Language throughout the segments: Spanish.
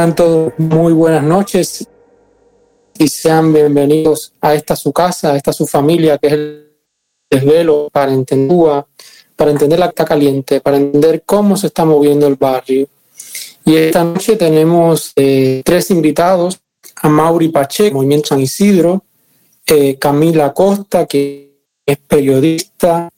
Tengan todos muy buenas noches y sean bienvenidos a esta su casa, a esta su familia, que es el desvelo para entender, para entender la está caliente, para entender cómo se está moviendo el barrio. Y esta noche tenemos eh, tres invitados, a Mauri Pacheco, Movimiento San Isidro, eh, Camila Costa, que es periodista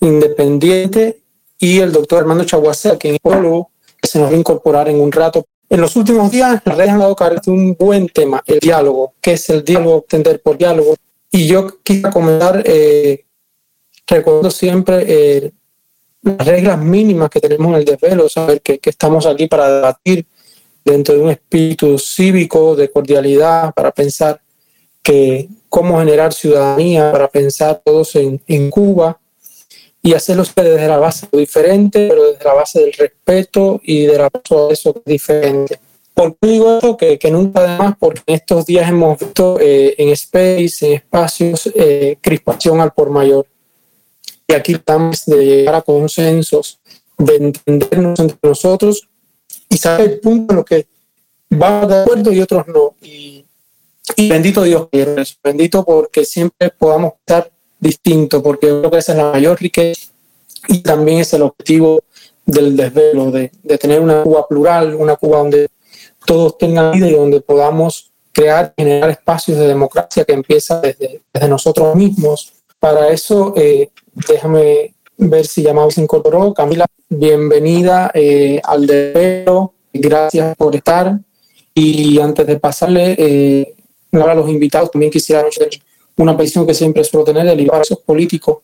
independiente, y el doctor Armando Chaguacea, que es psicólogo, que se nos va a incorporar en un rato en los últimos días, las redes han dado cargo de un buen tema, el diálogo. ¿Qué es el diálogo? Entender por diálogo. Y yo quisiera comentar, eh, recuerdo siempre eh, las reglas mínimas que tenemos en el desvelo, saber que, que, estamos aquí para debatir dentro de un espíritu cívico, de cordialidad, para pensar que cómo generar ciudadanía, para pensar todos en Cuba y hacerlo desde la base diferente, pero desde la base del respeto y de la de eso diferente. ¿Por qué digo esto? Que, que nunca además, porque en estos días hemos visto eh, en space, en espacios, eh, crispación al por mayor. Y aquí estamos de llegar a consensos, de entendernos entre nosotros y saber el punto en lo que va de acuerdo y otros no. Y, y bendito Dios, bendito porque siempre podamos estar distinto, porque creo que esa es la mayor riqueza y también es el objetivo del desvelo, de, tener una Cuba plural, una Cuba donde todos tengan vida y donde podamos crear generar espacios de democracia que empieza desde, nosotros mismos. Para eso, eh, déjame ver si llamamos se incorporó. Camila, bienvenida eh, al desvelo, gracias por estar. Y antes de pasarle eh, a los invitados, también quisiera una petición que siempre suelo tener, el liberar esos políticos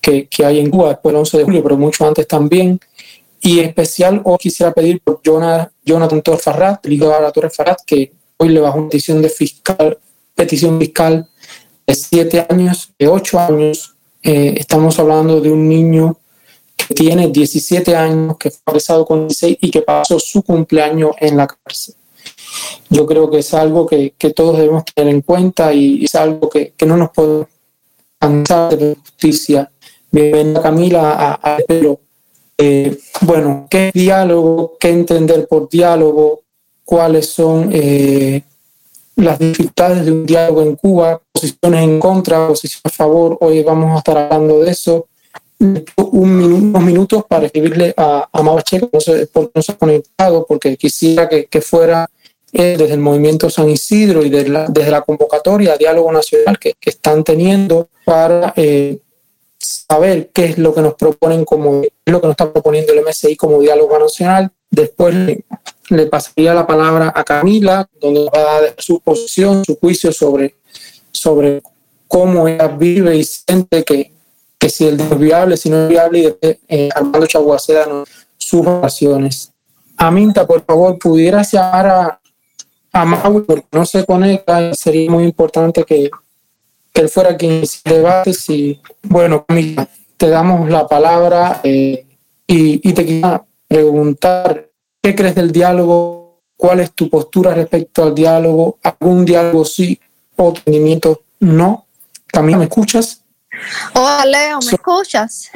que, que, hay en Cuba después del 11 de julio, pero mucho antes también. Y en especial hoy quisiera pedir por Jonathan Torres Farrat, ligado a Torres Farrat, que hoy le bajó una petición de fiscal, petición fiscal de siete años, de ocho años. Eh, estamos hablando de un niño que tiene 17 años, que fue apresado con 16 y que pasó su cumpleaños en la cárcel. Yo creo que es algo que, que todos debemos tener en cuenta y es algo que, que no nos podemos cansar de justicia. Bienvenida Camila a, a pero, eh, bueno, ¿qué diálogo? ¿Qué entender por diálogo? ¿Cuáles son eh, las dificultades de un diálogo en Cuba? Posiciones en contra, posiciones a favor. Hoy vamos a estar hablando de eso. Un, unos minutos para escribirle a, a Mabacheco, no sé por qué no se ha conectado, porque quisiera que, que fuera eh, desde el movimiento San Isidro y desde la convocatoria Diálogo Nacional que, están teniendo para eh, saber qué es lo que nos proponen como lo que nos está proponiendo el MSI como diálogo nacional. Después le, le pasaría la palabra a Camila, donde va a dar su posición, su juicio sobre, sobre cómo ella vive y siente que, que si el es viable, si no es viable, y después eh, Armando Chaguaceda sus relaciones. Aminta, por favor, ¿pudieras llamar a, a Maui porque no se conecta sería muy importante que, que él fuera quien se debate. Y bueno, Camila, te damos la palabra eh, y, y, te quería preguntar qué crees del diálogo, cuál es tu postura respecto al diálogo, algún diálogo sí, otro entendimiento no. Camila, ¿me escuchas? Hola Leo, ¿me so, escuchas?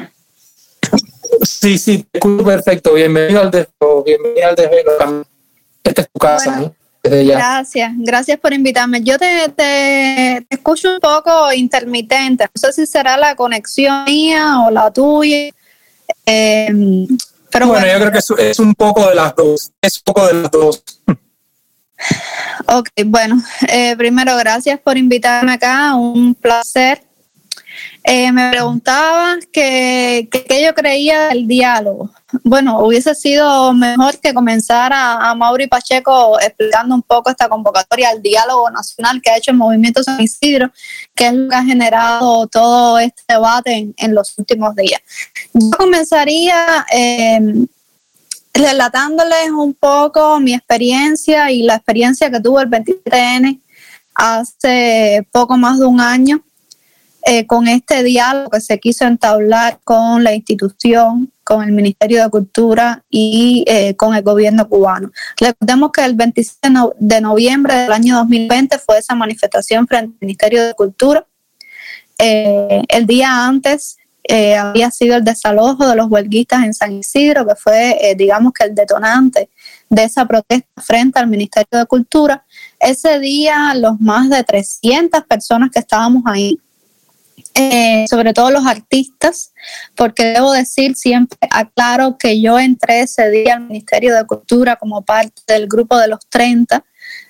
Sí, sí, te escucho perfecto. Bienvenido al desvelo, bienvenido al desvelo. Esta es tu casa, bueno. ¿no? Gracias, gracias por invitarme. Yo te, te, te, escucho un poco intermitente, no sé si será la conexión mía o la tuya. Eh, pero bueno, bueno, yo creo que es, es, un poco de las dos, es un poco de las dos. Ok, bueno, eh, primero gracias por invitarme acá, un placer. Eh, me preguntaba que, yo creía del diálogo. Bueno, hubiese sido mejor que comenzara a Mauri Pacheco explicando un poco esta convocatoria al diálogo nacional que ha hecho el Movimiento San Isidro, que es lo que ha generado todo este debate en, en los últimos días. Yo comenzaría eh, relatándoles un poco mi experiencia y la experiencia que tuvo el 27N hace poco más de un año eh, con este diálogo que se quiso entablar con la institución, con el Ministerio de Cultura y eh, con el gobierno cubano. Recordemos que el 27 de noviembre del año 2020 fue esa manifestación frente al Ministerio de Cultura. Eh, el día antes había sido el desalojo de los huelguistas en San Isidro, que fue, digamos que el detonante de esa protesta frente al Ministerio de Cultura. Ese día, los más de 300 personas que estábamos ahí, eh, sobre todo los artistas, porque debo decir, siempre aclaro que yo entré ese día al Ministerio de Cultura como parte del grupo de los 30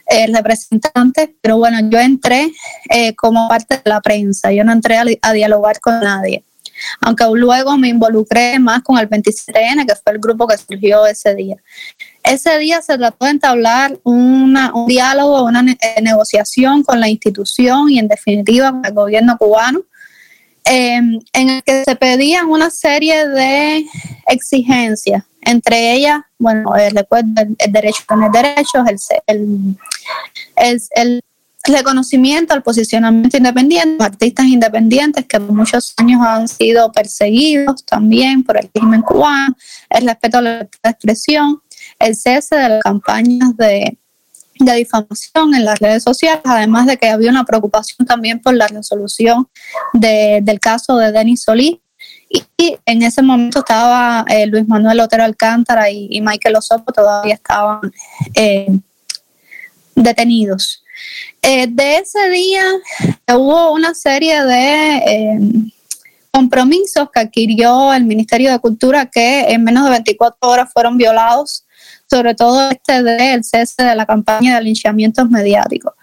eh, representantes, pero bueno, yo entré eh, como parte de la prensa, yo no entré a, dialogar con nadie, aunque luego me involucré más con el 27N, que fue el grupo que surgió ese día. Ese día se trató de entablar una, un diálogo, una negociación con la institución y en definitiva con el gobierno cubano Em, en el que se pedían una serie de exigencias, entre ellas, bueno, el, el derecho a tener derechos, el, el, el, reconocimiento al posicionamiento independiente, artistas independientes que por muchos años han sido perseguidos también por el régimen cubano, el respeto a la expresión, el cese de las campañas de de difamación en las redes sociales, además de que había una preocupación también por la resolución del caso de Denis Solís. Y en ese momento estaba eh, Luis Manuel Otero Alcántara y, Michael Osopo todavía estaban eh, detenidos. Eh, de ese día hubo una serie de compromisos que adquirió el Ministerio de Cultura que en menos de 24 horas fueron violados sobre todo este del cese de la campaña de linchamientos mediáticos.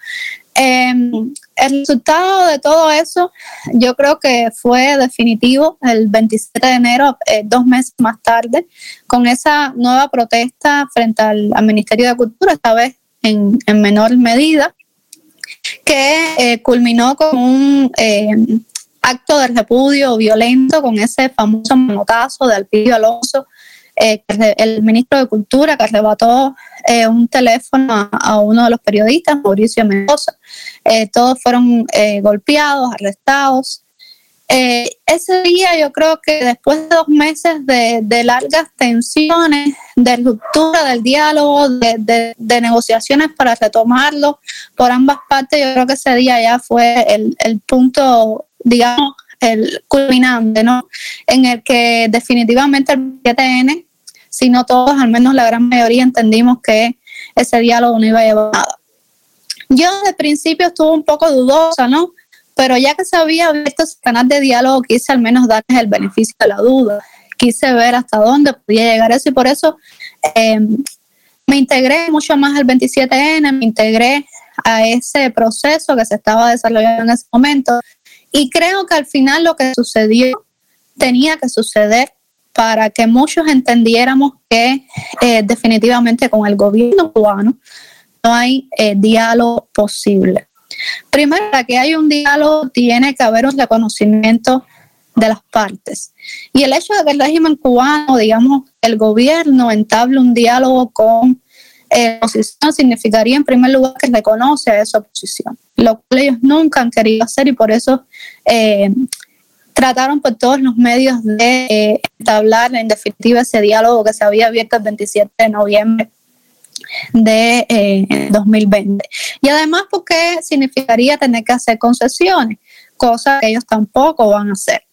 Em, el resultado de todo eso yo creo que fue definitivo el 27 de enero, eh, dos meses más tarde, con esa nueva protesta frente al, Ministerio de Cultura, esta vez en, menor medida, que eh, culminó con un em, acto de repudio violento, con ese famoso manotazo de Alpidio Alonso eh, el ministro de Cultura que arrebató eh, un teléfono a, uno de los periodistas, Mauricio Mendoza. Eh, todos fueron golpeados, arrestados. ese día yo creo que después de dos meses de, largas tensiones, de ruptura del diálogo, de, negociaciones para retomarlo por ambas partes, yo creo que ese día ya fue el punto, digamos, el culminante, ¿no? En el que definitivamente el PTN, si no todos, al menos la gran mayoría, entendimos que ese diálogo no iba a llevar nada. Yo desde principio estuve un poco dudosa, ¿no? Pero ya que se había abierto ese canal de diálogo, quise al menos darles el beneficio de la duda. Quise ver hasta dónde podía llegar eso y por eso eh, me integré mucho más al 27N, me integré a ese proceso que se estaba desarrollando en ese momento y creo que al final lo que sucedió tenía que suceder para que muchos entendiéramos que eh, definitivamente con el gobierno cubano no hay eh, diálogo posible. Primero, para que haya un diálogo tiene que haber un reconocimiento de las partes. Y el hecho de que el régimen cubano, digamos, el gobierno entable un diálogo con eh, oposición significaría en primer lugar que reconoce a esa oposición, lo cual ellos nunca han querido hacer y por eso eh, trataron por todos los medios de eh, establecer en definitiva ese diálogo que se había abierto el 27 de noviembre de 2020. Y además porque significaría tener que hacer concesiones, cosa que ellos tampoco van a hacer.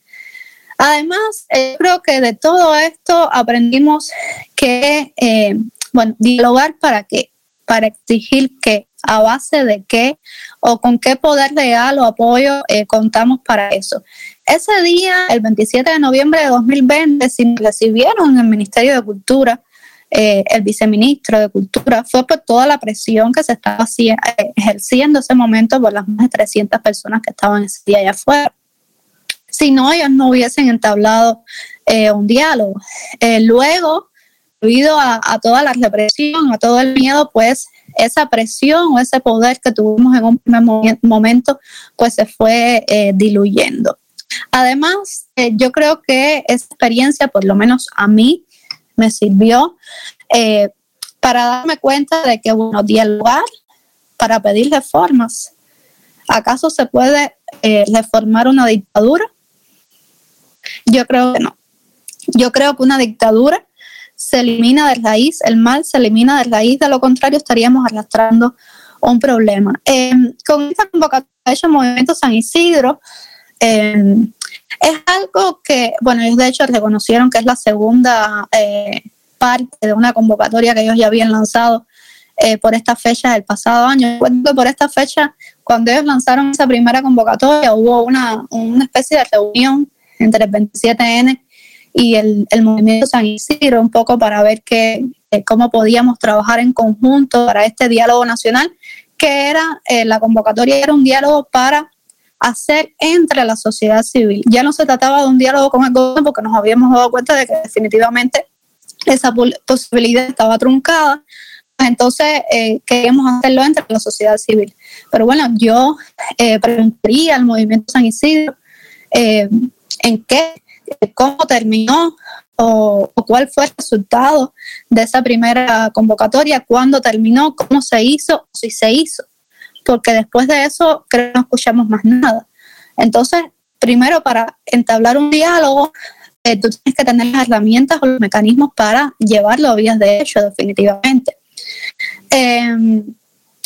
Además, creo que de todo esto aprendimos que bueno, dialogar para qué, para exigir qué, a base de qué o con qué poder legal o apoyo eh, contamos para eso. Ese día, el 27 de noviembre de 2020, si recibieron en el Ministerio de Cultura, eh, el viceministro de Cultura, fue por toda la presión que se estaba eh, ejerciendo en ese momento por las más de 300 personas que estaban ese día allá afuera. Si no, ellos no hubiesen entablado un diálogo. luego, debido a, toda la represión, a todo el miedo, pues esa presión o ese poder que tuvimos en un primer momento, pues se fue eh, diluyendo. Además, eh, yo creo que esa experiencia, por lo menos a mí, me sirvió eh, para darme cuenta de que, bueno, dialogar para pedir reformas. ¿Acaso se puede reformar una dictadura? Yo creo que no. Yo creo que una dictadura se elimina de raíz, el mal se elimina de raíz, de lo contrario estaríamos arrastrando un problema. Em, con esta convocatoria de Movimiento San Isidro, em, Es algo que, bueno, ellos de hecho reconocieron que es la segunda eh, parte de una convocatoria que ellos ya habían lanzado eh, por esta fecha del pasado año. Que por esta fecha, cuando ellos lanzaron esa primera convocatoria, hubo una, una especie de reunión entre el 27N y el, el movimiento San Isidro, un poco para ver que, eh, cómo podíamos trabajar en conjunto para este diálogo nacional, que era eh, la convocatoria, era un diálogo para hacer entre la sociedad civil. Ya no se trataba de un diálogo con el gobierno porque nos habíamos dado cuenta de que definitivamente esa posibilidad estaba truncada. Entonces eh, queríamos hacerlo entre la sociedad civil. Pero bueno, yo eh, preguntaría al movimiento San Isidro eh, en qué, cómo terminó o, cuál fue el resultado de esa primera convocatoria, cuándo terminó, cómo se hizo, si se hizo porque después de eso creo que no escuchamos más nada. Entonces, primero para entablar un diálogo, eh, tú tienes que tener las herramientas o los mecanismos para llevarlo a vías de hecho, definitivamente. Eh,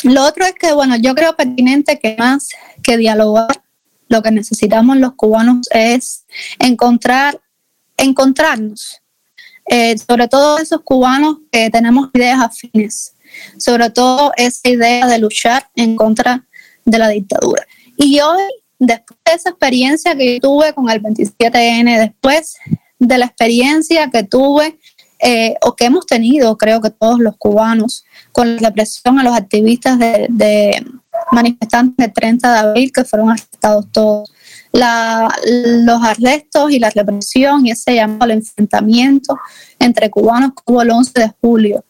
lo otro es que, bueno, yo creo pertinente que más que dialogar, lo que necesitamos los cubanos es encontrar, encontrarnos, eh, sobre todo esos cubanos que tenemos ideas afines sobre todo esa idea de luchar en contra de la dictadura. Y hoy, después de esa experiencia que tuve con el 27N, después de la experiencia que tuve eh, o que hemos tenido, creo que todos los cubanos, con la represión a los activistas de, manifestantes del 30 de abril que fueron arrestados todos. los arrestos y la represión y ese llamado al enfrentamiento entre cubanos que hubo el 11 de julio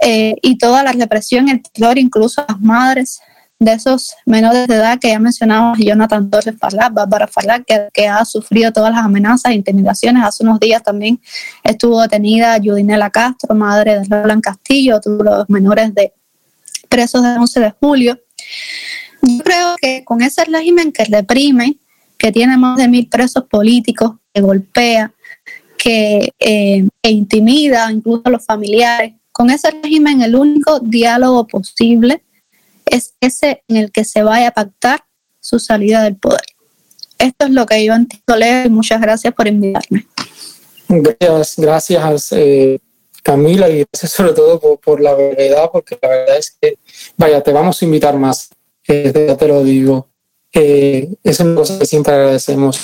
eh, y toda la represión, el terror, incluso las madres de esos menores de edad que ya mencionamos, Jonathan Torres Farlá, Bárbara Farlá, que, que, ha sufrido todas las amenazas e intimidaciones. Hace unos días también estuvo detenida Judinela Castro, madre de Roland Castillo, todos los menores de presos del 11 de julio. Yo creo que con ese régimen que reprime, que tiene más de mil presos políticos, que golpea, que, eh, que intimida incluso a los familiares, con ese régimen el único diálogo posible es ese en el que se vaya a pactar su salida del poder. Esto es lo que yo entiendo, Leo, y muchas gracias por invitarme. Gracias, gracias eh, Camila, y gracias sobre todo por, la verdad, porque la verdad es que, vaya, te vamos a invitar más, eh, ya te lo digo. Eh, es una cosa que siempre agradecemos.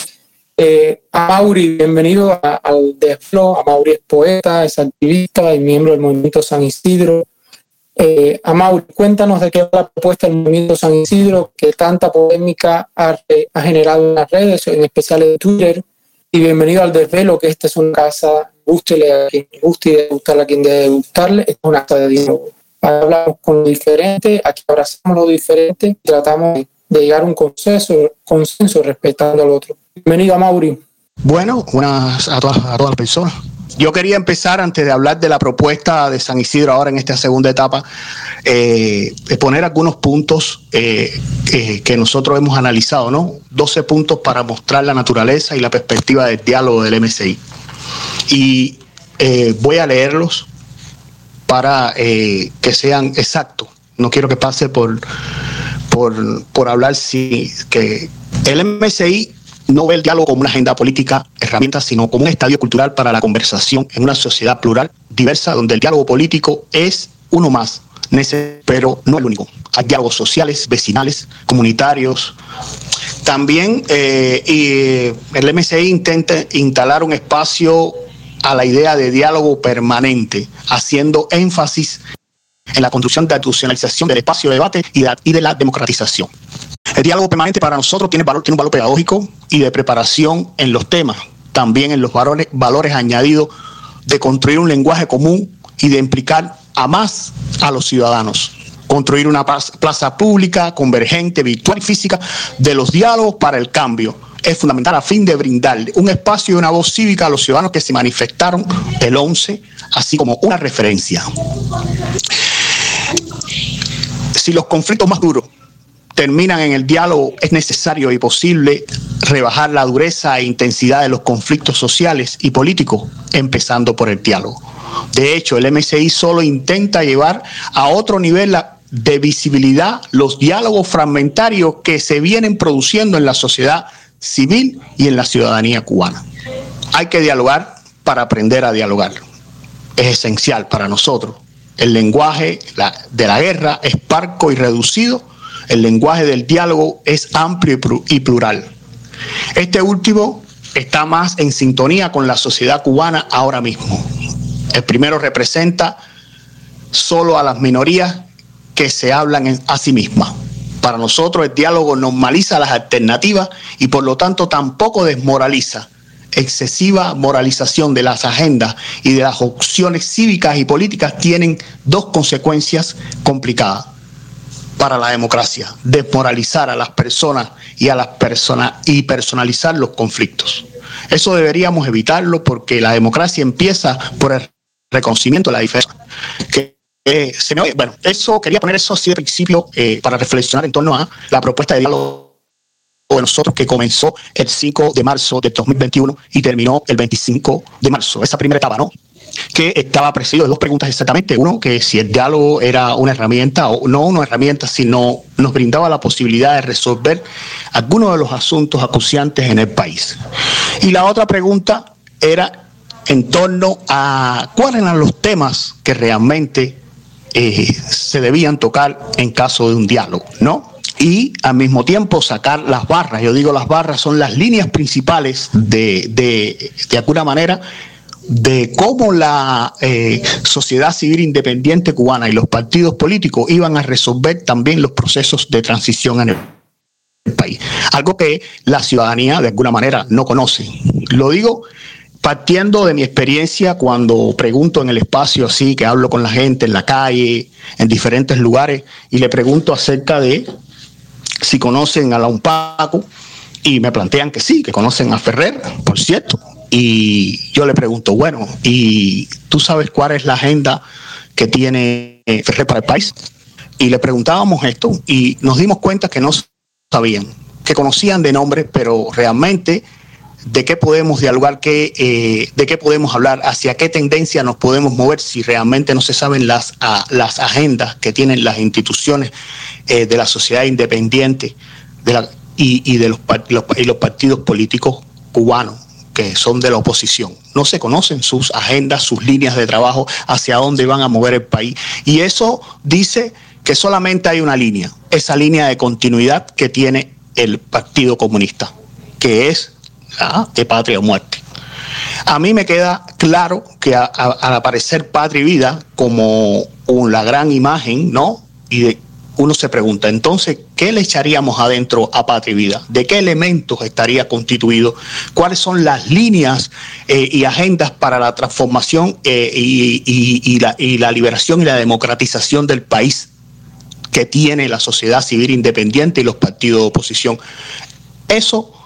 Eh, a Mauri, bienvenido al Desflo. A Mauri es poeta, es activista y miembro del Movimiento San Isidro. Eh, a Mauri, cuéntanos de qué va la propuesta del Movimiento San Isidro, que tanta polémica ha, ha generado en las redes, en especial en Twitter. Y bienvenido al Desvelo, que esta es una casa, gústele a quien guste y debe gustarle a quien debe gustarle, es una casa de diálogo. Hablamos con lo diferente, aquí abrazamos lo diferente tratamos de de llegar a un consenso, consenso respetando al otro. Bienvenido a Mauri. Bueno, buenas a todas, a todas las personas. Yo quería empezar antes de hablar de la propuesta de San Isidro ahora en esta segunda etapa, eh, poner algunos puntos eh, eh, que nosotros hemos analizado, ¿no? 12 puntos para mostrar la naturaleza y la perspectiva del diálogo del MCI. Y eh, voy a leerlos para eh, que sean exactos. No quiero que pase por por, por hablar si que el MSI no ve el diálogo como una agenda política, herramienta, sino como un estadio cultural para la conversación en una sociedad plural, diversa, donde el diálogo político es uno más, pero no el único. Hay diálogos sociales, vecinales, comunitarios. También eh, y el MSI intenta instalar un espacio a la idea de diálogo permanente, haciendo énfasis en la construcción de la institucionalización del espacio de debate y de, la, democratización. El diálogo permanente para nosotros tiene, un valor pedagógico y de preparación en los temas, también en los valores añadidos de construir un lenguaje común y de implicar a más a los ciudadanos. Construir una plaza pública, convergente, virtual y física de los diálogos para el cambio es fundamental a fin de brindar un espacio y una voz cívica a los ciudadanos que se manifestaron el 11, así como una referencia si los conflictos más duros terminan en el diálogo, es necesario y posible rebajar la dureza e intensidad de los conflictos sociales y políticos, empezando por el diálogo. De hecho, el MCI solo intenta llevar a otro nivel de visibilidad los diálogos fragmentarios que se vienen produciendo en la sociedad civil y en la ciudadanía cubana. Hay que dialogar para aprender a dialogar. Es esencial para nosotros. El lenguaje de la guerra es parco y reducido. El lenguaje del diálogo es amplio y plural. Este último está más en sintonía con la sociedad cubana ahora mismo. El primero representa solo a las minorías que se hablan a sí mismas. Para nosotros el diálogo normaliza las alternativas y por lo tanto tampoco desmoraliza. Excesiva moralización de las agendas y de las opciones cívicas y políticas tienen dos consecuencias complicadas para la democracia, desmoralizar a las personas y a las personas y personalizar los conflictos. Eso deberíamos evitarlo porque la democracia empieza por el reconocimiento de la diferencia. Que, eh, bueno, eso quería poner eso así de principio eh, para reflexionar en torno a la propuesta de diálogo de nosotros que comenzó el 5 de marzo de 2021 y terminó el 25 de marzo. Esa primera etapa, ¿no? que estaba presidido de dos preguntas exactamente. Uno, que si el diálogo era una herramienta o no una herramienta, sino nos brindaba la posibilidad de resolver algunos de los asuntos acuciantes en el país. Y la otra pregunta era en torno a cuáles eran los temas que realmente eh, se debían tocar en caso de un diálogo, ¿no? y al mismo tiempo sacar las barras. Yo digo las barras son las líneas principales de, de, de alguna manera, de cómo la eh, sociedad civil independiente cubana y los partidos políticos iban a resolver también los procesos de transición en el país. Algo que la ciudadanía de alguna manera no conoce. Lo digo partiendo de mi experiencia cuando pregunto en el espacio así, que hablo con la gente en la calle, en diferentes lugares, y le pregunto acerca de si conocen a la UNPACO, y me plantean que sí, que conocen a Ferrer, por cierto, y yo le pregunto, bueno, ¿y tú sabes cuál es la agenda que tiene Ferrer para el país? Y le preguntábamos esto y nos dimos cuenta que no sabían, que conocían de nombre, pero realmente de qué podemos dialogar, qué, eh, de qué podemos hablar, hacia qué tendencia nos podemos mover si realmente no se saben las, las agendas que tienen las instituciones eh, de la sociedad independiente de la, y, de los, y los partidos políticos cubanos que son de la oposición. No se conocen sus agendas, sus líneas de trabajo, hacia dónde van a mover el país. Y eso dice que solamente hay una línea, esa línea de continuidad que tiene el Partido Comunista, que es de patria o muerte. A mí me queda claro que al aparecer Patria y Vida como la gran imagen, ¿no? Y de, uno se pregunta, entonces, ¿qué le echaríamos adentro a Patria y Vida? ¿De qué elementos estaría constituido? ¿Cuáles son las líneas eh, y agendas para la transformación eh, y la liberación y la democratización del país que tiene la sociedad civil independiente y los partidos de oposición? Eso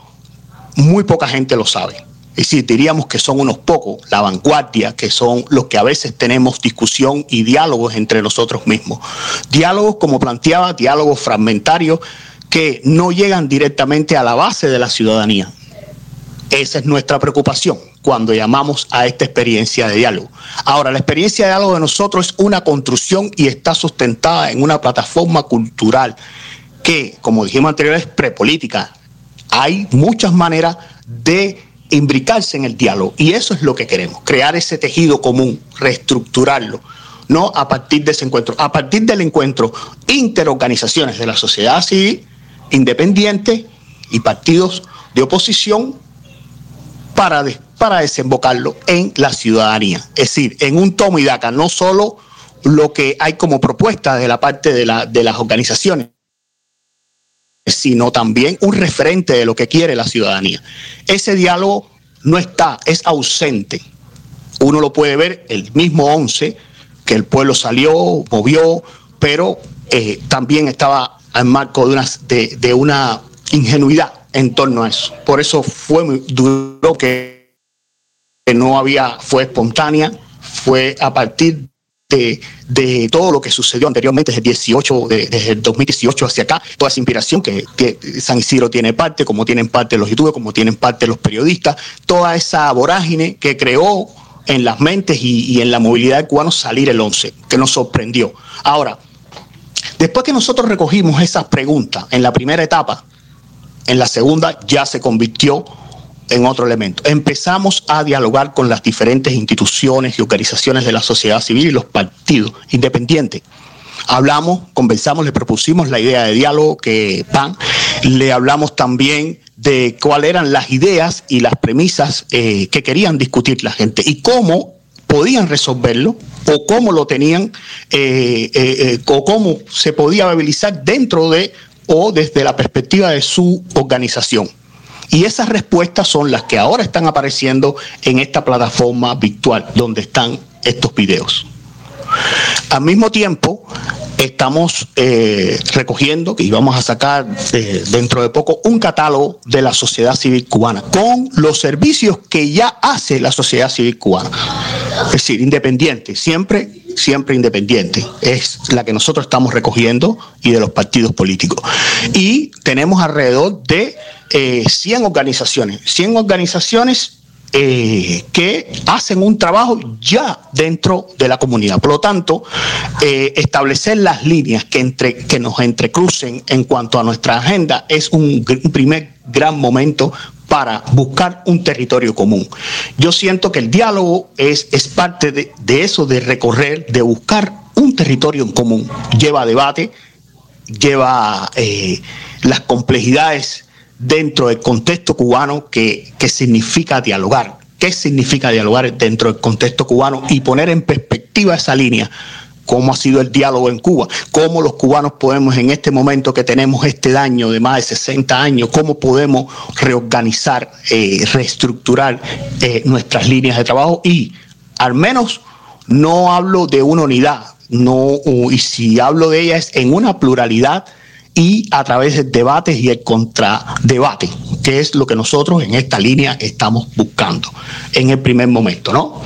muy poca gente lo sabe. Es decir, diríamos que son unos pocos, la vanguardia, que son los que a veces tenemos discusión y diálogos entre nosotros mismos. Diálogos, como planteaba, diálogos fragmentarios que no llegan directamente a la base de la ciudadanía. Esa es nuestra preocupación cuando llamamos a esta experiencia de diálogo. Ahora, la experiencia de diálogo de nosotros es una construcción y está sustentada en una plataforma cultural que, como dijimos anteriormente, es prepolítica. Hay muchas maneras de imbricarse en el diálogo. Y eso es lo que queremos, crear ese tejido común, reestructurarlo, no a partir de ese encuentro, a partir del encuentro interorganizaciones de la sociedad civil, independiente y partidos de oposición para, para desembocarlo en la ciudadanía. Es decir, en un tomo y daca, no solo lo que hay como propuesta de la parte de, la, de las organizaciones, sino también un referente de lo que quiere la ciudadanía. Ese diálogo no está, es ausente. Uno lo puede ver el mismo 11, que el pueblo salió, movió, pero eh, también estaba al marco de una, ingenuidad en torno a eso. Por eso fue muy duro que no había, fue espontánea, fue a partir de, todo lo que sucedió anteriormente desde el 18, desde el 2018 hacia acá, toda esa inspiración que, San Isidro tiene parte, como tienen parte los youtubers, como tienen parte los periodistas, toda esa vorágine que creó en las mentes y, en la movilidad de cubanos salir el 11, que nos sorprendió. Ahora, después que nosotros recogimos esas preguntas en la primera etapa, en la segunda ya se convirtió en otro elemento. Empezamos a dialogar con las diferentes instituciones y organizaciones de la sociedad civil y los partidos independientes. Hablamos, conversamos, le propusimos la idea de diálogo que PAN, le hablamos también de cuáles eran las ideas y las premisas eh, que querían discutir la gente y cómo podían resolverlo o cómo lo tenían eh, eh, o cómo se podía movilizar dentro de o desde la perspectiva de su organización. Y esas respuestas son las que ahora están apareciendo en esta plataforma virtual donde están estos videos. Al mismo tiempo, estamos eh, recogiendo, que íbamos a sacar eh, dentro de poco, un catálogo de la sociedad civil cubana con los servicios que ya hace la sociedad civil cubana. Es decir, independiente, siempre, siempre independiente. Es la que nosotros estamos recogiendo y de los partidos políticos. Y tenemos alrededor de 100 eh, organizaciones. 100 organizaciones eh, que hacen un trabajo ya dentro de la comunidad. Por lo tanto, eh, establecer las líneas que, entre, que nos entrecrucen en cuanto a nuestra agenda es un, primer gran momento para buscar un territorio común. Yo siento que el diálogo es, es parte de, eso, de recorrer, de buscar un territorio en común. Lleva debate, lleva eh, las complejidades dentro del contexto cubano que, significa dialogar. ¿Qué significa dialogar dentro del contexto cubano y poner en perspectiva esa línea? cómo ha sido el diálogo en Cuba, cómo los cubanos podemos en este momento que tenemos este daño de más de 60 años, cómo podemos reorganizar, eh, reestructurar eh, nuestras líneas de trabajo y al menos no hablo de una unidad, no, y si hablo de ella es en una pluralidad y a través de debates y el contradebate, que es lo que nosotros en esta línea estamos buscando en el primer momento, ¿no?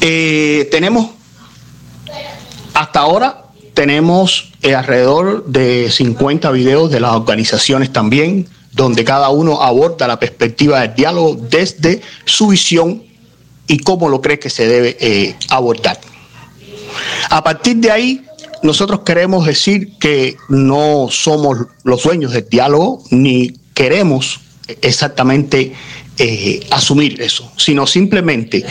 Eh, tenemos, hasta ahora, tenemos eh, alrededor de 50 videos de las organizaciones también, donde cada uno aborda la perspectiva del diálogo desde su visión y cómo lo cree que se debe eh, abordar. A partir de ahí, nosotros queremos decir que no somos los dueños del diálogo, ni queremos exactamente eh, asumir eso, sino simplemente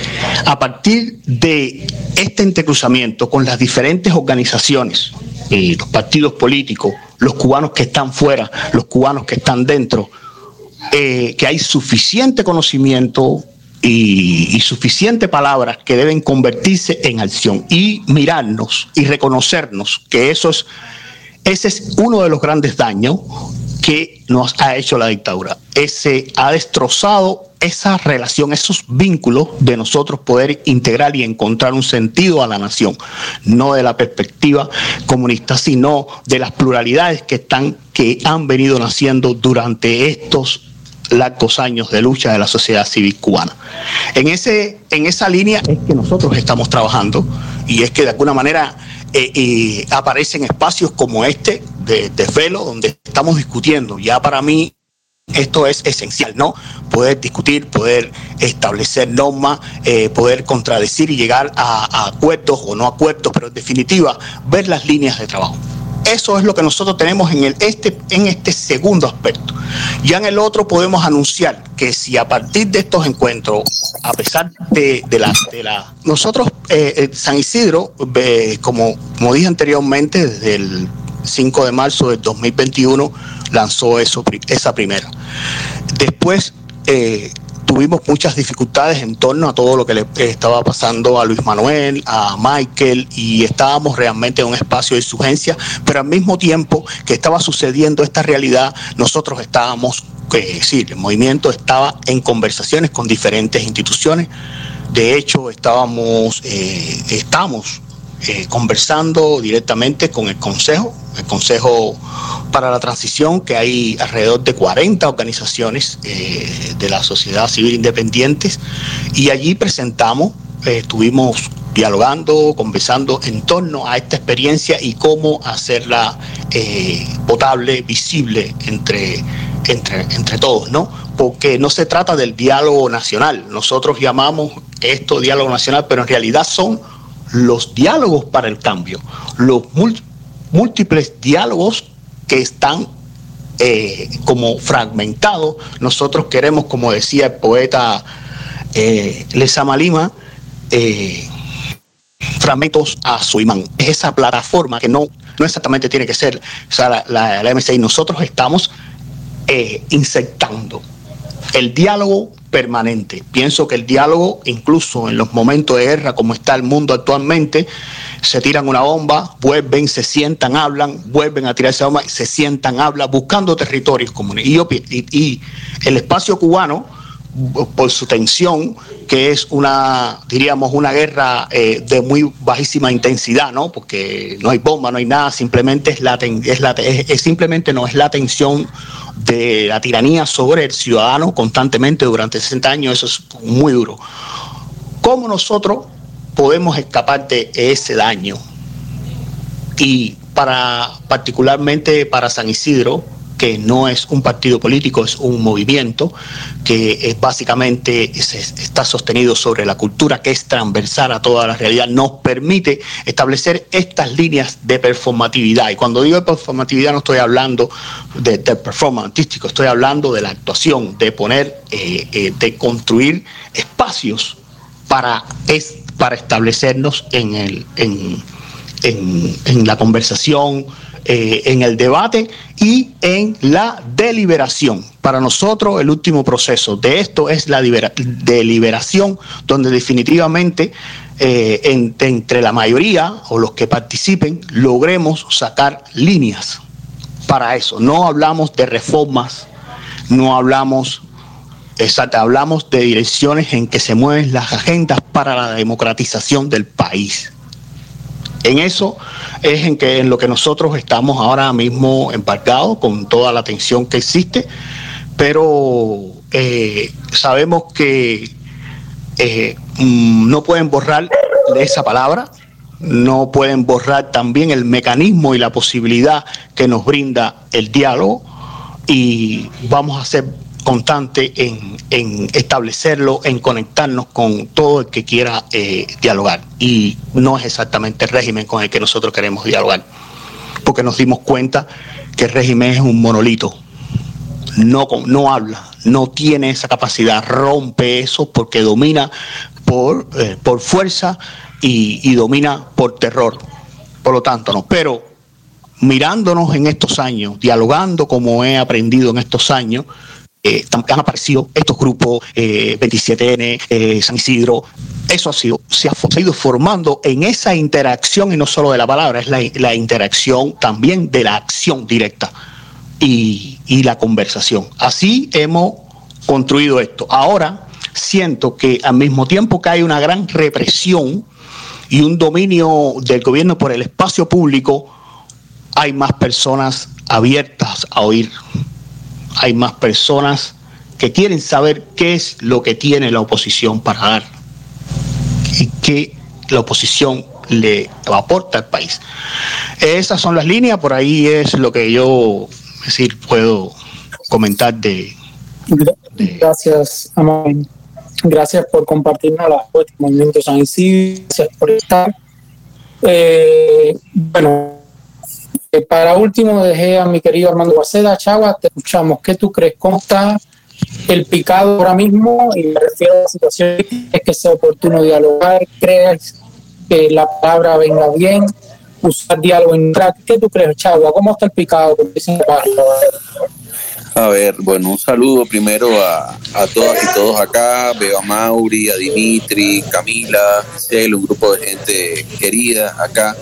a partir de este entrecruzamiento con las diferentes organizaciones, eh, los partidos políticos, los cubanos que están fuera, los cubanos que están dentro, eh, que hay suficiente conocimiento, y, suficiente palabras que deben convertirse en acción y mirarnos y reconocernos que eso es, ese es uno de los grandes daños que nos ha hecho la dictadura. Ese ha destrozado esa relación, esos vínculos de nosotros poder integrar y encontrar un sentido a la nación, no de la perspectiva comunista, sino de las pluralidades que están que han venido naciendo durante estos largos años de lucha de la sociedad civil cubana. En, ese, en esa línea es que nosotros estamos trabajando y es que de alguna manera eh, aparecen espacios como este de, de Velo, donde estamos discutiendo. Ya para mí esto es esencial, ¿no? Poder discutir, poder establecer normas, eh, poder contradecir y llegar a, acuerdos o no acuerdos, pero en definitiva, ver las líneas de trabajo. Eso es lo que nosotros tenemos en, el, este, en este segundo aspecto. Ya en el otro podemos anunciar que si a partir de estos encuentros, a pesar de, la, de la... Nosotros, eh, eh, San Isidro, como, como dije anteriormente, desde el 5 de marzo del 2021 lanzó eso, esa primera. Después eh, tuvimos muchas dificultades en torno a todo lo que le estaba pasando a Luis Manuel, a Michael, y estábamos realmente en un espacio de insurgencia, pero al mismo tiempo que estaba sucediendo esta realidad, nosotros estábamos, es decir, el movimiento estaba en conversaciones con diferentes instituciones. De hecho, estábamos, eh, estamos eh, conversando directamente con el Consejo, el Consejo para la Transición, que hay alrededor de 40 organizaciones eh, de la sociedad civil independientes, y allí presentamos, eh, estuvimos dialogando, conversando en torno a esta experiencia y cómo hacerla potable, visible entre, entre, entre todos, ¿no? Porque no se trata del diálogo nacional, nosotros llamamos esto diálogo nacional, pero en realidad son los diálogos para el cambio, los múltiples diálogos que están eh, como fragmentado. Nosotros queremos, como decía el poeta eh, Lezama Lima, eh, fragmentos a su imán. Es esa plataforma que no, no exactamente tiene que ser o sea, la, la, MCI. Nosotros estamos eh, insectando el diálogo permanente. Pienso que el diálogo, incluso en los momentos de guerra como está el mundo actualmente, se tiran una bomba, vuelven, se sientan, hablan, vuelven a tirarse bomba, se sientan, hablan, buscando territorios comunes. Y, y, y el espacio cubano, por su tensión, que es una, diríamos, una guerra eh, de muy bajísima intensidad, ¿no? Porque no hay bomba, no hay nada, simplemente es la, es la es, es simplemente no es la tensión de la tiranía sobre el ciudadano constantemente durante 60 años, eso es muy duro. ¿Cómo nosotros podemos escapar de ese daño? Y para particularmente para San Isidro, que no es un partido político, es un movimiento que es básicamente se está sostenido sobre la cultura que es transversal a toda la realidad, nos permite establecer estas líneas de performatividad. Y cuando digo de performatividad no estoy hablando de, de performance artístico, estoy hablando de la actuación, de poner, eh, eh, de construir espacios para, es, para establecernos en, el, en, en la conversación, eh, en el debate y en la deliberación. Para nosotros el último proceso de esto es la deliberación, donde definitivamente eh, en, entre la mayoría o los que participen logremos sacar líneas para eso. No hablamos de reformas, no hablamos Exacto, hablamos de direcciones en que se mueven las agendas para la democratización del país. En eso es en, que, en lo que nosotros estamos ahora mismo embarcados con toda la tensión que existe, pero eh, sabemos que eh, mm, no pueden borrar esa palabra, no pueden borrar también el mecanismo y la posibilidad que nos brinda el diálogo y vamos a hacer constante en, en, establecerlo, en conectarnos con todo el que quiera eh, dialogar. Y no es exactamente el régimen con el que nosotros queremos dialogar, porque nos dimos cuenta que el régimen es un monolito, no, no habla, no tiene esa capacidad, rompe eso porque domina por, eh, por fuerza y, y domina por terror. Por lo tanto, no. Pero mirándonos en estos años, dialogando como he aprendido en estos años, eh, han aparecido estos grupos, eh, 27N, eh, San Isidro, eso ha sido, se ha, ido formando en esa interacción y no solo de la palabra, es la, la interacción también de la acción directa y, y, la conversación. Así hemos construido esto. Ahora siento que al mismo tiempo que hay una gran represión y un dominio del gobierno por el espacio público, hay más personas abiertas a oír hay más personas que quieren saber qué es lo que tiene la oposición para dar y qué la oposición le aporta al país. Esas son las líneas, por ahí es lo que yo decir puedo comentar de, de... gracias Amén. gracias por compartirnos las del movimiento San Isidro gracias por estar eh, bueno para último, dejé a mi querido Armando Baceda. Chagua, te escuchamos. ¿Qué tú crees? ¿Cómo está el picado ahora mismo? Y me refiero a la situación. ¿Es que sea oportuno dialogar? ¿Crees que la palabra venga bien? ¿Usar diálogo en track? ¿Qué tú crees, Chagua? ¿Cómo está el picado? A ver, bueno, un saludo primero a, a todas y todos acá. Veo a Mauri, a Dimitri, Camila, Cel, un grupo de gente querida acá.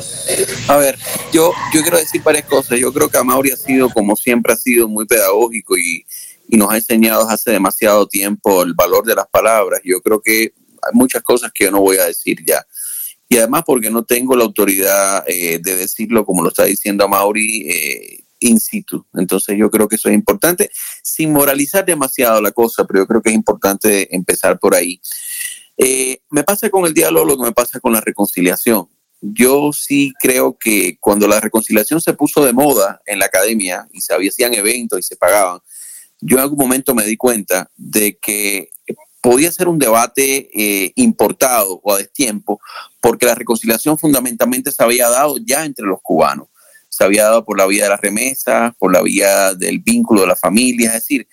A ver, yo, yo quiero decir varias cosas. Yo creo que a Mauri ha sido, como siempre, ha sido muy pedagógico y, y nos ha enseñado hace demasiado tiempo el valor de las palabras. Yo creo que hay muchas cosas que yo no voy a decir ya. Y además porque no tengo la autoridad eh, de decirlo como lo está diciendo a Mauri. Eh, in situ. Entonces yo creo que eso es importante, sin moralizar demasiado la cosa, pero yo creo que es importante empezar por ahí. Eh, me pasa con el diálogo lo que me pasa con la reconciliación. Yo sí creo que cuando la reconciliación se puso de moda en la academia y se hacían eventos y se pagaban, yo en algún momento me di cuenta de que podía ser un debate eh, importado o a destiempo, porque la reconciliación fundamentalmente se había dado ya entre los cubanos se había dado por la vía de la remesa, por la vía del vínculo de la familia, es decir,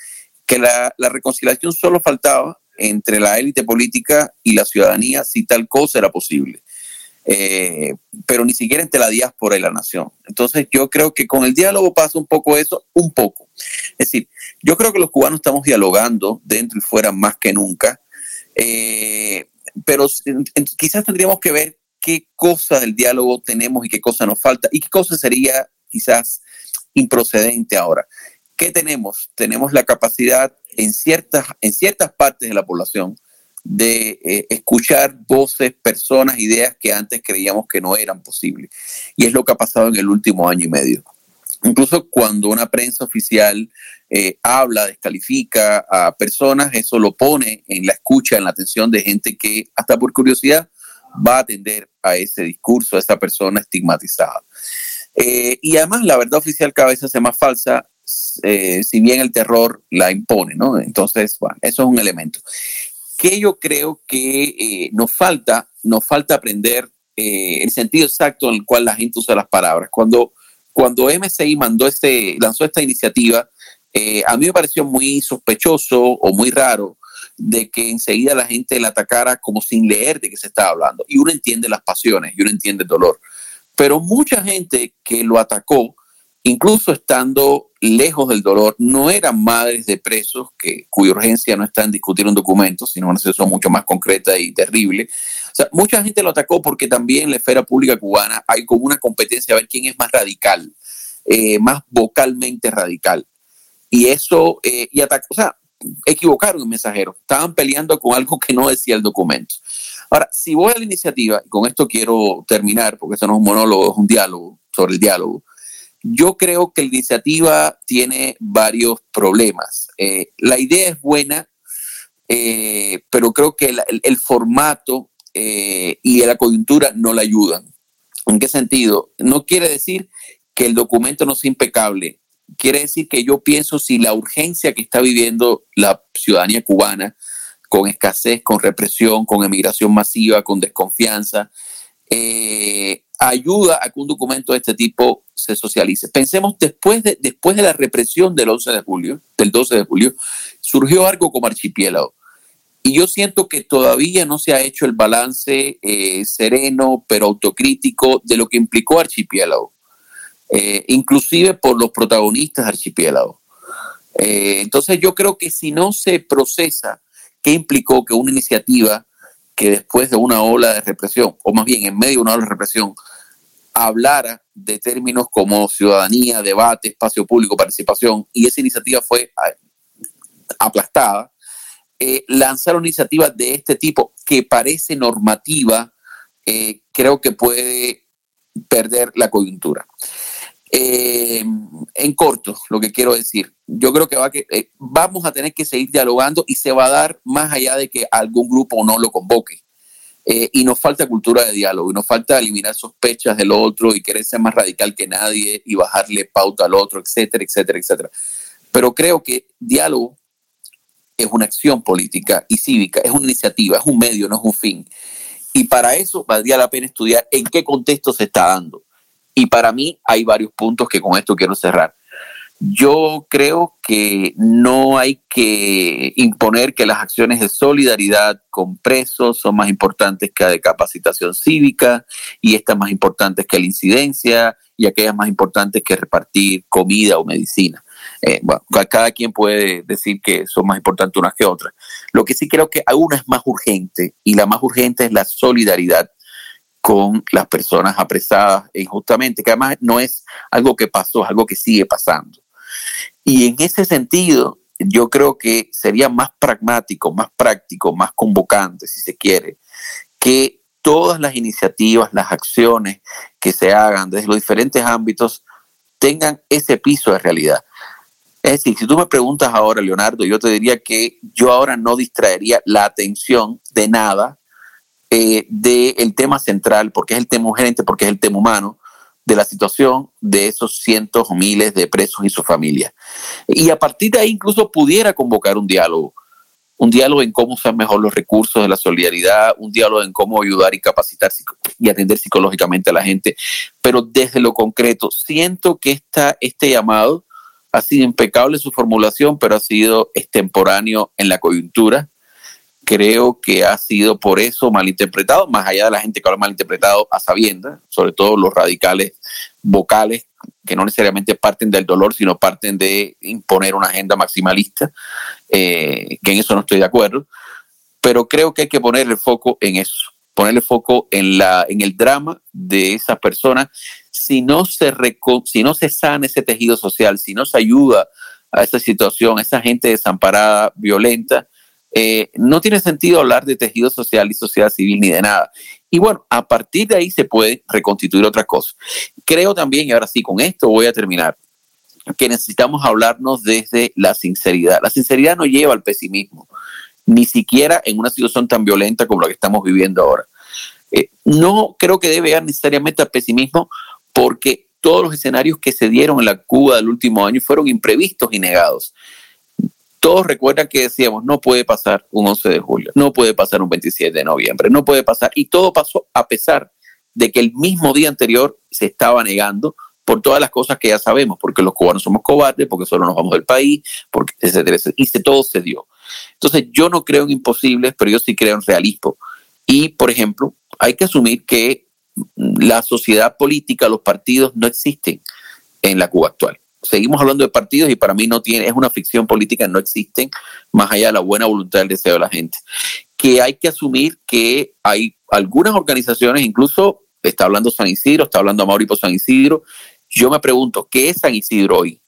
que la, la reconciliación solo faltaba entre la élite política y la ciudadanía si tal cosa era posible. Eh, pero ni siquiera entre la diáspora y la nación. Entonces yo creo que con el diálogo pasa un poco eso, un poco. Es decir, yo creo que los cubanos estamos dialogando dentro y fuera más que nunca, eh, pero quizás tendríamos que ver qué cosas del diálogo tenemos y qué cosa nos falta y qué cosa sería quizás improcedente ahora. ¿Qué tenemos? Tenemos la capacidad en ciertas, en ciertas partes de la población de eh, escuchar voces, personas, ideas que antes creíamos que no eran posibles. Y es lo que ha pasado en el último año y medio. Incluso cuando una prensa oficial eh, habla, descalifica a personas, eso lo pone en la escucha, en la atención de gente que hasta por curiosidad va a atender a ese discurso, a esa persona estigmatizada. Eh, y además la verdad oficial cada vez se hace más falsa, si bien el terror la impone, ¿no? Entonces, bueno, eso es un elemento que yo creo que eh, nos falta, nos falta aprender eh, el sentido exacto en el cual la gente usa las palabras. Cuando, cuando MCI mandó este, lanzó esta iniciativa, eh, a mí me pareció muy sospechoso o muy raro de que enseguida la gente la atacara como sin leer de qué se estaba hablando. Y uno entiende las pasiones y uno entiende el dolor. Pero mucha gente que lo atacó incluso estando lejos del dolor, no eran madres de presos que, cuya urgencia no está en discutir un documento, sino una situación mucho más concreta y terrible. O sea, mucha gente lo atacó porque también en la esfera pública cubana hay como una competencia a ver quién es más radical, eh, más vocalmente radical. Y eso, eh, y atacó, o sea, equivocaron el mensajero, estaban peleando con algo que no decía el documento. Ahora, si voy a la iniciativa, y con esto quiero terminar, porque esto no es un monólogo, es un diálogo sobre el diálogo, yo creo que la iniciativa tiene varios problemas. Eh, la idea es buena, eh, pero creo que el, formato eh, y la coyuntura no la ayudan. ¿En qué sentido? No quiere decir que el documento no sea impecable. Quiere decir que yo pienso si la urgencia que está viviendo la ciudadanía cubana, con escasez, con represión, con emigración masiva, con desconfianza, ayuda a que un documento de este tipo se socialice. Pensemos después de, después de la represión del 11 de julio, del 12 de julio, surgió algo como archipiélago. Y yo siento que todavía no se ha hecho el balance eh, sereno, pero autocrítico de lo que implicó archipiélago, eh, inclusive por los protagonistas de archipiélago. Eh, entonces yo creo que si no se procesa qué implicó que una iniciativa que después de una ola de represión, o más bien en medio de una ola de represión, hablara de términos como ciudadanía, debate, espacio público, participación, y esa iniciativa fue ah, aplastada, eh, lanzar una iniciativa de este tipo que parece normativa, eh, creo que puede perder la coyuntura. Eh, en corto, lo que quiero decir, yo creo que, que vamos a tener que seguir dialogando y se va a dar más allá de que algún grupo no lo convoque. Eh, y nos falta cultura de diálogo, y nos falta eliminar sospechas del otro y querer ser más radical que nadie y bajarle pauta al otro, etcétera, etcétera, etcétera. Pero creo que diálogo es una acción política y cívica, es una iniciativa, es un medio, no es un fin. Y para eso valdría la pena estudiar en qué contexto se está dando. Y para mí hay varios puntos que con esto quiero cerrar. Yo creo que no hay que imponer que las acciones de solidaridad con presos son más importantes que la de capacitación cívica y estas más importantes que la incidencia y aquellas más importantes que repartir comida o medicina. Eh, bueno, cada quien puede decir que son más importantes unas que otras. Lo que sí creo que una es más urgente y la más urgente es la solidaridad con las personas apresadas injustamente, que además no es algo que pasó, es algo que sigue pasando. Y en ese sentido, yo creo que sería más pragmático, más práctico, más convocante, si se quiere, que todas las iniciativas, las acciones que se hagan desde los diferentes ámbitos tengan ese piso de realidad. Es decir, si tú me preguntas ahora, Leonardo, yo te diría que yo ahora no distraería la atención de nada eh, del tema central, porque es el tema urgente, porque es el tema humano, de la situación de esos cientos o miles de presos y sus familias. Y a partir de ahí incluso pudiera convocar un diálogo. un diálogo en cómo usar mejor los recursos de la solidaridad, un diálogo en cómo ayudar y capacitar y atender psicológicamente a la gente. Pero desde lo concreto, siento que este llamado ha sido impecable su formulación, pero ha sido extemporáneo en la coyuntura. Creo que ha sido por eso malinterpretado, más allá de la gente que lo ha malinterpretado a sabiendas, sobre todo los radicales vocales que no necesariamente parten del dolor, sino parten de imponer una agenda maximalista, eh, que en eso no estoy de acuerdo, pero creo que hay que poner el foco en eso, poner el foco en, la, en el drama de esas personas. Si no, se si no se sana ese tejido social, si no se ayuda a esa situación, a esa gente desamparada, violenta, eh, no tiene sentido hablar de tejido social y sociedad civil ni de nada. Y bueno, a partir de ahí se puede reconstituir otra cosa. Creo también, y ahora sí, con esto voy a terminar, que necesitamos hablarnos desde la sinceridad. La sinceridad no lleva al pesimismo, ni siquiera en una situación tan violenta como la que estamos viviendo ahora. Eh, no creo que debe llegar necesariamente al pesimismo porque todos los escenarios que se dieron en la Cuba del último año fueron imprevistos y negados todos recuerdan que decíamos, no puede pasar un 11 de julio, no puede pasar un 27 de noviembre, no puede pasar. Y todo pasó a pesar de que el mismo día anterior se estaba negando por todas las cosas que ya sabemos, porque los cubanos somos cobardes, porque solo nos vamos del país, porque etcétera, etcétera. Y se, todo se dio. Entonces, yo no creo en imposibles, pero yo sí creo en realismo. Y, por ejemplo, hay que asumir que la sociedad política, los partidos no existen en la Cuba actual seguimos hablando de partidos y para mí no tiene, es una ficción política, no existen más allá de la buena voluntad del deseo de la gente. Que hay que asumir que hay algunas organizaciones, incluso está hablando San Isidro, está hablando Mauricio San Isidro. Yo me pregunto, ¿qué es San Isidro hoy?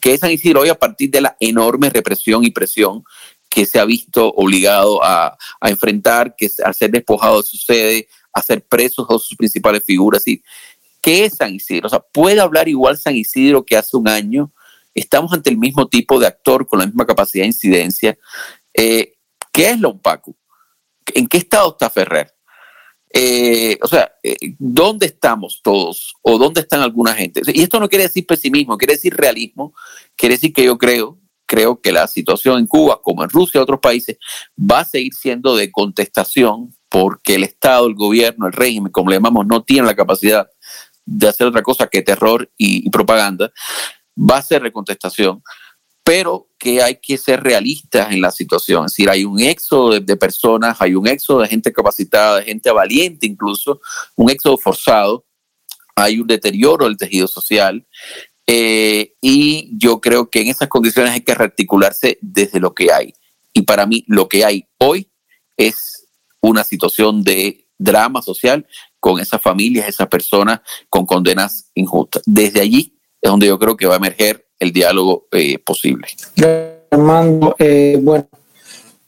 ¿Qué es San Isidro hoy a partir de la enorme represión y presión que se ha visto obligado a, enfrentar, que a ser despojado de su sede, a ser presos de sus principales figuras? Y ¿Qué es San Isidro? O sea, ¿puede hablar igual San Isidro que hace un año? Estamos ante el mismo tipo de actor con la misma capacidad de incidencia. Eh, ¿Qué es la UNPACU? ¿En qué estado está Ferrer? Eh, o sea, eh, ¿dónde estamos todos? ¿O dónde están alguna gente? Y esto no quiere decir pesimismo, quiere decir realismo. Quiere decir que yo creo, creo que la situación en Cuba, como en Rusia y otros países, va a seguir siendo de contestación porque el Estado, el gobierno, el régimen, como le llamamos, no tiene la capacidad de hacer otra cosa que terror y, propaganda, va a ser recontestación, pero que hay que ser realistas en la situación. Es decir, hay un éxodo de, personas, hay un éxodo de gente capacitada, de gente valiente incluso, un éxodo forzado, hay un deterioro del tejido social. Eh, y yo creo que en esas condiciones hay que rearticularse desde lo que hay. Y para mí lo que hay hoy es una situación de drama social con esas familias, esas personas con condenas injustas. Desde allí es donde yo creo que va a emerger el diálogo eh, posible. Armando, eh, bueno,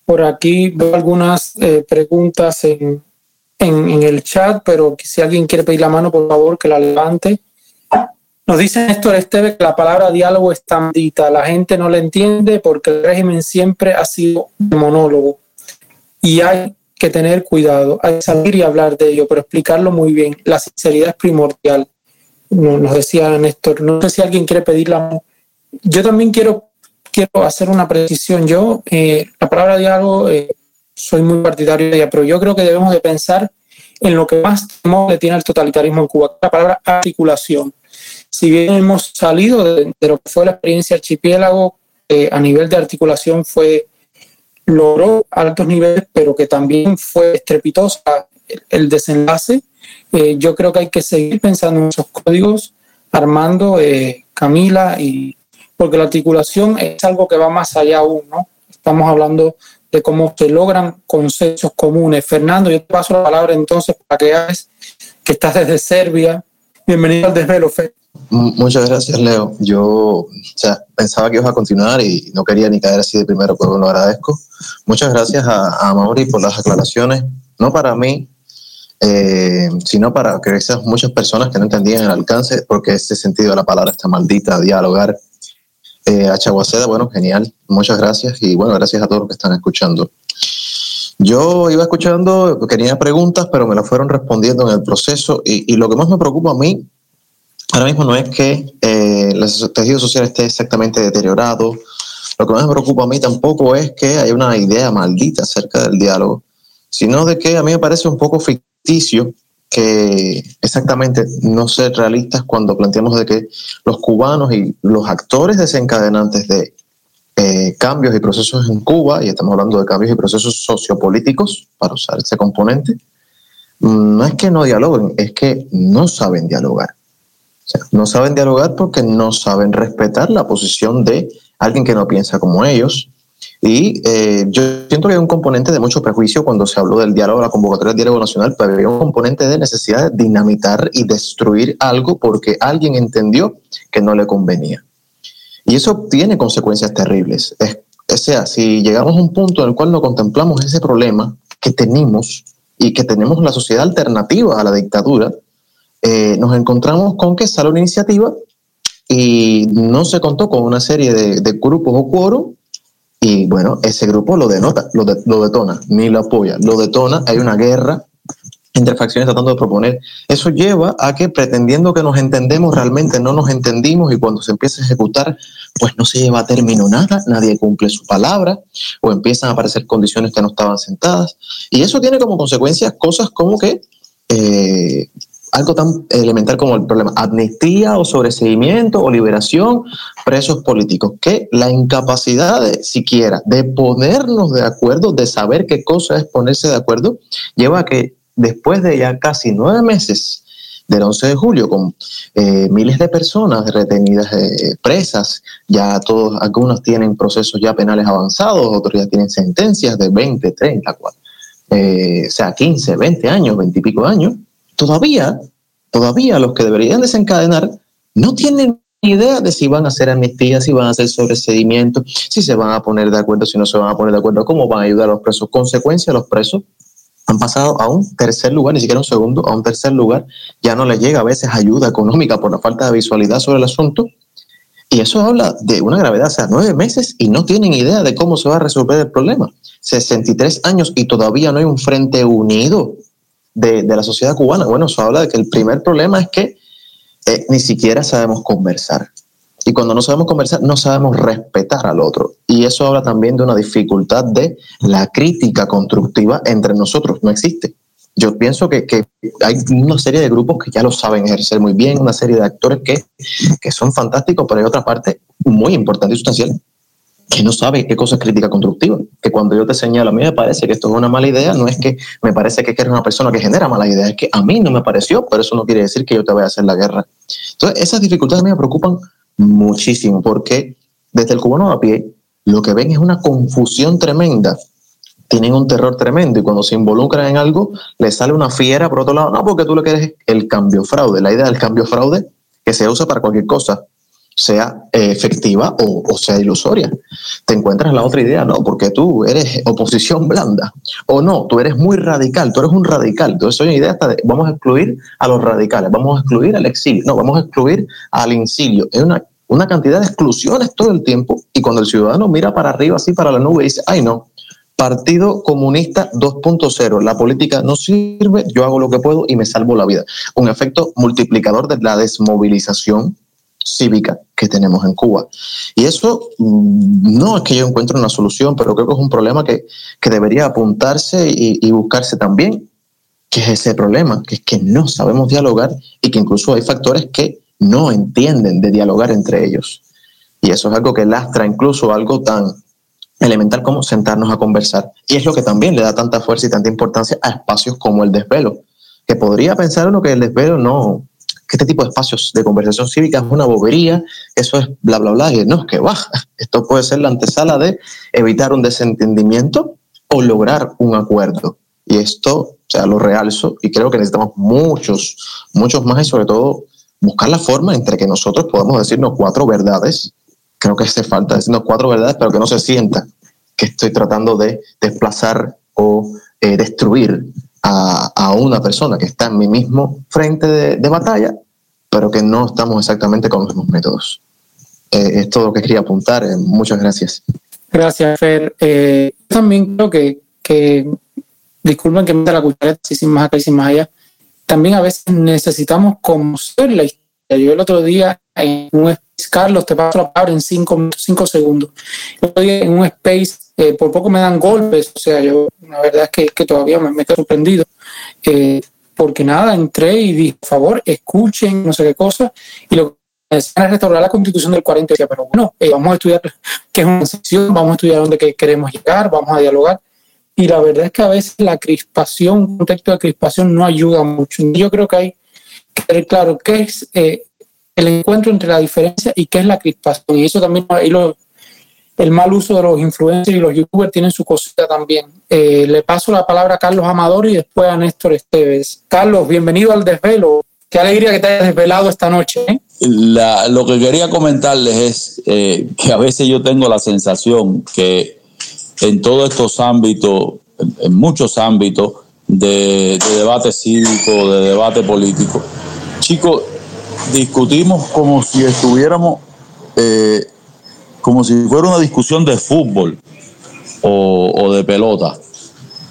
por aquí veo algunas eh, preguntas en, en, el chat, pero si alguien quiere pedir la mano, por favor, que la levante. Nos dice Néstor Esteve que la palabra diálogo es tan dita, la gente no la entiende porque el régimen siempre ha sido monólogo. Y hay que tener cuidado, hay que salir y hablar de ello, pero explicarlo muy bien. La sinceridad es primordial. Nos decía Néstor, no sé si alguien quiere pedirla. Yo también quiero, quiero hacer una precisión. Yo, eh, la palabra diálogo, eh, soy muy partidario de ella, pero yo creo que debemos de pensar en lo que más temor le tiene al totalitarismo en Cuba, la palabra articulación. Si bien hemos salido de, lo que fue la experiencia archipiélago, eh, a nivel de articulación fue logró altos niveles, pero que también fue estrepitosa el, desenlace. Eh, yo creo que hay que seguir pensando en esos códigos, Armando, eh, Camila, y porque la articulación es algo que va más allá aún, ¿no? Estamos hablando de cómo se logran consensos comunes. Fernando, yo te paso la palabra entonces para que hagas que estás desde Serbia. Bienvenido al desvelo, Fe. Muchas gracias, Leo. Yo o sea, pensaba que ibas a continuar y no quería ni caer así de primero, pero lo agradezco. Muchas gracias a, a Mauri por las aclaraciones, no para mí, eh, sino para que esas muchas personas que no entendían el alcance, porque ese sentido de la palabra está maldita, dialogar. Eh, a Chaguaceda, bueno, genial, muchas gracias y bueno, gracias a todos los que están escuchando. Yo iba escuchando, tenía preguntas, pero me las fueron respondiendo en el proceso y, y lo que más me preocupa a mí Ahora mismo no es que eh, el tejido social esté exactamente deteriorado lo que más me preocupa a mí tampoco es que haya una idea maldita acerca del diálogo, sino de que a mí me parece un poco ficticio que exactamente no ser realistas cuando planteamos de que los cubanos y los actores desencadenantes de eh, cambios y procesos en Cuba, y estamos hablando de cambios y procesos sociopolíticos, para usar ese componente, mm, no es que no dialoguen, es que no saben dialogar. No saben dialogar porque no saben respetar la posición de alguien que no piensa como ellos. Y eh, yo siento que hay un componente de mucho prejuicio cuando se habló del diálogo, la convocatoria del diálogo nacional, pero había un componente de necesidad de dinamitar y destruir algo porque alguien entendió que no le convenía. Y eso tiene consecuencias terribles. o sea, si llegamos a un punto en el cual no contemplamos ese problema que tenemos y que tenemos la sociedad alternativa a la dictadura, eh, nos encontramos con que sale una iniciativa y no se contó con una serie de, grupos o quórum y bueno, ese grupo lo denota, lo, lo detona, ni lo apoya, lo detona, hay una guerra entre facciones tratando de proponer. Eso lleva a que pretendiendo que nos entendemos, realmente no nos entendimos y cuando se empieza a ejecutar, pues no se lleva a término nada, nadie cumple su palabra o empiezan a aparecer condiciones que no estaban sentadas. Y eso tiene como consecuencias cosas como que eh, algo tan elemental como el problema amnistía o sobreseguimiento o liberación presos políticos, que la incapacidad siquiera de ponernos de acuerdo, de saber qué cosa es ponerse de acuerdo, lleva a que después de ya casi nueve meses del 11 de julio, con eh, miles de personas retenidas eh, presas, ya todos, algunos tienen procesos ya penales avanzados, otros ya tienen sentencias de 20, 30, eh, o sea, 15, 20 años, 20 y pico años, todavía, todavía los que deberían desencadenar no tienen idea de si van a hacer amnistías, si van a hacer sobreseguimiento, si se van a poner de acuerdo, si no se van a poner de acuerdo, cómo van a ayudar a los presos. Consecuencia, los presos han pasado a un tercer lugar, ni siquiera un segundo, a un tercer lugar. Ya no les llega a veces ayuda económica por la falta de visualidad sobre el asunto. Y eso habla de una gravedad, o sea, nueve meses y no tienen idea de cómo se va a resolver el problema. 63 años y todavía no hay un frente unido de, la sociedad cubana. Bueno, eso habla de que el primer problema es que eh, ni siquiera sabemos conversar. Y cuando no sabemos conversar, no sabemos respetar al otro. Y eso habla también de una dificultad de la crítica constructiva entre nosotros. No existe. Yo pienso que, hay una serie de grupos que ya lo saben ejercer muy bien, una serie de actores que, que son fantásticos, pero hay otra parte muy importante y sustancial que no sabe qué cosa es crítica constructiva. Que cuando yo te señalo, a mí me parece que esto es una mala idea, no es que me parece que eres una persona que genera mala idea, es que a mí no me pareció, pero eso no quiere decir que yo te vaya a hacer la guerra. Entonces, esas dificultades me preocupan muchísimo, porque desde el cubano a pie lo que ven es una confusión tremenda. Tienen un terror tremendo y cuando se involucran en algo, les sale una fiera por otro lado. No, porque tú lo que eres el cambio fraude. La idea del cambio fraude que se usa para cualquier cosa, sea eh, efectiva o, sea ilusoria. Te encuentras la otra idea, no, porque tú eres oposición blanda. O no, tú eres muy radical, tú eres un radical. Entonces, hay una idea hasta de vamos a excluir a los radicales, vamos a excluir al exilio, no, vamos a excluir al incilio. Es una, una cantidad de exclusiones todo el tiempo. Y cuando el ciudadano mira para arriba, así para la nube, dice, ay, no, Partido Comunista 2.0. La política no sirve, yo hago lo que puedo y me salvo la vida. Un efecto multiplicador de la desmovilización cívica que tenemos en Cuba. Y eso mm, no es que yo encuentre una solución, pero creo que es un problema que, debería apuntarse y, buscarse también, que es ese problema, que es que no sabemos dialogar y que incluso hay factores que no entienden de dialogar entre ellos. Y eso es algo que lastra incluso algo tan elemental como sentarnos a conversar. Y es lo que también le da tanta fuerza y tanta importancia a espacios como el desvelo, que podría pensar uno que el desvelo no, que este tipo de espacios de conversación cívica es una bobería, eso es bla, bla, bla, y no, es que baja. Esto puede ser la antesala de evitar un desentendimiento o lograr un acuerdo. Y esto, o sea, lo realzo y creo que necesitamos muchos, muchos más y sobre todo buscar la forma entre que nosotros podamos decirnos cuatro verdades. Creo que hace falta decirnos cuatro verdades, pero que no se sienta que estoy tratando de desplazar o eh, destruir a, una persona que está en mi mismo frente de, batalla, pero que no estamos exactamente con los mismos métodos. Eh, es todo lo que quería apuntar. Eh, muchas gracias. Gracias, Fer. Eh, también creo que, que, disculpen que meta la cuchareta, sin más acá y sin más allá, también a veces necesitamos conocer la historia. Yo el otro día en un Carlos, te paso la palabra en cinco minutos, cinco segundos. Estoy en un space, eh, por poco me dan golpes, o sea, yo la verdad es que, que todavía me, me quedo sorprendido. Eh, porque nada, entré y dije, por favor, escuchen, no sé qué cosa, y lo que es restaurar la constitución del 40, decía, pero bueno, eh, vamos a estudiar qué es una sección, vamos a estudiar dónde queremos llegar, vamos a dialogar. Y la verdad es que a veces la crispación, un contexto de crispación no ayuda mucho. Yo creo que hay que tener claro qué es eh, el encuentro entre la diferencia y qué es la crispación. Y eso también lo, el mal uso de los influencers y los youtubers tienen su cosita también. Eh, le paso la palabra a Carlos Amador y después a Néstor Esteves. Carlos, bienvenido al desvelo. Qué alegría que te hayas desvelado esta noche. ¿eh? La, lo que quería comentarles es eh, que a veces yo tengo la sensación que en todos estos ámbitos, en, en muchos ámbitos de, de, debate cívico, de debate político, chicos, discutimos como si estuviéramos eh, como si fuera una discusión de fútbol o, de pelota,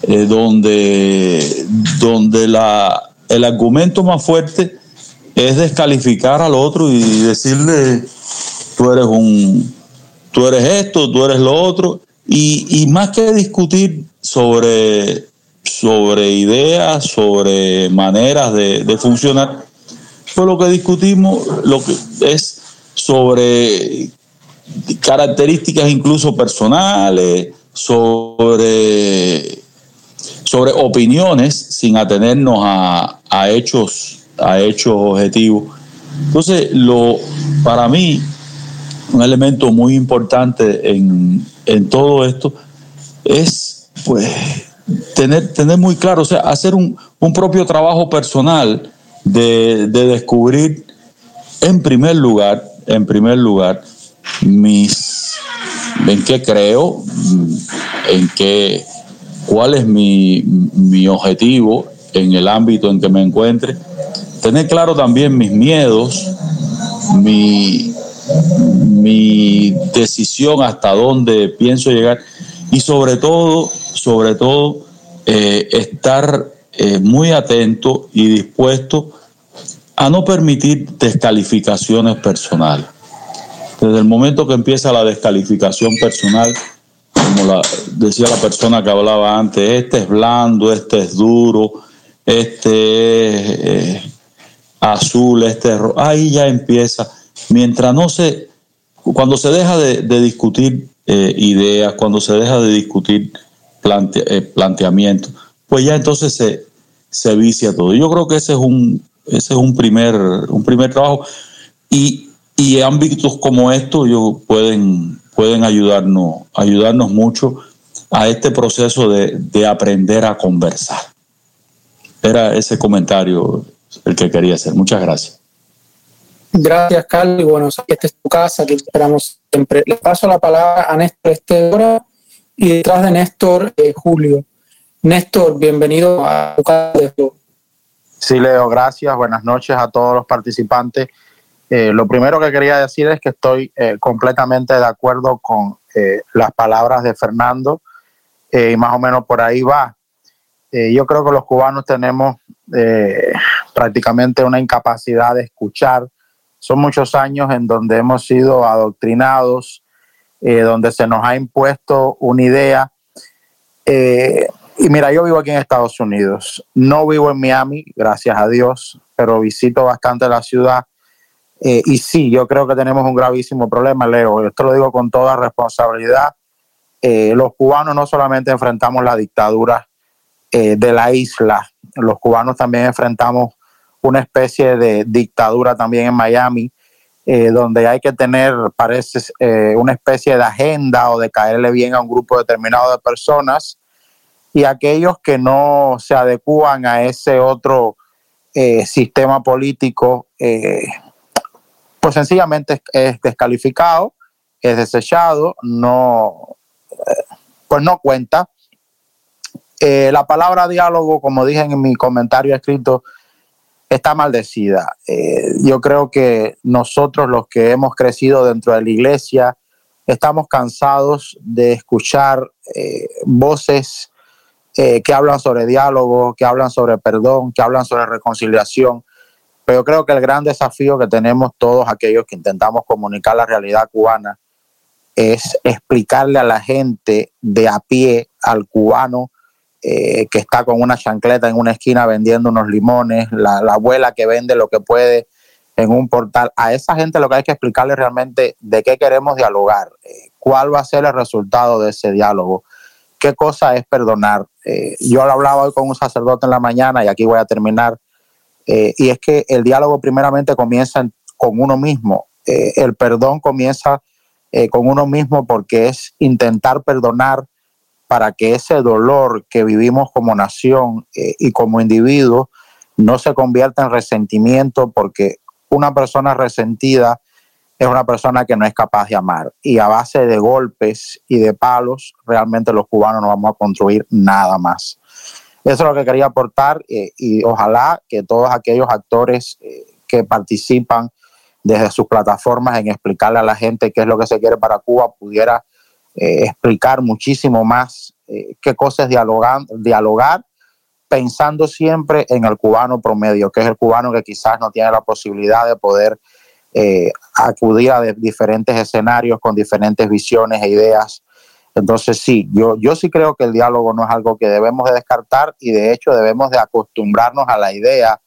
eh, donde, donde la, el argumento más fuerte es descalificar al otro y decirle, tú eres un, tú eres esto, tú eres lo otro, y, y más que discutir sobre, sobre ideas, sobre maneras de, de funcionar, pues lo que discutimos lo que es sobre características incluso personales, sobre, sobre opiniones sin atenernos a, a, hechos, a hechos objetivos. Entonces, lo, para mí, un elemento muy importante en, en todo esto es pues tener, tener muy claro, o sea, hacer un, un propio trabajo personal de, de descubrir en primer lugar, en primer lugar, mis en qué creo, en qué cuál es mi, mi, objetivo en el ámbito en que me encuentre, tener claro también mis miedos, mi, mi decisión hasta dónde pienso llegar y sobre todo, sobre todo, eh, estar eh, muy atento y dispuesto a no permitir descalificaciones personales. Desde el momento que empieza la descalificación personal, como la, decía la persona que hablaba antes, este es blando, este es duro, este es eh, azul, este es rojo, ahí ya empieza. Mientras no se, cuando se deja de, discutir eh, ideas, cuando se deja de discutir plante, eh, planteamientos, pues ya entonces se, se vicia todo. Yo creo que ese es un, ese es un primer, un primer trabajo. Y, y ámbitos como estos yo, pueden, pueden ayudarnos, ayudarnos mucho a este proceso de, de, aprender a conversar. Era ese comentario el que quería hacer. Muchas gracias. Gracias, Carlos. Bueno, esta es tu casa, que esperamos siempre. Le paso la palabra a Néstor Estedora y detrás de Néstor, eh, Julio. Néstor, bienvenido a tu casa. Sí, Leo, gracias. Buenas noches a todos los participantes. Eh, lo primero que quería decir es que estoy eh, completamente de acuerdo con eh, las palabras de Fernando eh, y más o menos por ahí va. Eh, yo creo que los cubanos tenemos prácticamente una incapacidad de escuchar. Son muchos años en donde hemos sido adoctrinados, donde se nos ha impuesto una idea. Y mira, yo vivo aquí en Estados Unidos. No vivo en Miami, gracias a Dios, pero visito bastante la ciudad eh, y sí, yo creo que tenemos un gravísimo problema, Leo. Esto lo digo con toda responsabilidad. Eh, los cubanos no solamente enfrentamos la dictadura eh, de la isla, los cubanos también enfrentamos una especie de dictadura también en Miami, donde hay que tener, parece, una especie de agenda o de caerle bien a un grupo determinado de personas y aquellos que no se adecúan a ese otro sistema político pues sencillamente es descalificado, es desechado, no, pues no cuenta. Eh, la palabra diálogo, como dije en mi comentario escrito, está maldecida. Eh, yo creo que nosotros los que hemos crecido dentro de la iglesia estamos cansados de escuchar eh, voces eh, que hablan sobre diálogo, que hablan sobre perdón, que hablan sobre reconciliación Pero yo creo que el gran desafío que tenemos todos aquellos que intentamos comunicar la realidad cubana es explicarle a la gente de a pie, al cubano eh, que está con una chancleta en una esquina vendiendo unos limones, la, abuela que vende lo que puede en un portal. A esa gente lo que hay que explicarle realmente de qué queremos dialogar, eh, cuál va a ser el resultado de ese diálogo, qué cosa es perdonar. Eh, yo lo hablaba hoy con un sacerdote en la mañana y aquí voy a terminar. y es que el diálogo primeramente comienza con uno mismo. el perdón comienza eh, con uno mismo porque es intentar perdonar para que ese dolor que vivimos como nación eh, y como individuo no se convierta en resentimiento porque una persona resentida es una persona que no es capaz de amar y a base de golpes y de palos realmente los cubanos no vamos a construir nada más. Eso es lo que quería aportar eh, y ojalá que todos aquellos actores que participan desde sus plataformas en explicarle a la gente qué es lo que se quiere para Cuba, pudiera eh, explicar muchísimo más eh, qué cosas dialogar, dialogar, pensando siempre en el cubano promedio, que es el cubano que quizás no tiene la posibilidad de poder eh, acudir a diferentes escenarios con diferentes visiones e ideas. Entonces sí, yo, yo sí creo que el diálogo no es algo que debemos de descartar y de hecho debemos de acostumbrarnos a la idea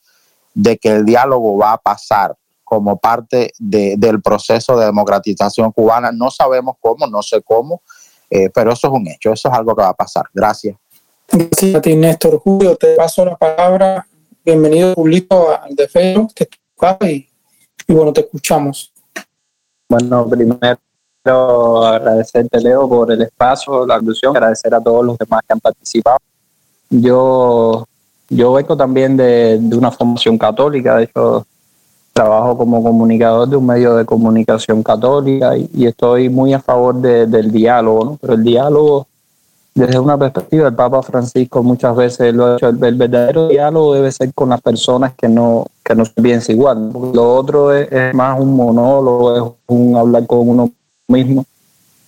de que el diálogo va a pasar como parte del proceso de democratización cubana. No sabemos cómo, no sé cómo, eh, pero eso es un hecho, eso es algo que va a pasar. Gracias. Gracias a ti, Néstor. Julio, te paso la palabra. Bienvenido, público, al de Feo, que y, y bueno, te escuchamos. Bueno, primero agradecerte, Leo, por el espacio, la alusión, agradecer a todos los demás que han participado. Yo, yo vengo también de, de una formación católica, de hecho, trabajo como comunicador de un medio de comunicación católica y, estoy muy a favor del diálogo, ¿no? pero el diálogo desde una perspectiva, el Papa Francisco muchas veces lo ha dicho, el, verdadero diálogo debe ser con las personas que no, que no piensan igual, lo otro es, más un monólogo, es un hablar con uno mismo.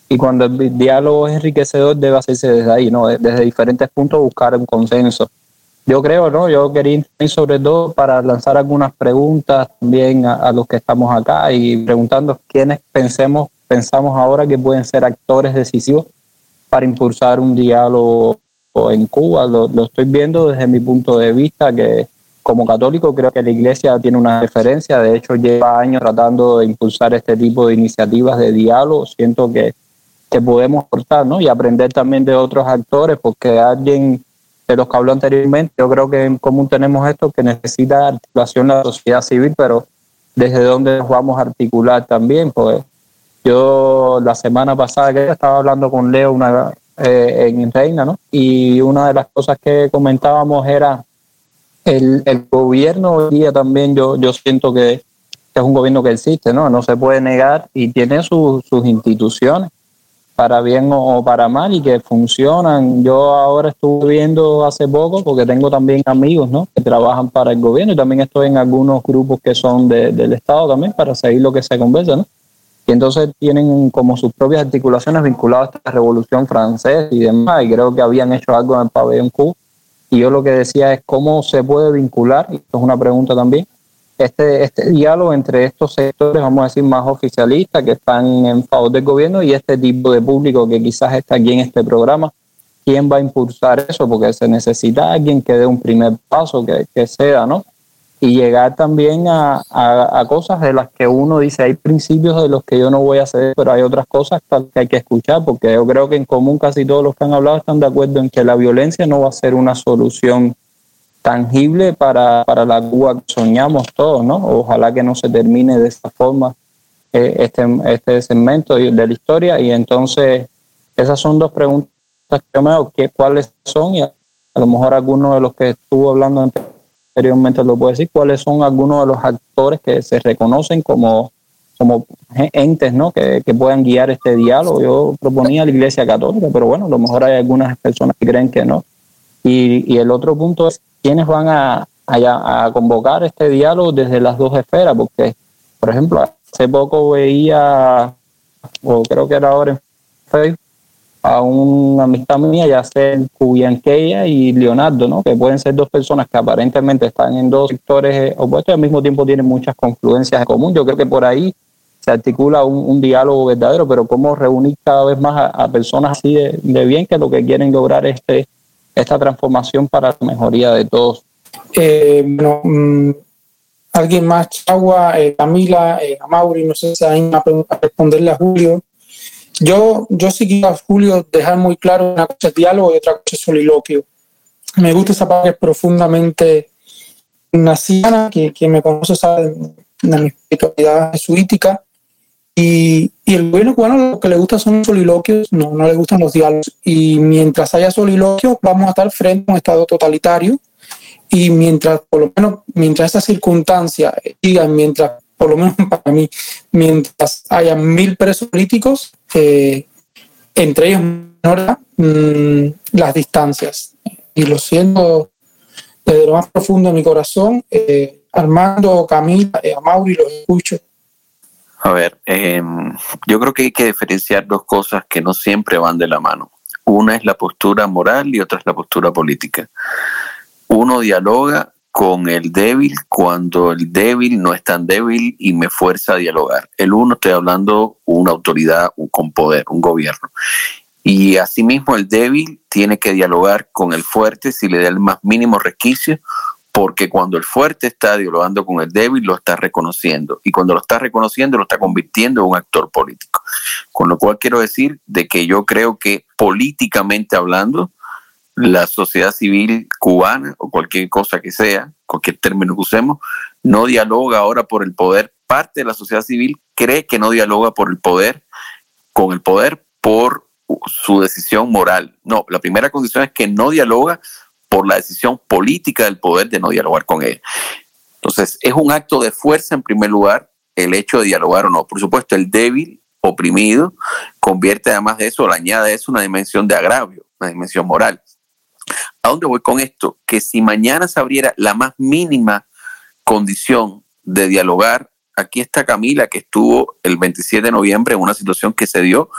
Y cuando el diálogo es enriquecedor, debe hacerse desde ahí, ¿no? Desde diferentes puntos buscar un consenso yo creo, ¿no? Yo quería sobre todo para lanzar algunas preguntas también a, los que estamos acá y preguntando quiénes pensemos, pensamos ahora que pueden ser actores decisivos para impulsar un diálogo en Cuba. Lo, estoy viendo desde mi punto de vista que como católico creo que la iglesia tiene una referencia, de hecho lleva años tratando de impulsar este tipo de iniciativas de diálogo. Siento que, que podemos aportar, ¿no? Y aprender también de otros actores porque alguien de los que habló anteriormente, yo creo que en común tenemos esto, que necesita articulación la sociedad civil, pero desde dónde nos vamos a articular también, pues yo la semana pasada que estaba hablando con Leo una, eh, en Reina, ¿no? Y una de las cosas que comentábamos era el, el gobierno hoy día también, yo, yo siento que es un gobierno que existe, ¿no? No se puede negar y tiene sus instituciones para bien o para mal y que funcionan. Yo ahora estuve viendo hace poco, porque tengo también amigos ¿no? que trabajan para el gobierno y también estoy en algunos grupos que son del Estado también para seguir lo que se conversa. ¿no? Y entonces tienen como sus propias articulaciones vinculadas a esta revolución francesa y demás, y creo que habían hecho algo en el pabellón Q. Y yo lo que decía es cómo se puede vincular, y esto es una pregunta también, este, este diálogo entre estos sectores, vamos a decir, más oficialistas que están en favor del gobierno y este tipo de público que quizás está aquí en este programa, ¿quién va a impulsar eso? Porque se necesita alguien que dé un primer paso, que, que sea, ¿no? Y llegar también a, a, cosas de las que uno dice, hay principios de los que yo no voy a hacer, pero hay otras cosas que hay que escuchar, porque yo creo que en común casi todos los que han hablado están de acuerdo en que la violencia no va a ser una solución tangible para, para la Cuba que soñamos todos, ¿no? Ojalá que no se termine de esta forma eh, este, este segmento de la historia. Y entonces, esas son dos preguntas que yo me hago, ¿cuáles son? Y a, lo mejor alguno de los que estuvo hablando anteriormente lo puede decir, ¿cuáles son algunos de los actores que se reconocen como, como entes, ¿no? Que, que puedan guiar este diálogo? Yo proponía la Iglesia Católica, pero bueno, a lo mejor hay algunas personas que creen que no. Y, y el otro punto es quiénes van a, a, convocar este diálogo desde las dos esferas, porque, por ejemplo, hace poco veía, o creo que era ahora en Facebook, a una amistad mía, ya sea Cubianqueya y Leonardo, ¿no? que pueden ser dos personas que aparentemente están en dos sectores eh, opuestos y al mismo tiempo tienen muchas confluencias en común. Yo creo que por ahí se articula un, diálogo verdadero, pero cómo reunir cada vez más a, personas así de, bien que lo que quieren lograr es este, esta transformación para la mejoría de todos. Eh, bueno, mm, alguien más, Chagua, eh, Camila, eh, Mauri, no sé si hay a, a responderle a Julio. Yo, yo sí quiero, Julio, dejar muy claro una cosa es diálogo y otra cosa es soliloquio. Me gusta esa parte profundamente naciana, que quien me conoce sabe de mi espiritualidad jesuítica. Y, y, el gobierno cubano lo que le gusta son los soliloquios, no, no le gustan los diálogos. Y mientras haya soliloquios, vamos a estar frente a un Estado totalitario. Y mientras, por lo menos, mientras esas circunstancias digan, mientras por lo menos para mí, mientras haya mil presos políticos, eh, entre ellos mm, las distancias. Y lo siento desde lo más profundo de mi corazón. Eh, Armando, Camila, eh, a Mauri, los escucho. A ver, em, yo creo que hay que diferenciar dos cosas que no siempre van de la mano. Una es la postura moral y otra es la postura política. Uno dialoga con el débil cuando el débil no es tan débil y me fuerza a dialogar. El uno estoy hablando una autoridad con poder, un gobierno. Y asimismo el débil tiene que dialogar con el fuerte si le da el más mínimo resquicio, porque cuando el fuerte está dialogando con el débil lo está reconociendo y cuando lo está reconociendo lo está convirtiendo en un actor político. Con lo cual quiero decir de que yo creo que políticamente hablando, la sociedad civil cubana o cualquier cosa que sea, cualquier término que usemos, no dialoga ahora por el poder. Parte de la sociedad civil cree que no dialoga por el poder, con el poder por su decisión moral. No, la primera condición es que no dialoga por la decisión política del poder de no dialogar con él. Entonces, es un acto de fuerza en primer lugar el hecho de dialogar o no. Por supuesto, el débil, oprimido, convierte además de eso, le añade eso una dimensión de agravio, una dimensión moral. ¿A dónde voy con esto? Que si mañana se abriera la más mínima condición de dialogar, aquí está Camila, que estuvo el 27 de noviembre en una situación que se dio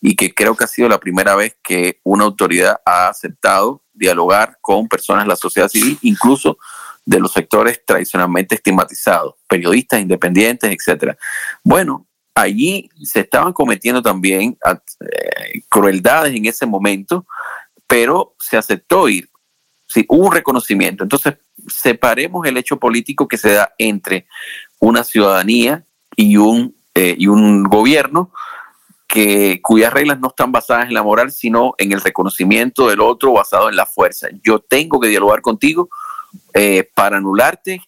y que creo que ha sido la primera vez que una autoridad ha aceptado dialogar con personas de la sociedad civil, incluso de los sectores tradicionalmente estigmatizados, periodistas independientes, etcétera. Bueno, allí se estaban cometiendo también eh, crueldades en ese momento pero se aceptó ir. Sí, hubo un reconocimiento. Entonces, separemos el hecho político que se da entre una ciudadanía y un, eh, y un gobierno que, cuyas reglas no están basadas en la moral, sino en el reconocimiento del otro basado en la fuerza. Yo tengo que dialogar contigo eh, para anularte,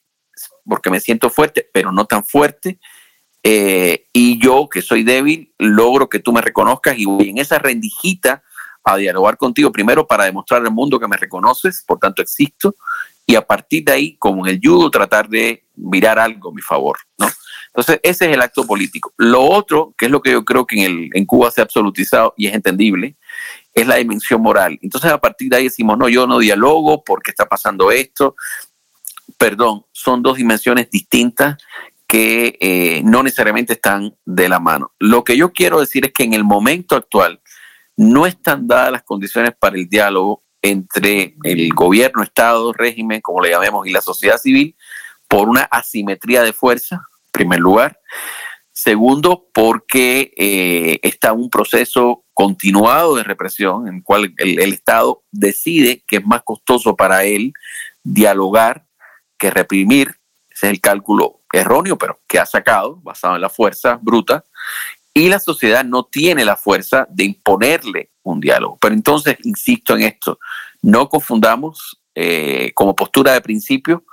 porque me siento fuerte, pero no tan fuerte. Eh, y yo, que soy débil, logro que tú me reconozcas y en esa rendijita a dialogar contigo primero para demostrar al mundo que me reconoces, por tanto existo, y a partir de ahí, como en el judo, tratar de mirar algo a mi favor, ¿no? Entonces, ese es el acto político. Lo otro, que es lo que yo creo que en, el, en Cuba se ha absolutizado y es entendible, es la dimensión moral. Entonces, a partir de ahí decimos, no, yo no dialogo porque está pasando esto. Perdón, son dos dimensiones distintas que eh, no necesariamente están de la mano. Lo que yo quiero decir es que en el momento actual, no están dadas las condiciones para el diálogo entre el gobierno, Estado, régimen, como le llamemos, y la sociedad civil, por una asimetría de fuerza, en primer lugar. Segundo, porque eh, está un proceso continuado de represión en el cual el, el, Estado decide que es más costoso para él dialogar que reprimir. Ese es el cálculo erróneo, pero que ha sacado, basado en la fuerza bruta y la sociedad no tiene la fuerza de imponerle un diálogo. Pero entonces, insisto en esto, no confundamos eh, como postura de principio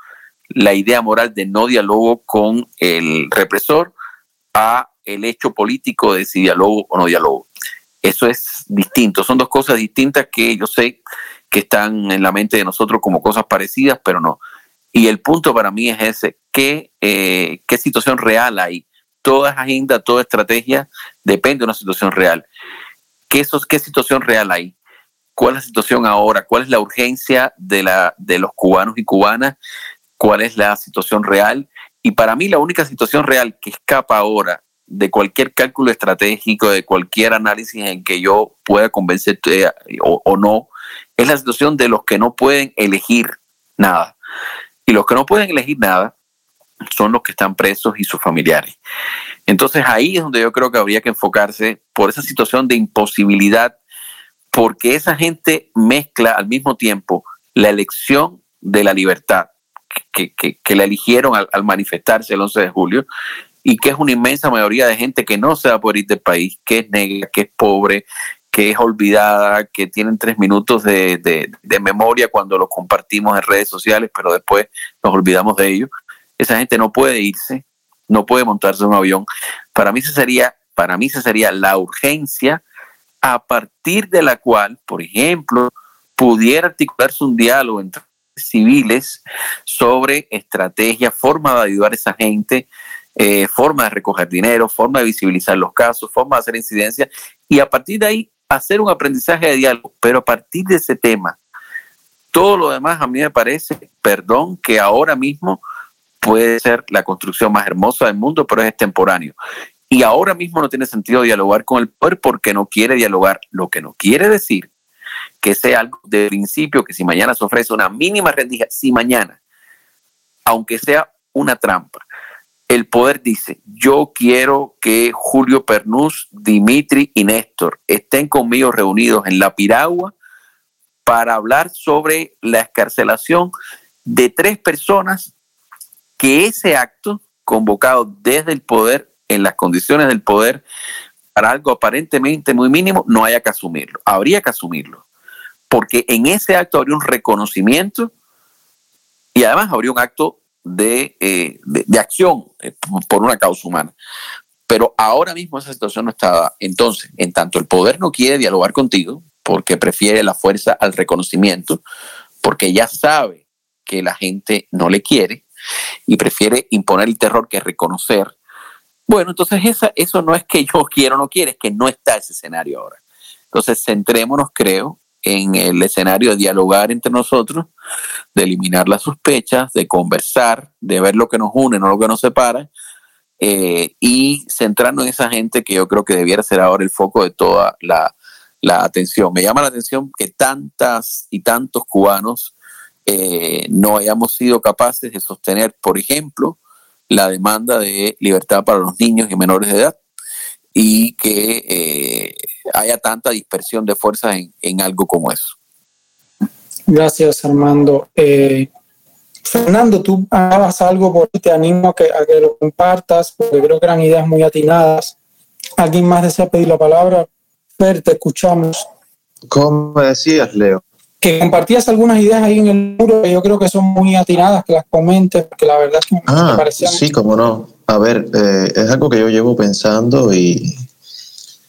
la idea moral de no diálogo con el represor a el hecho político de si diálogo o no diálogo. Eso es distinto, son dos cosas distintas que yo sé que están en la mente de nosotros como cosas parecidas, pero no. Y el punto para mí es ese, ¿qué, eh, qué situación real hay toda agenda, toda estrategia depende de una situación real. ¿Qué, qué situación real hay? ¿Cuál es la situación ahora? ¿Cuál es la urgencia de, la, de los cubanos y cubanas? ¿Cuál es la situación real? Y para mí la única situación real que escapa ahora de cualquier cálculo estratégico, de cualquier análisis en que yo pueda convencerte o, o no, es la situación de los que no pueden elegir nada. Y los que no pueden elegir nada son los que están presos y sus familiares. Entonces ahí es donde yo creo que habría que enfocarse por esa situación de imposibilidad, porque esa gente mezcla al mismo tiempo la elección de la libertad, que, que, la eligieron al, manifestarse el 11 de julio, y que es una inmensa mayoría de gente que no se va a poder ir del país, que es negra, que es pobre, que es olvidada, que tienen tres minutos de, de, de, memoria cuando lo compartimos en redes sociales, pero después nos olvidamos de ello. Esa gente no puede irse, no puede montarse en un avión. Para mí, esa sería, para mí esa sería la urgencia a partir de la cual, por ejemplo, pudiera articularse un diálogo entre civiles sobre estrategia, forma de ayudar a esa gente, eh, forma de recoger dinero, forma de visibilizar los casos, forma de hacer incidencia y a partir de ahí hacer un aprendizaje de diálogo, pero a partir de ese tema. Todo lo demás a mí me parece, perdón, que ahora mismo puede ser la construcción más hermosa del mundo, pero es extemporáneo. Y ahora mismo no tiene sentido dialogar con el poder porque no quiere dialogar, lo que no quiere decir que sea algo de principio, que si mañana se ofrece una mínima rendija, si mañana, aunque sea una trampa, el poder dice, yo quiero que Julio Pernús, Dimitri y Néstor estén conmigo reunidos en la Piragua para hablar sobre la escarcelación de tres personas que ese acto convocado desde el poder, en las condiciones del poder, para algo aparentemente muy mínimo, no haya que asumirlo. Habría que asumirlo. Porque en ese acto habría un reconocimiento y además habría un acto de, eh, de, acción eh, por una causa humana. Pero ahora mismo esa situación no está. Entonces, en tanto el poder no quiere dialogar contigo, porque prefiere la fuerza al reconocimiento, porque ya sabe que la gente no le quiere y prefiere imponer el terror que reconocer. Bueno, entonces esa, eso no es que yo quiero o no quiero, es que no está ese escenario ahora. Entonces, centrémonos, creo, en el escenario de dialogar entre nosotros, de eliminar las sospechas, de conversar, de ver lo que nos une, no lo que nos separa, eh, y centrarnos en esa gente que yo creo que debiera ser ahora el foco de toda la, la atención. Me llama la atención que tantas y tantos cubanos eh, no hayamos sido capaces de sostener, por ejemplo, la demanda de libertad para los niños y menores de edad y que eh, haya tanta dispersión de fuerzas en, en, algo como eso. Gracias, Armando. Eh, Fernando, tú hagas algo por te animo a que, a que lo compartas, porque creo que eran ideas muy atinadas. ¿Alguien más desea pedir la palabra? Fer, te escuchamos. ¿Cómo decías, Leo? Que compartías algunas ideas ahí en el muro que yo creo que son muy atinadas, que las comentes, porque la verdad es que ah, me parecían... Sí, cómo no. A ver, eh, es algo que yo llevo pensando y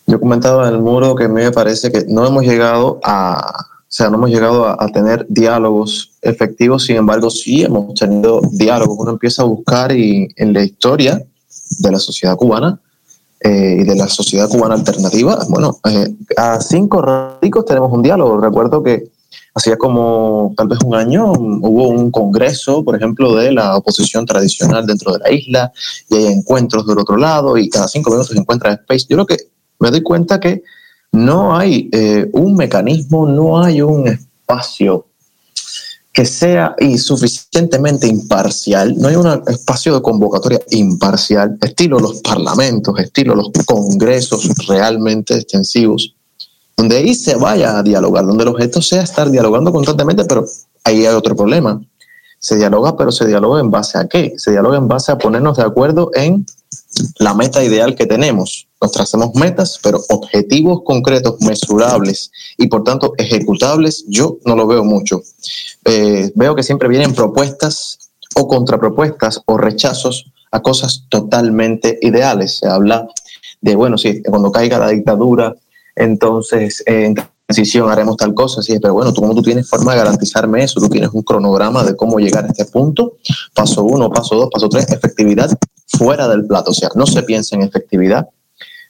yo comentaba en el muro que a mí me parece que no hemos llegado a, o sea, no hemos llegado a, a, tener diálogos efectivos, sin embargo, sí hemos tenido diálogos. Uno empieza a buscar y en la historia de la sociedad cubana eh, y de la sociedad cubana alternativa, bueno, eh, a cinco radicos tenemos un diálogo. Recuerdo que hacía como tal vez un año hubo un congreso, por ejemplo, de la oposición tradicional dentro de la isla y hay encuentros del otro lado y cada cinco minutos se encuentra Space. Yo creo que me doy cuenta que no hay eh, un mecanismo, no hay un espacio que sea suficientemente imparcial, no hay un espacio de convocatoria imparcial, estilo los parlamentos, estilo los congresos realmente extensivos, donde ahí se vaya a dialogar, donde el objeto sea estar dialogando constantemente, pero ahí hay otro problema. Se dialoga, pero se dialoga en base a qué? Se dialoga en base a ponernos de acuerdo en la meta ideal que tenemos. Nos trazamos metas, pero objetivos concretos, mesurables y por tanto ejecutables, yo no lo veo mucho. Eh, veo que siempre vienen propuestas o contrapropuestas o rechazos a cosas totalmente ideales. Se habla de, bueno, sí, cuando caiga la dictadura, entonces eh, en transición haremos tal cosa, sí, pero bueno, tú como tú tienes forma de garantizarme eso, tú tienes un cronograma de cómo llegar a este punto, paso uno, paso dos, paso tres, efectividad fuera del plato, o sea, no se piensa en efectividad.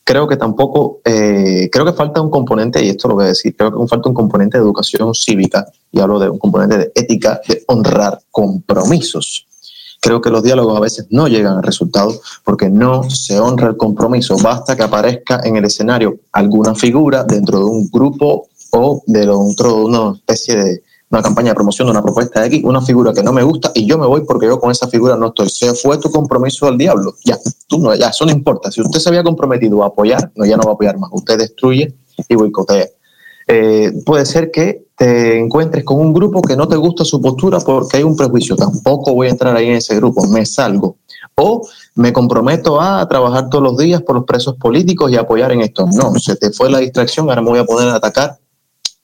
Creo que tampoco, eh, creo que falta un componente, y esto lo voy a decir, creo que falta un componente de educación cívica, y hablo de un componente de ética, de honrar compromisos. Creo que los diálogos a veces no llegan a resultados porque no se honra el compromiso. Basta que aparezca en el escenario alguna figura dentro de un grupo o dentro de una especie de una campaña de promoción de una propuesta de X, una figura que no me gusta y yo me voy porque yo con esa figura no estoy. Se fue tu compromiso al diablo. Ya, tú no, ya, eso no importa. Si usted se había comprometido a apoyar, no, ya no va a apoyar más. Usted destruye y boicotea. Eh, puede ser que te encuentres con un grupo que no te gusta su postura porque hay un prejuicio. Tampoco voy a entrar ahí en ese grupo, me salgo. O me comprometo a trabajar todos los días por los presos políticos y apoyar en esto. No, se te fue la distracción, ahora me voy a poner a atacar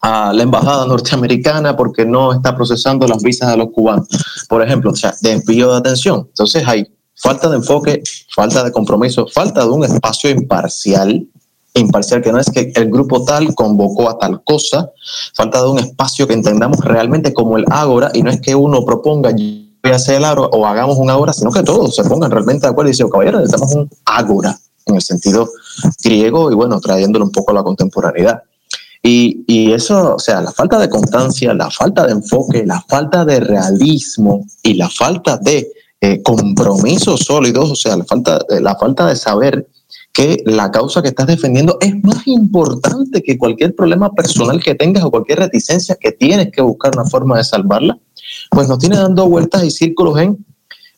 a la embajada norteamericana porque no está procesando las visas a los cubanos. Por ejemplo, o sea, desvío de atención. Entonces hay falta de enfoque, falta de compromiso, falta de un espacio imparcial, imparcial que no es que el grupo tal convocó a tal cosa, falta de un espacio que entendamos realmente como el ágora y no es que uno proponga voy a hacer el ágora o hagamos un ágora, sino que todos se pongan realmente de acuerdo y dicen, caballero, necesitamos un ágora en el sentido griego y bueno, trayéndolo un poco a la contemporaneidad. Y, eso, o sea, la falta de constancia, la falta de enfoque, la falta de realismo y la falta de eh, compromisos sólidos, o sea, la falta, la falta de saber que la causa que estás defendiendo es más importante que cualquier problema personal que tengas o cualquier reticencia que tienes que buscar una forma de salvarla, pues nos tiene dando vueltas y círculos en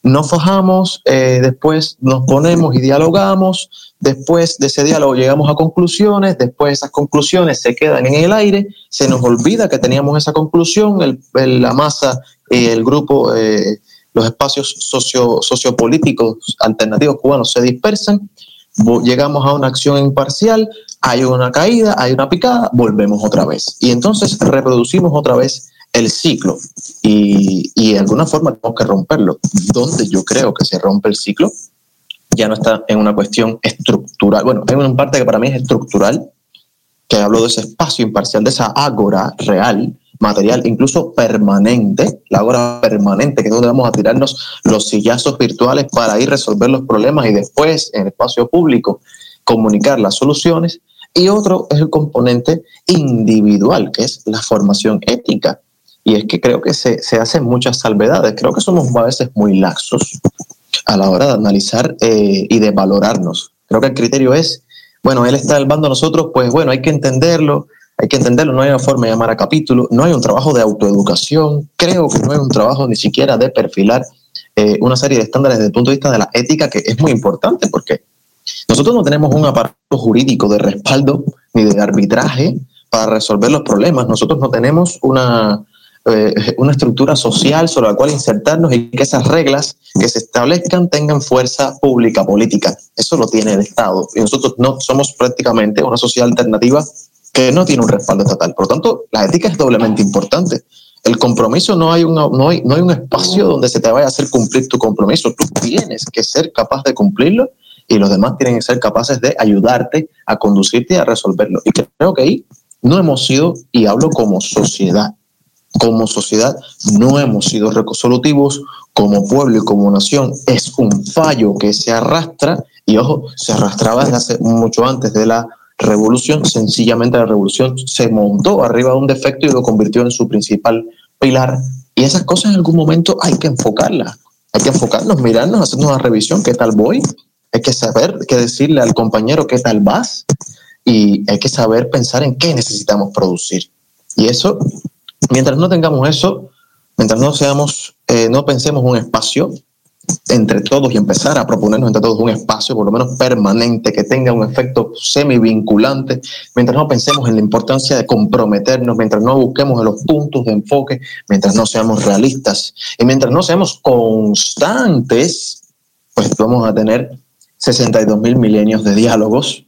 nos fajamos, eh, después nos ponemos y dialogamos, después de ese diálogo llegamos a conclusiones, después esas conclusiones se quedan en el aire, se nos olvida que teníamos esa conclusión, el, la masa, y el grupo, eh, los espacios socio, sociopolíticos alternativos cubanos se dispersan, llegamos a una acción imparcial, hay una caída, hay una picada, volvemos otra vez. Y entonces reproducimos otra vez el ciclo y, de alguna forma tenemos que romperlo. ¿Dónde yo creo que se rompe el ciclo? Ya no está en una cuestión estructural. Bueno, hay una parte que para mí es estructural, que hablo de ese espacio imparcial, de esa ágora real, material, incluso permanente, la ágora permanente, que es donde vamos a tirarnos los sillazos virtuales para ir resolver los problemas y después en el espacio público comunicar las soluciones. Y otro es el componente individual, que es la formación ética y es que creo que se, se hacen muchas salvedades. Creo que somos a veces muy laxos a la hora de analizar eh, y de valorarnos. Creo que el criterio es, bueno, él está al bando a nosotros, pues bueno, hay que entenderlo, hay que entenderlo, no hay una forma de llamar a capítulo, no hay un trabajo de autoeducación, creo que no hay un trabajo ni siquiera de perfilar eh, una serie de estándares desde el punto de vista de la ética, que es muy importante porque nosotros no tenemos un aparato jurídico de respaldo ni de arbitraje para resolver los problemas, nosotros no tenemos una, eh, una estructura social sobre la cual insertarnos y que esas reglas que se establezcan tengan fuerza pública, política. Eso lo tiene el Estado. Y nosotros no somos prácticamente una sociedad alternativa que no tiene un respaldo estatal. Por lo tanto, la ética es doblemente importante. El compromiso no hay, una, no, hay, no hay un espacio donde se te vaya a hacer cumplir tu compromiso. Tú tienes que ser capaz de cumplirlo y los demás tienen que ser capaces de ayudarte a conducirte y a resolverlo. Y creo que ahí no hemos sido, y hablo como sociedad, como sociedad no hemos sido resolutivos, como pueblo y como nación es un fallo que se arrastra y ojo, se arrastraba desde hace mucho antes de la revolución, sencillamente la revolución se montó arriba de un defecto y lo convirtió en su principal pilar y esas cosas en algún momento hay que enfocarlas, hay que enfocarnos, mirarnos, hacernos una revisión, ¿qué tal voy? Hay que saber qué decirle al compañero qué tal vas y hay que saber pensar en qué necesitamos producir. Y eso Mientras no tengamos eso, mientras no seamos, eh, no pensemos un espacio entre todos y empezar a proponernos entre todos un espacio, por lo menos permanente, que tenga un efecto semi-vinculante, mientras no pensemos en la importancia de comprometernos, mientras no busquemos los puntos de enfoque, mientras no seamos realistas y mientras no seamos constantes, pues vamos a tener 62 mil milenios de diálogos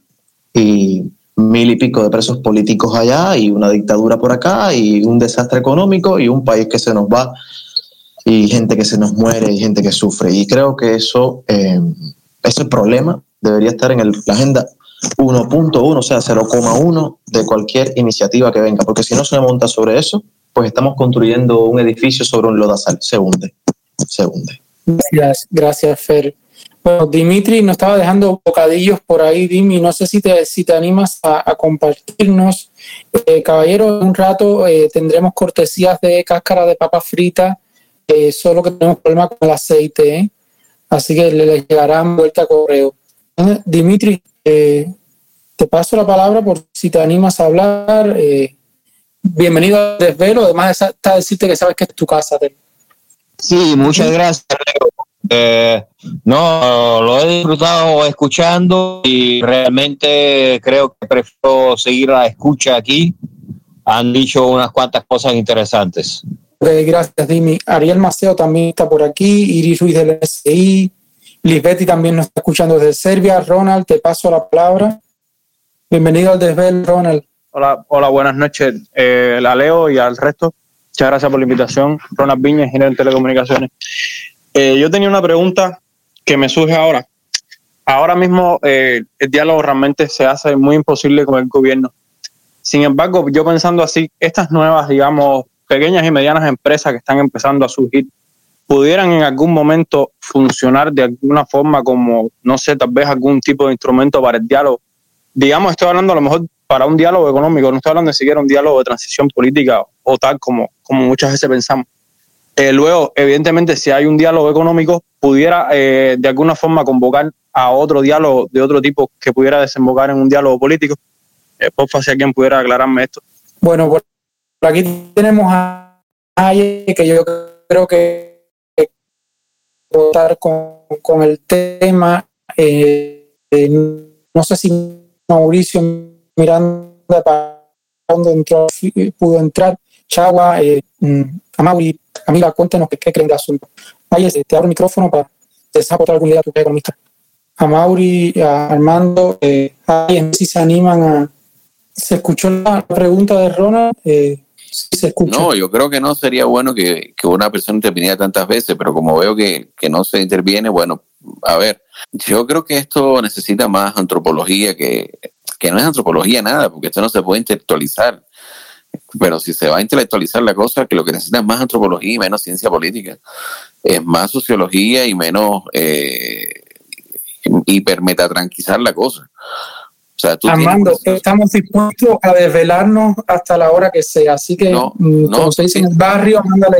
y mil y pico de presos políticos allá y una dictadura por acá y un desastre económico y un país que se nos va y gente que se nos muere y gente que sufre. Y creo que eso, eh, ese problema debería estar en la agenda 1.1, o sea, 0,1 de cualquier iniciativa que venga, porque si no se monta sobre eso, pues estamos construyendo un edificio sobre un lodazal, se hunde, se hunde. Gracias, gracias Fer. Bueno, Dimitri nos estaba dejando bocadillos por ahí, Dimi. No sé si te, si te animas a, compartirnos. Eh, caballero, en un rato eh, tendremos cortesías de cáscara de papa frita eh, solo que tenemos problemas con el aceite, ¿eh? así que le, le llegará vuelta a correo. Dimitri, eh, te paso la palabra por si te animas a hablar. Eh, bienvenido al desvelo, además está decirte que sabes que es tu casa. Sí, muchas gracias. Eh, no, lo he disfrutado escuchando y realmente creo que prefiero seguir la escucha aquí. Han dicho unas cuantas cosas interesantes. Gracias, Dimi. Ariel Maceo también está por aquí, Iris Ruiz del SI, Lisbetti también nos está escuchando desde Serbia. Ronald, te paso la palabra. Bienvenido al Desvel, Ronald. Hola, hola, buenas noches. Eh, la leo y al resto. Muchas gracias por la invitación. Ronald Viña, ingeniero en telecomunicaciones. Eh, yo tenía una pregunta que me surge ahora. Ahora mismo eh, el diálogo realmente se hace muy imposible con el gobierno. Sin embargo, yo pensando así, estas nuevas, digamos, pequeñas y medianas empresas que están empezando a surgir, pudieran en algún momento funcionar de alguna forma como, no sé, tal vez algún tipo de instrumento para el diálogo. Digamos, estoy hablando a lo mejor para un diálogo económico, no estoy hablando de siquiera un diálogo de transición política o tal como, como muchas veces pensamos. Eh, luego, evidentemente, si hay un diálogo económico, pudiera eh, de alguna forma convocar a otro diálogo de otro tipo que pudiera desembocar en un diálogo político. Eh, por favor, si alguien pudiera aclararme esto. Bueno, por aquí tenemos a alguien que yo creo que votar con, con el tema. Eh, eh, no sé si Mauricio Miranda para dónde entró, pudo entrar. Chagua, eh, mm, Amauri, amiga, cuéntenos qué, creen del asunto. Ahí te abro el micrófono para desaportar alguna idea tu economista. A Mauri, a Armando, eh, si se animan a. ¿Se escuchó la pregunta de Ronald? Eh, no, yo creo que no sería bueno que, una persona interviniera tantas veces, pero como veo que, no se interviene, bueno, a ver, yo creo que esto necesita más antropología que, que no es antropología nada, porque esto no se puede intelectualizar. Pero si se va a intelectualizar la cosa, que lo que necesita es más antropología y menos ciencia política. Es más sociología y menos eh, hipermetatranquizar la cosa. Armando, estamos dispuestos a desvelarnos hasta la hora que sea, así que no, mm, como se dice en el barrio, mándale.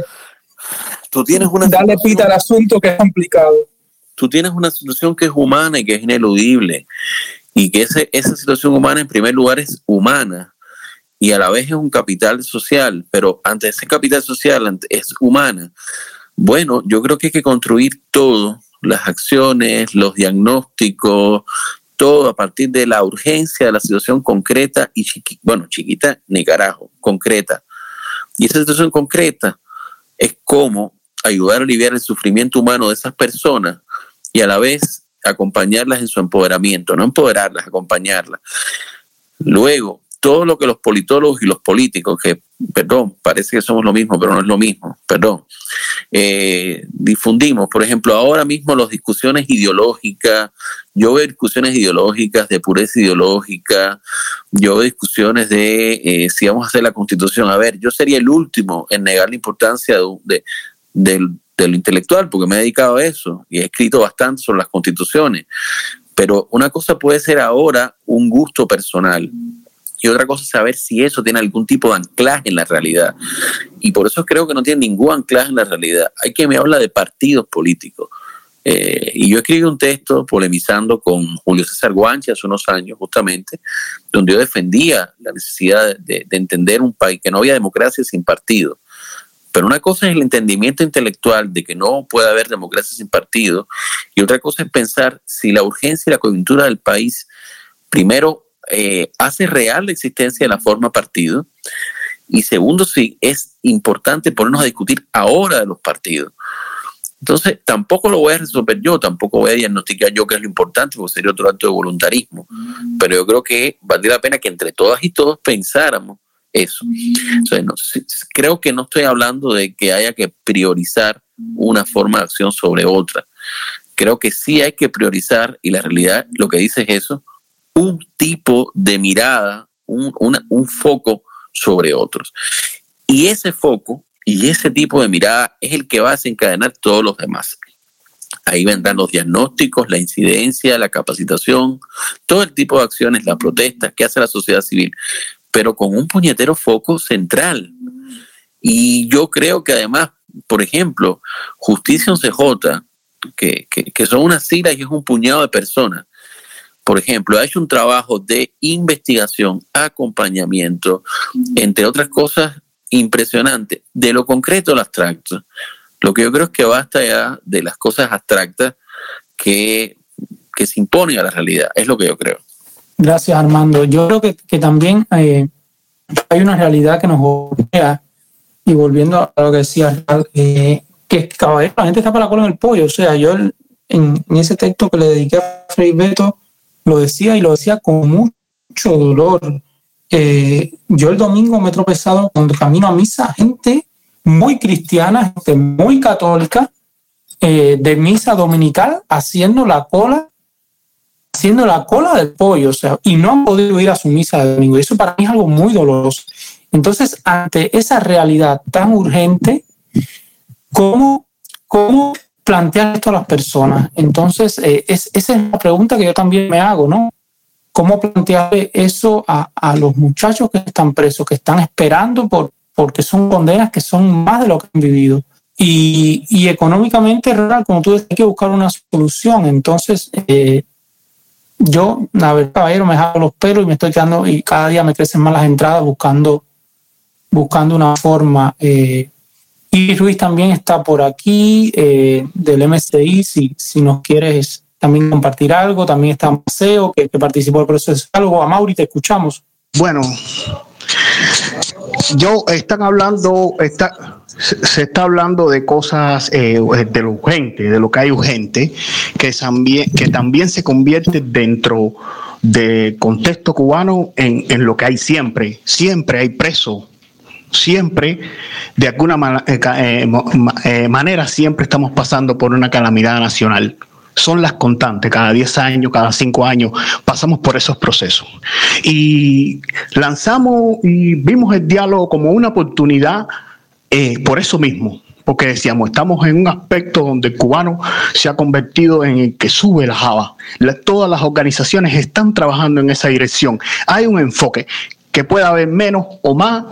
Tú tienes una dale pita al asunto que es complicado. Tú tienes una situación que es humana y que es ineludible y que ese, esa situación humana en primer lugar es humana y a la vez es un capital social, pero ante ese capital social es humana. Bueno, yo creo que hay que construir todo, las acciones, los diagnósticos, todo a partir de la urgencia de la situación concreta y chiquita, bueno, chiquita ni carajo, concreta. Y esa situación concreta es cómo ayudar a aliviar el sufrimiento humano de esas personas y a la vez acompañarlas en su empoderamiento, no empoderarlas, acompañarlas. Luego, todo lo que los politólogos y los políticos, que, perdón, parece que somos lo mismo, pero no es lo mismo, perdón, eh, difundimos, por ejemplo, ahora mismo las discusiones ideológicas, yo veo discusiones ideológicas de pureza ideológica, yo veo discusiones de eh, si vamos a hacer la constitución, a ver, yo sería el último en negar la importancia de, de lo intelectual, porque me he dedicado a eso y he escrito bastante sobre las constituciones. Pero una cosa puede ser ahora un gusto personal y otra cosa es saber si eso tiene algún tipo de anclaje en la realidad. Y por eso creo que no tiene ningún anclaje en la realidad. Hay quien me habla de partidos políticos. Eh, y yo escribí un texto polemizando con Julio César Guanchi hace unos años, justamente, donde yo defendía la necesidad de, de entender un país, que no había democracia sin partido. Pero una cosa es el entendimiento intelectual de que no puede haber democracia sin partido, y otra cosa es pensar si la urgencia y la coyuntura del país, primero, eh, hace real la existencia de la forma partido. Y segundo, si es importante ponernos a discutir ahora de los partidos. Entonces, tampoco lo voy a resolver yo, tampoco voy a diagnosticar yo qué es lo importante, porque sería otro acto de voluntarismo. Mm. Pero yo creo que valdría la pena que entre todas y todos pensáramos eso. creo que no estoy hablando de que haya que priorizar una forma de acción sobre otra. Creo que sí hay que priorizar, y la realidad lo que dice es eso, un tipo de mirada, un, un foco sobre otros. Y ese foco y ese tipo de mirada es el que va a desencadenar todos los demás. Ahí vendrán los diagnósticos, la incidencia, la capacitación, todo el tipo de acciones, la protesta que hace la sociedad civil, pero con un puñetero foco central. Y yo creo que además por ejemplo, Justicia 11J, que, que, son unas siglas y es un puñado de personas, por ejemplo, ha hecho un trabajo de investigación, acompañamiento, entre otras cosas impresionante, de lo concreto al abstracto. Lo que yo creo es que basta ya de las cosas abstractas que, que se imponen a la realidad, es lo que yo creo. Gracias, Armando. Yo creo que, que también eh, hay una realidad que nos golpea, y volviendo a lo que decía, eh, que caballero, la gente está para la cola en el pollo. O sea, yo en, en, ese texto que le dediqué a Frei Beto, lo decía y lo decía con mucho dolor. Eh, yo el domingo me he tropezado cuando camino a misa, gente muy cristiana, gente muy católica, eh, de misa dominical, haciendo la cola haciendo la cola del pollo, o sea, y no han podido ir a su misa de domingo. Eso para mí es algo muy doloroso. Entonces, ante esa realidad tan urgente, ¿cómo, cómo plantear esto a las personas? Entonces, eh, es, esa es la pregunta que yo también me hago, ¿no? ¿Cómo plantear eso a, a los muchachos que están presos, que están esperando por, porque son condenas que son más de lo que han vivido? Y, y económicamente, como tú decías, hay que buscar una solución. Entonces, eh, yo, a ver, caballero, me jalo los pelos y me estoy quedando, y cada día me crecen más las entradas buscando, buscando una forma. Eh, y Ruiz también está por aquí, eh, del MCI, si, si nos quieres también compartir algo. También está Maceo, que, participó del proceso. Algo, a Mauri, te escuchamos. Bueno, yo están hablando, está, se está hablando de cosas eh, de lo urgente, de lo que hay urgente, que también, que también se convierte dentro del contexto cubano en, en lo que hay siempre. Siempre hay presos, siempre, de alguna eh, eh, manera, siempre estamos pasando por una calamidad nacional son las constantes, cada 10 años, cada 5 años, pasamos por esos procesos. Y lanzamos y vimos el diálogo como una oportunidad eh, por eso mismo, porque decíamos, estamos en un aspecto donde el cubano se ha convertido en el que sube la java. todas las organizaciones están trabajando en esa dirección. Hay un enfoque que puede haber menos o más,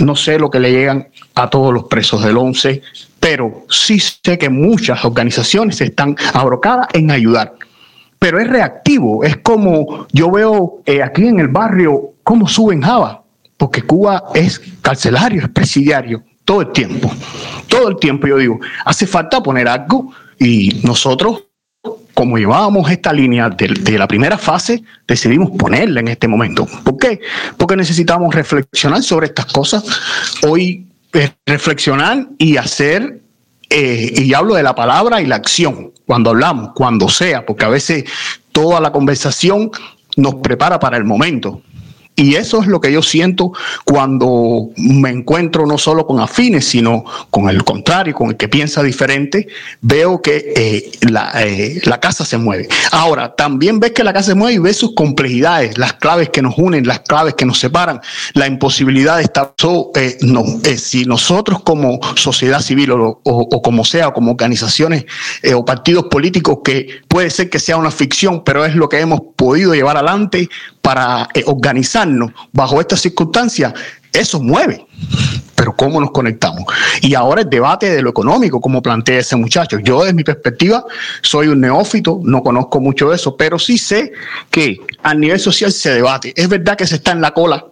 no sé lo que le llegan a todos los presos del 11, pero sí sé que muchas organizaciones están abrocadas en ayudar. Pero es reactivo, es como yo veo eh, aquí en el barrio cómo suben Java, porque Cuba es carcelario, es presidiario, todo el tiempo. Todo el tiempo yo digo, hace falta poner algo y nosotros, como llevábamos esta línea de, la primera fase, decidimos ponerla en este momento. ¿Por qué? Porque necesitamos reflexionar sobre estas cosas. Hoy reflexionar y hacer, eh, y hablo de la palabra y la acción, cuando hablamos, cuando sea, porque a veces toda la conversación nos prepara para el momento. Y eso es lo que yo siento cuando me encuentro no solo con afines, sino con el contrario, con el que piensa diferente, veo que eh, la, eh, la, casa se mueve. Ahora, también ves que la casa se mueve y ves sus complejidades, las claves que nos unen, las claves que nos separan, la imposibilidad de estar... Eh, no, si nosotros como sociedad civil o, como sea, como organizaciones o partidos políticos, que puede ser que sea una ficción, pero es lo que hemos podido llevar adelante, para eh, organizarnos bajo estas circunstancias, eso mueve. Pero ¿cómo nos conectamos? Y ahora el debate de lo económico, como plantea ese muchacho. Yo desde mi perspectiva soy un neófito, no conozco mucho eso, pero sí sé que a nivel social se debate. Es verdad que se está en la cola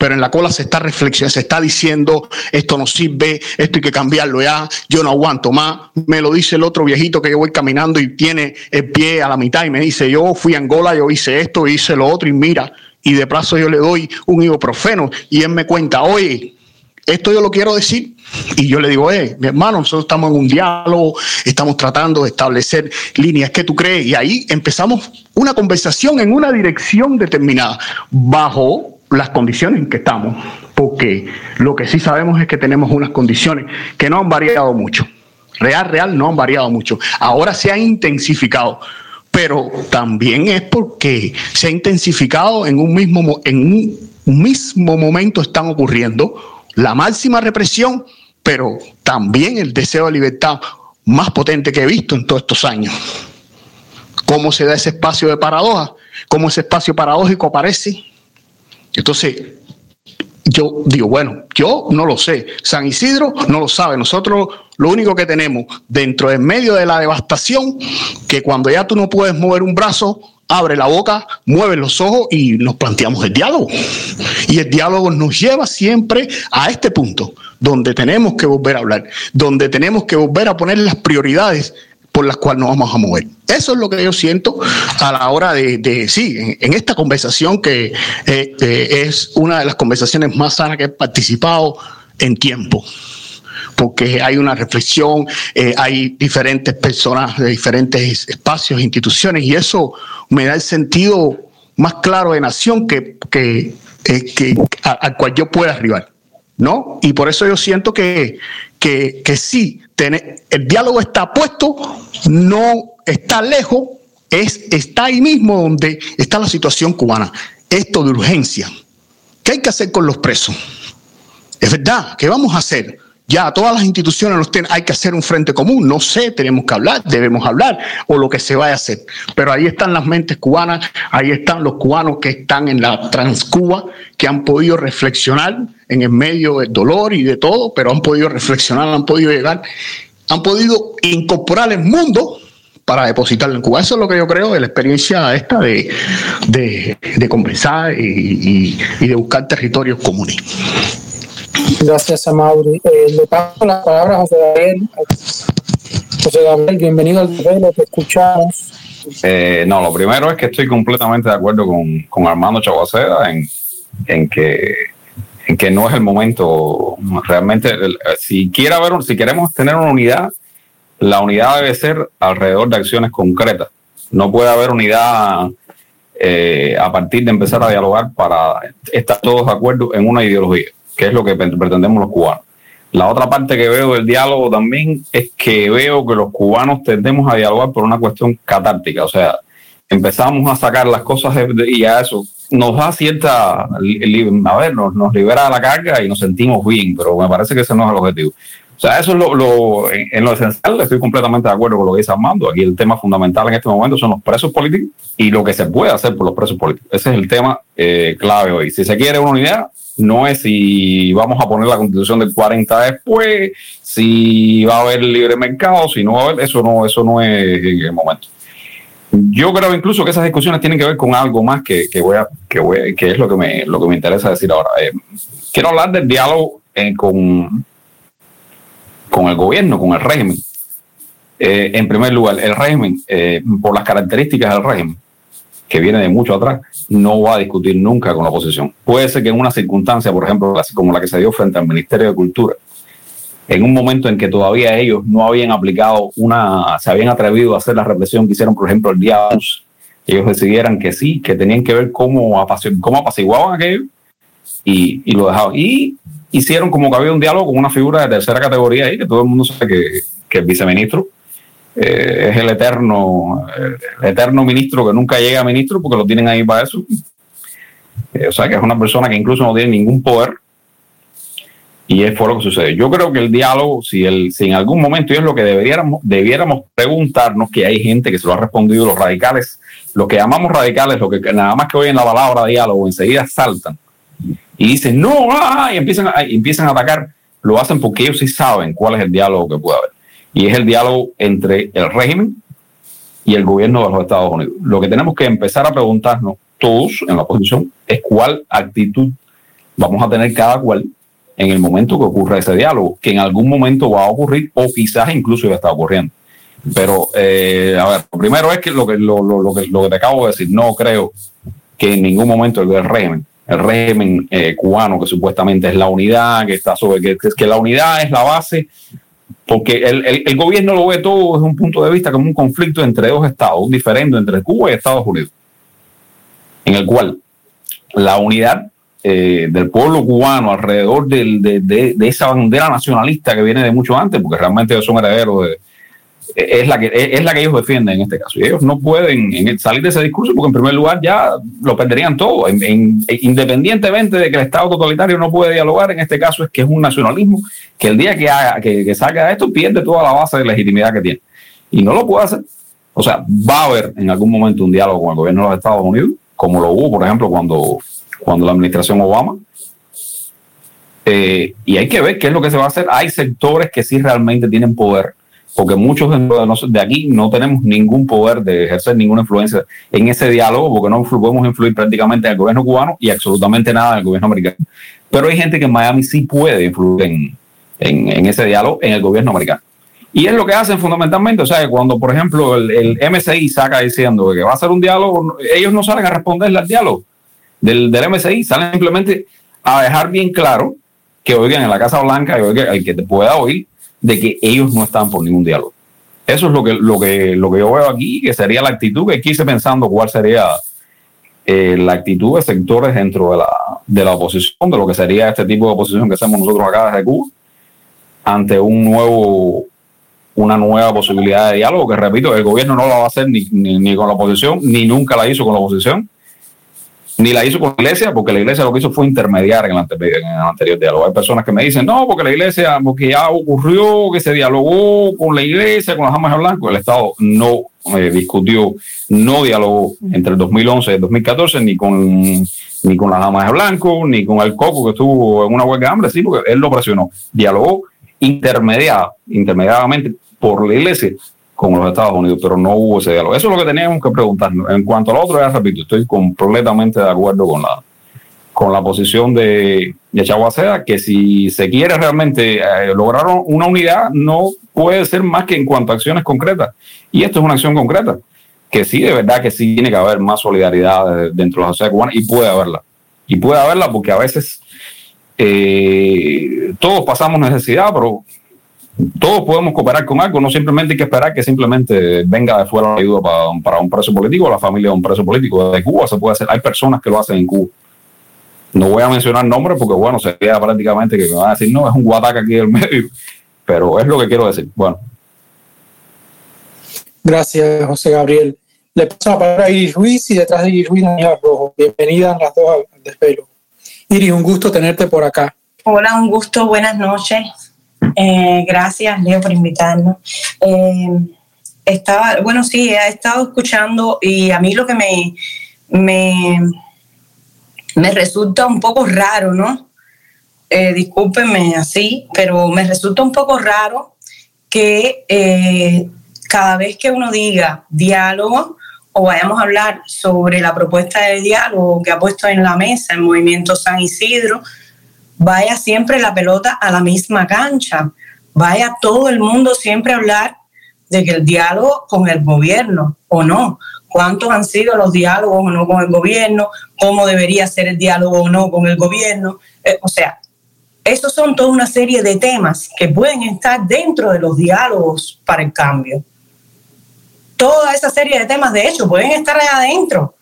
pero en la cola se está reflexionando, se está diciendo, esto no sirve, esto hay que cambiarlo ya, yo no aguanto más. Me lo dice el otro viejito que yo voy caminando y tiene el pie a la mitad y me dice, yo fui a Angola, yo hice esto, hice lo otro y mira, y de plazo yo le doy un ibuprofeno y él me cuenta, oye, esto yo lo quiero decir. Y yo le digo, eh, mi hermano, nosotros estamos en un diálogo, estamos tratando de establecer líneas que tú crees. Y ahí empezamos una conversación en una dirección determinada, bajo las condiciones en que estamos, porque lo que sí sabemos es que tenemos unas condiciones que no han variado mucho. Real, real, no han variado mucho. Ahora se ha intensificado, pero también es porque se ha intensificado en un mismo, en un mismo momento están ocurriendo la máxima represión, pero también el deseo de libertad más potente que he visto en todos estos años. ¿Cómo se da ese espacio de paradoja? ¿Cómo ese espacio paradójico aparece? Entonces, yo digo, bueno, yo no lo sé, San Isidro no lo sabe, nosotros lo único que tenemos dentro del medio de la devastación, que cuando ya tú no puedes mover un brazo, abre la boca, mueve los ojos y nos planteamos el diálogo. Y el diálogo nos lleva siempre a este punto, donde tenemos que volver a hablar, donde tenemos que volver a poner las prioridades por las cuales nos vamos a mover. Eso es lo que yo siento a la hora de, sí, en, esta conversación que eh, eh, es una de las conversaciones más sanas que he participado en tiempo porque hay una reflexión, eh, hay diferentes personas de diferentes espacios, instituciones, y eso me da el sentido más claro de nación que, que, que al cual yo pueda arribar. ¿No? Y por eso yo siento que, que, que sí, el diálogo está puesto, no está lejos, es, está ahí mismo donde está la situación cubana. Esto de urgencia. ¿Qué hay que hacer con los presos? Es verdad, ¿qué vamos a hacer? Ya todas las instituciones los tienen, hay que hacer un frente común, no sé, tenemos que hablar, debemos hablar, o lo que se vaya a hacer. Pero ahí están las mentes cubanas, ahí están los cubanos que están en la Transcuba, que han podido reflexionar en el medio del dolor y de todo, pero han podido reflexionar, han podido llegar, han podido incorporar el mundo para depositarlo en Cuba. Eso es lo que yo creo de la experiencia esta de, de, conversar y de buscar territorios comunes. Gracias a Mauri. Eh, le paso la palabra a José Gabriel. José Gabriel, bienvenido al lo te escuchamos. Eh, no, lo primero es que estoy completamente de acuerdo con, con Armando Chabaceda en, en, que, en que no es el momento. Realmente, si, quiere haber, si queremos tener una unidad, la unidad debe ser alrededor de acciones concretas. No puede haber unidad eh, a partir de empezar a dialogar para estar todos de acuerdo en una ideología que es lo que pretendemos los cubanos. La otra parte que veo del diálogo también es que veo que los cubanos tendemos a dialogar por una cuestión catártica, o sea, empezamos a sacar las cosas y a eso nos da cierta, a ver, nos, nos libera la carga y nos sentimos bien, pero me parece que ese no es el objetivo. O sea, eso es lo, en, lo esencial, estoy completamente de acuerdo con lo que dice Armando. Aquí el tema fundamental en este momento son los presos políticos y lo que se puede hacer por los presos políticos. Ese es el tema eh, clave hoy. Si se quiere una unidad, no es si vamos a poner la constitución del 40 después, si va a haber libre mercado, si no va a haber, eso no, eso no es el momento. Yo creo incluso que esas discusiones tienen que ver con algo más que, voy a, que, voy, que es lo que, me, lo que me interesa decir ahora. Eh, quiero hablar del diálogo eh, con, con el gobierno, con el régimen. Eh, en primer lugar, el régimen, por las características del régimen, que viene de mucho atrás, no va a discutir nunca con la oposición. Puede ser que en una circunstancia, por ejemplo, como la que se dio frente al Ministerio de Cultura, en un momento en que todavía ellos no habían aplicado una, se habían atrevido a hacer la represión que hicieron, por ejemplo, el día 11, ellos decidieran que sí, que tenían que ver cómo, cómo apaciguaban aquello y, y, lo dejaban. Y hicieron como que había un diálogo con una figura de tercera categoría ahí, que todo el mundo sabe que, que el viceministro eh, es el eterno, el eterno ministro que nunca llega a ministro porque lo tienen ahí para eso. Eh, o sea que es una persona que incluso no tiene ningún poder. Y es fue lo que sucede. Yo creo que el diálogo, si, el, si en algún momento, y es lo que deberíamos, debiéramos preguntarnos, que hay gente que se lo ha respondido, los radicales, los que llamamos radicales, lo que nada más que oyen la palabra diálogo, enseguida saltan y dicen, no, ah", y empiezan a, empiezan a atacar, lo hacen porque ellos sí saben cuál es el diálogo que puede haber y es el diálogo entre el régimen y el gobierno de los Estados Unidos. Lo que tenemos que empezar a preguntarnos todos en la oposición es cuál actitud vamos a tener cada cual en el momento que ocurra ese diálogo, que en algún momento va a ocurrir o quizás incluso ya está ocurriendo. Pero, eh, a ver, lo primero es que lo que, lo, lo, que lo que te acabo de decir, no creo que en ningún momento el régimen, el régimen eh, cubano, que supuestamente es la unidad, que está sobre, que, que la unidad es la base porque el, gobierno lo ve todo desde un punto de vista como un conflicto entre dos estados, un diferendo entre Cuba y Estados Unidos, en el cual la unidad eh, del pueblo cubano alrededor de, esa bandera nacionalista que viene de mucho antes, porque realmente ellos son herederos de, es la que es la que ellos defienden en este caso. Y ellos no pueden salir de ese discurso porque en primer lugar ya lo perderían todo. independientemente de que el Estado totalitario no puede dialogar, en este caso es que es un nacionalismo que el día que haga que, que salga esto pierde toda la base de legitimidad que tiene. Y no lo puede hacer. O sea, va a haber en algún momento un diálogo con el gobierno de los Estados Unidos, como lo hubo, por ejemplo, cuando, cuando la administración Obama eh, y hay que ver qué es lo que se va a hacer. Hay sectores que sí realmente tienen poder, porque muchos de, aquí no tenemos ningún poder de ejercer ninguna influencia en ese diálogo, porque no podemos influir prácticamente en el gobierno cubano y absolutamente nada en el gobierno americano. Pero hay gente que en Miami sí puede influir en, en, ese diálogo en el gobierno americano. Y es lo que hacen fundamentalmente, o sea, cuando por ejemplo el, el MSI saca diciendo que va a ser un diálogo, ellos no salen a responderle al diálogo del, del MSI, salen simplemente a dejar bien claro que oigan en la Casa Blanca, y que te pueda oír, de que ellos no están por ningún diálogo. Eso es lo que, lo que, lo que yo veo aquí, que sería la actitud que quise pensando cuál sería eh, la actitud de sectores dentro de la, de la oposición, de lo que sería este tipo de oposición que hacemos nosotros acá desde Cuba, ante un nuevo, una nueva posibilidad de diálogo, que repito, el gobierno no lo va a hacer ni, ni con la oposición, ni nunca la hizo con la oposición ni la hizo con la iglesia, porque la iglesia lo que hizo fue intermediar en el, anterior, diálogo. Hay personas que me dicen, no, porque la iglesia, porque ya ocurrió que se dialogó con la iglesia, con las amas de blanco. El Estado no eh, discutió, no dialogó entre el 2011 y el 2014 ni con, ni con las amas de blanco, ni con el coco que estuvo en una huelga de hambre, sí, porque él lo presionó. Dialogó intermediado, intermediadamente por la iglesia con los Estados Unidos, pero no hubo ese diálogo. Eso es lo que teníamos que preguntarnos. En cuanto a lo otro, ya repito, estoy completamente de acuerdo con la, con la posición de, de que si se quiere realmente eh, lograr una unidad, no puede ser más que en cuanto a acciones concretas. Y esto es una acción concreta, que sí, de verdad que sí tiene que haber más solidaridad dentro de la sociedad cubana y puede haberla. Y puede haberla porque a veces eh, todos pasamos necesidad, pero todos podemos cooperar con algo, no simplemente hay que esperar que simplemente venga de fuera la ayuda para, un preso político o la familia de un preso político. De Cuba se puede hacer, hay personas que lo hacen en Cuba. No voy a mencionar nombres porque, bueno, sería prácticamente que me van a decir, no, es un guataca aquí del medio, pero es lo que quiero decir. Bueno. Gracias, José Gabriel. Le paso la palabra a Iris Ruiz y detrás de Iris Ruiz, Daniela Rojo. Bienvenida las dos al desvelo. Iris, un gusto tenerte por acá. Hola, un gusto, buenas noches. Eh, gracias, Leo, por invitarnos. Eh, estaba, bueno, sí, he estado escuchando y a mí lo que me, me, me resulta un poco raro, ¿no? Eh, discúlpenme así, pero me resulta un poco raro que cada vez que uno diga diálogo o vayamos a hablar sobre la propuesta de diálogo que ha puesto en la mesa el movimiento San Isidro, vaya siempre la pelota a la misma cancha, vaya todo el mundo siempre a hablar de que el diálogo con el gobierno o no, cuántos han sido los diálogos o no con el gobierno, cómo debería ser el diálogo o no con el gobierno. Eh, o sea, esos son toda una serie de temas que pueden estar dentro de los diálogos para el cambio. Toda esa serie de temas, de hecho, pueden estar allá adentro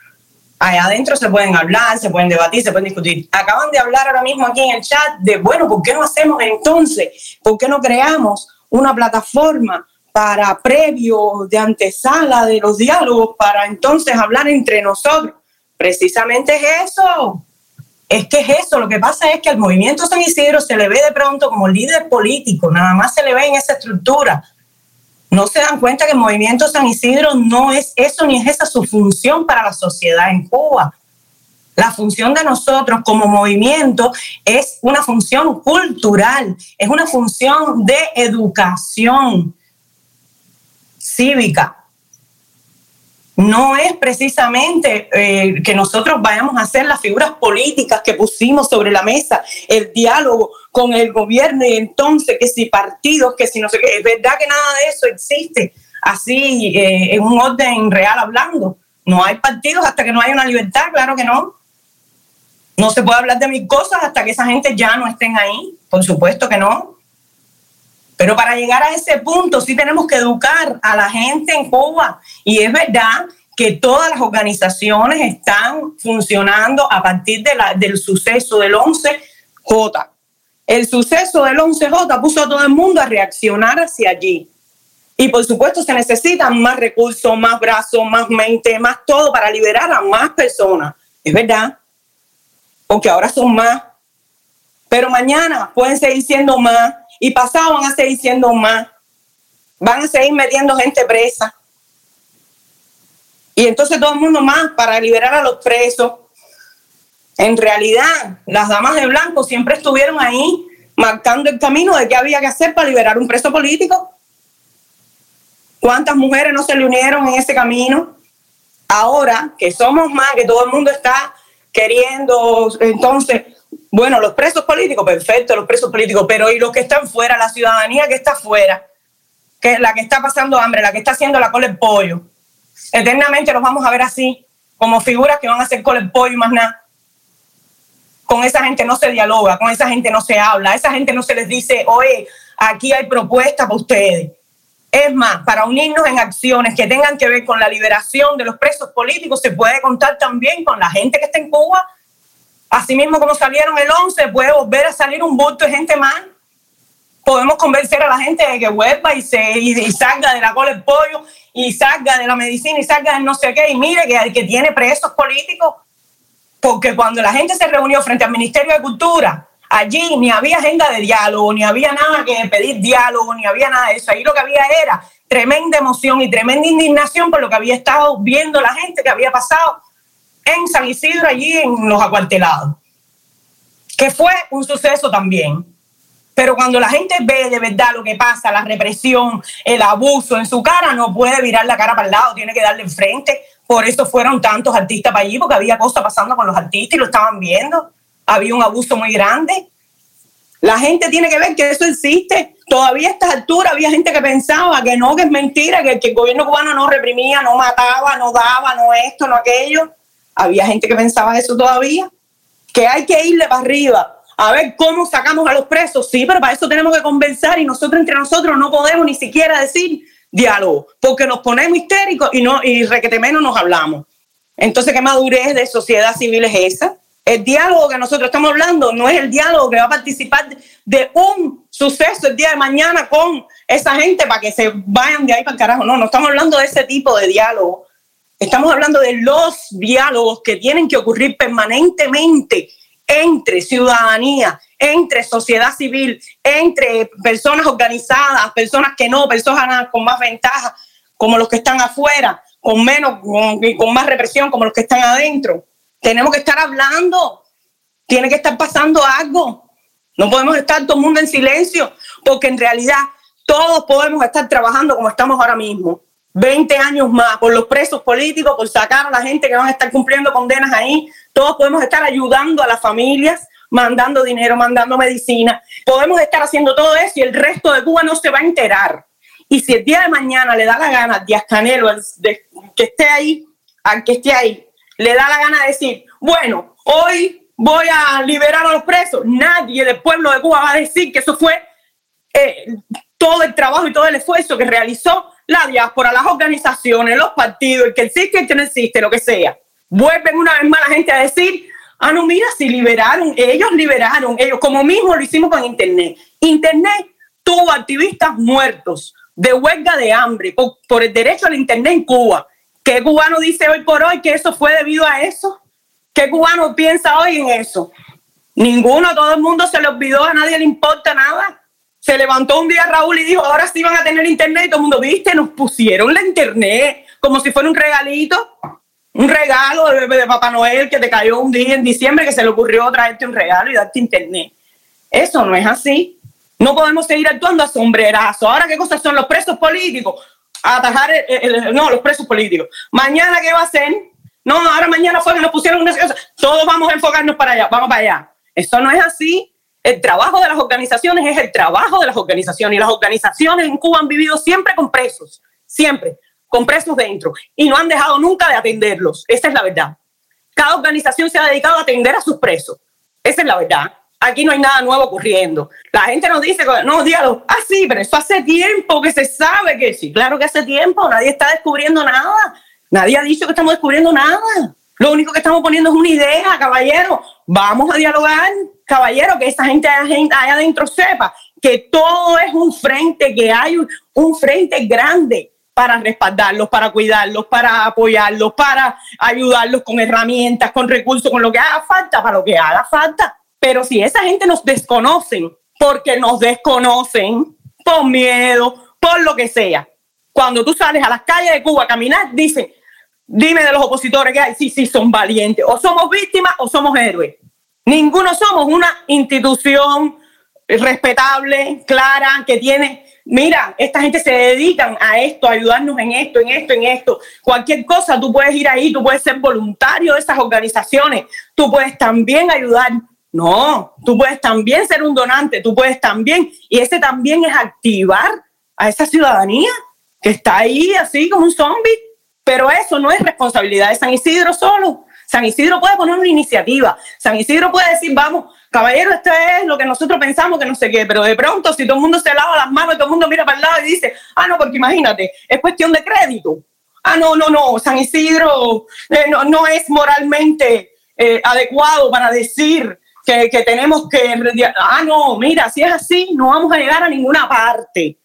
allá adentro se pueden hablar, se pueden debatir, se pueden discutir. Acaban de hablar ahora mismo aquí en el chat de, bueno, ¿por qué no hacemos entonces? ¿Por qué no creamos una plataforma para previo de antesala de los diálogos para entonces hablar entre nosotros? Precisamente es eso. Es que es eso, lo que pasa es que al movimiento San Isidro se le ve de pronto como líder político, nada más se le ve en esa estructura, no se dan cuenta que el movimiento San Isidro no es eso ni es esa su función para la sociedad en Cuba. La función de nosotros como movimiento es una función cultural, es una función de educación cívica no es precisamente eh, que nosotros vayamos a hacer las figuras políticas que pusimos sobre la mesa, el diálogo con el gobierno y entonces que si partidos, que si no sé qué, es verdad que nada de eso existe así eh, en un orden real hablando. No hay partidos hasta que no haya una libertad, claro que no. No se puede hablar de mil cosas hasta que esa gente ya no estén ahí, por supuesto que no. Pero para llegar a ese punto sí tenemos que educar a la gente en Cuba. Y es verdad que todas las organizaciones están funcionando a partir de la, del suceso del 11J. El suceso del 11J puso a todo el mundo a reaccionar hacia allí. Y por supuesto se necesitan más recursos, más brazos, más mente, más todo para liberar a más personas. Es verdad. Porque ahora son más. Pero mañana pueden seguir siendo más y pasado van a seguir siendo más. Van a seguir metiendo gente presa. Y entonces todo el mundo más para liberar a los presos. En realidad, las damas de blanco siempre estuvieron ahí marcando el camino de qué había que hacer para liberar un preso político. ¿Cuántas mujeres no se le unieron en ese camino? Ahora que somos más, que todo el mundo está queriendo, entonces, bueno, los presos políticos, perfecto, los presos políticos, pero ¿y los que están fuera, la ciudadanía que está fuera? Que la que está pasando hambre, la que está haciendo la cola el pollo. Eternamente los vamos a ver así, como figuras que van a hacer cola el pollo y más nada. Con esa gente no se dialoga, con esa gente no se habla, a esa gente no se les dice, oye, aquí hay propuestas para ustedes. Es más, para unirnos en acciones que tengan que ver con la liberación de los presos políticos, se puede contar también con la gente que está en Cuba. Asimismo, como salieron el 11, puede volver a salir un bulto de gente más. Podemos convencer a la gente de que vuelva y, se, y, salga de la cola del pollo y salga de la medicina y salga de no sé qué. Y mire que el que tiene presos políticos, porque cuando la gente se reunió frente al Ministerio de Cultura, Allí ni había agenda de diálogo, ni había nada que pedir diálogo, ni había nada de eso. Ahí lo que había era tremenda emoción y tremenda indignación por lo que había estado viendo la gente que había pasado en San Isidro, allí en los acuartelados. Que fue un suceso también. Pero cuando la gente ve de verdad lo que pasa, la represión, el abuso en su cara, no puede virar la cara para el lado, tiene que darle enfrente. Por eso fueron tantos artistas para allí, porque había cosas pasando con los artistas y lo estaban viendo había un abuso muy grande. La gente tiene que ver que eso existe. Todavía a estas alturas había gente que pensaba que no, que es mentira, que, el gobierno cubano no reprimía, no mataba, no daba, no esto, no aquello. Había gente que pensaba eso todavía. Que hay que irle para arriba a ver cómo sacamos a los presos. Sí, pero para eso tenemos que conversar y nosotros entre nosotros no podemos ni siquiera decir diálogo, porque nos ponemos histéricos y, no, y requete menos nos hablamos. Entonces, ¿qué madurez de sociedad civil es esa? El diálogo que nosotros estamos hablando no es el diálogo que va a participar de un suceso el día de mañana con esa gente para que se vayan de ahí para el carajo. No, no estamos hablando de ese tipo de diálogo. Estamos hablando de los diálogos que tienen que ocurrir permanentemente entre ciudadanía, entre sociedad civil, entre personas organizadas, personas que no, personas con más ventaja, como los que están afuera, con menos, con, con más represión, como los que están adentro. Tenemos que estar hablando. Tiene que estar pasando algo. No podemos estar todo el mundo en silencio, porque en realidad todos podemos estar trabajando como estamos ahora mismo. 20 años más por los presos políticos, por sacar a la gente que van a estar cumpliendo condenas ahí. Todos podemos estar ayudando a las familias, mandando dinero, mandando medicina. Podemos estar haciendo todo eso y el resto de Cuba no se va a enterar. Y si el día de mañana le da la gana a Díaz Canelo de, que esté ahí, al que esté ahí, le da la gana de decir, bueno, hoy voy a liberar a los presos, nadie del pueblo de Cuba va a decir que eso fue eh, todo el trabajo y todo el esfuerzo que realizó la diáspora, las organizaciones, los partidos, el que existe, el que no existe, lo que sea. Vuelven una vez más la gente a decir, ah, no, mira, si liberaron, ellos liberaron, ellos, como mismo lo hicimos con Internet. Internet tuvo activistas muertos de huelga de hambre por, por el derecho al Internet en Cuba. ¿Qué cubano dice hoy por hoy que eso fue debido a eso? ¿Qué cubano piensa hoy en eso? Ninguno, todo el mundo se le olvidó, a nadie le importa nada. Se levantó un día Raúl y dijo, ahora sí van a tener internet y todo el mundo, viste, nos pusieron la internet como si fuera un regalito, un regalo de, de Papá Noel que te cayó un día en diciembre que se le ocurrió traerte un regalo y darte internet. Eso no es así. No podemos seguir actuando a sombrerazo. Ahora, ¿qué cosas son los presos políticos? atajar no, los presos políticos. Mañana, ¿qué va a hacer? No, ahora mañana fue que nos pusieron una. Todos vamos a enfocarnos para allá, vamos para allá. Esto no es así. El trabajo de las organizaciones es el trabajo de las organizaciones. Y las organizaciones en Cuba han vivido siempre con presos, siempre, con presos dentro. Y no han dejado nunca de atenderlos. Esa es la verdad. Cada organización se ha dedicado a atender a sus presos. Esa es la verdad aquí no hay nada nuevo ocurriendo. La gente nos dice, no, diálogo, ah, sí, pero eso hace tiempo que se sabe que sí, claro que hace tiempo, nadie está descubriendo nada, nadie ha dicho que estamos descubriendo nada. Lo único que estamos poniendo es una idea, caballero. Vamos a dialogar, caballero, que esa gente allá adentro sepa que todo es un frente, que hay un frente grande para respaldarlos, para cuidarlos, para apoyarlos, para ayudarlos con herramientas, con recursos, con lo que haga falta, para lo que haga falta. Pero si esa gente nos desconocen, porque nos desconocen por miedo, por lo que sea, cuando tú sales a las calles de Cuba a caminar, dicen, Dime de los opositores que hay, sí, sí, son valientes. O somos víctimas o somos héroes. Ninguno somos una institución respetable, clara, que tiene, mira, esta gente se dedican a esto, a ayudarnos en esto, en esto, en esto. Cualquier cosa, tú puedes ir ahí, tú puedes ser voluntario de esas organizaciones, tú puedes también ayudar. No, tú puedes también ser un donante, tú puedes también, y ese también es activar a esa ciudadanía que está ahí así como un zombie. Pero eso no es responsabilidad de San Isidro solo. San Isidro puede poner una iniciativa. San Isidro puede decir, vamos, caballero, esto es lo que nosotros pensamos que no sé qué, pero de pronto si todo el mundo se lava las manos todo el mundo mira para el lado y dice, ah, no, porque imagínate, es cuestión de crédito. Ah, no, no, no, San Isidro eh, no, no, es moralmente eh, adecuado para decir que, que tenemos que... Ah, no, mira, si es así, no vamos a llegar a ninguna parte.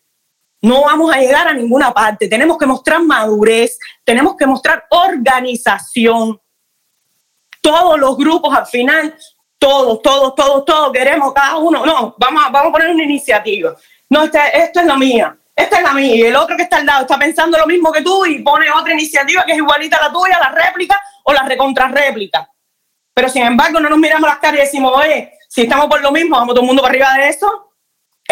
No vamos a llegar a ninguna parte. Tenemos que mostrar madurez, tenemos que mostrar organización. Todos los grupos al final todos, todos, todos, todos queremos cada uno. No, vamos a, vamos a poner una iniciativa. No, este, esto es la mía. Esta es la mía. Y el otro que está al lado está pensando lo mismo que tú y pone otra iniciativa que es igualita a la tuya, la réplica o la recontrarréplica. Pero sin embargo, no nos miramos las caras y decimos, oye, si estamos por lo mismo, vamos todo el mundo para arriba de eso.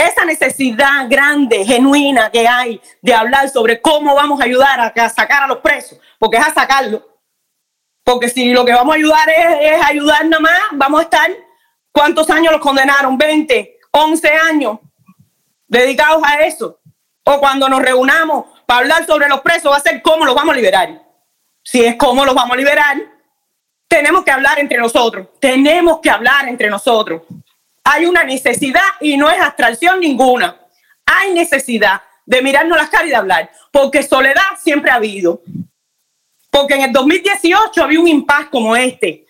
Esa necesidad grande, genuina que hay de hablar sobre cómo vamos a ayudar a, sacar a los presos, porque es a sacarlo porque si lo que vamos a ayudar es, ayudar nada más, vamos a estar, ¿cuántos años los condenaron? 20, 11 años dedicados a eso. O cuando nos reunamos para hablar sobre los presos, va a ser cómo los vamos a liberar. Si es cómo los vamos a liberar, tenemos que hablar entre nosotros. Tenemos que hablar entre nosotros. Hay una necesidad y no es abstracción ninguna. Hay necesidad de mirarnos las caras y de hablar, porque soledad siempre ha habido. Porque en el 2018 había un impasse como este.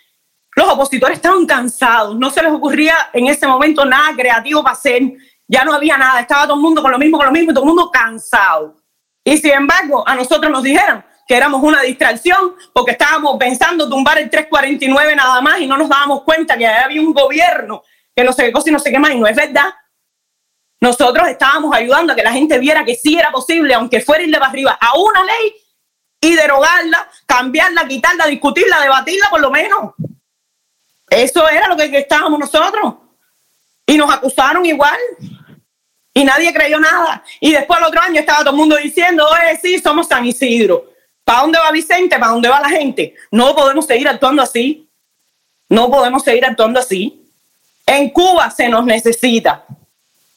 Los opositores estaban cansados, no se les ocurría en ese momento nada creativo para hacer, ya no había nada, estaba todo el mundo con lo mismo, con lo mismo, todo el mundo cansado. Y sin embargo, a nosotros nos dijeron que éramos una distracción porque estábamos pensando tumbar el 349 nada más y no nos dábamos cuenta que había un gobierno que no sé qué cosa y no sé qué más, y no es verdad. Nosotros estábamos ayudando a que la gente viera que sí era posible, aunque fuera irle para arriba a una ley y derogarla, cambiarla, quitarla, discutirla, debatirla por lo menos. Eso era lo que, estábamos nosotros. Y nos acusaron igual. Y nadie creyó nada. Y después el otro año estaba todo el mundo diciendo, oye, sí, somos San Isidro. ¿Para dónde va Vicente? ¿Para dónde va la gente? No podemos seguir actuando así. No podemos seguir actuando así. En Cuba se nos necesita.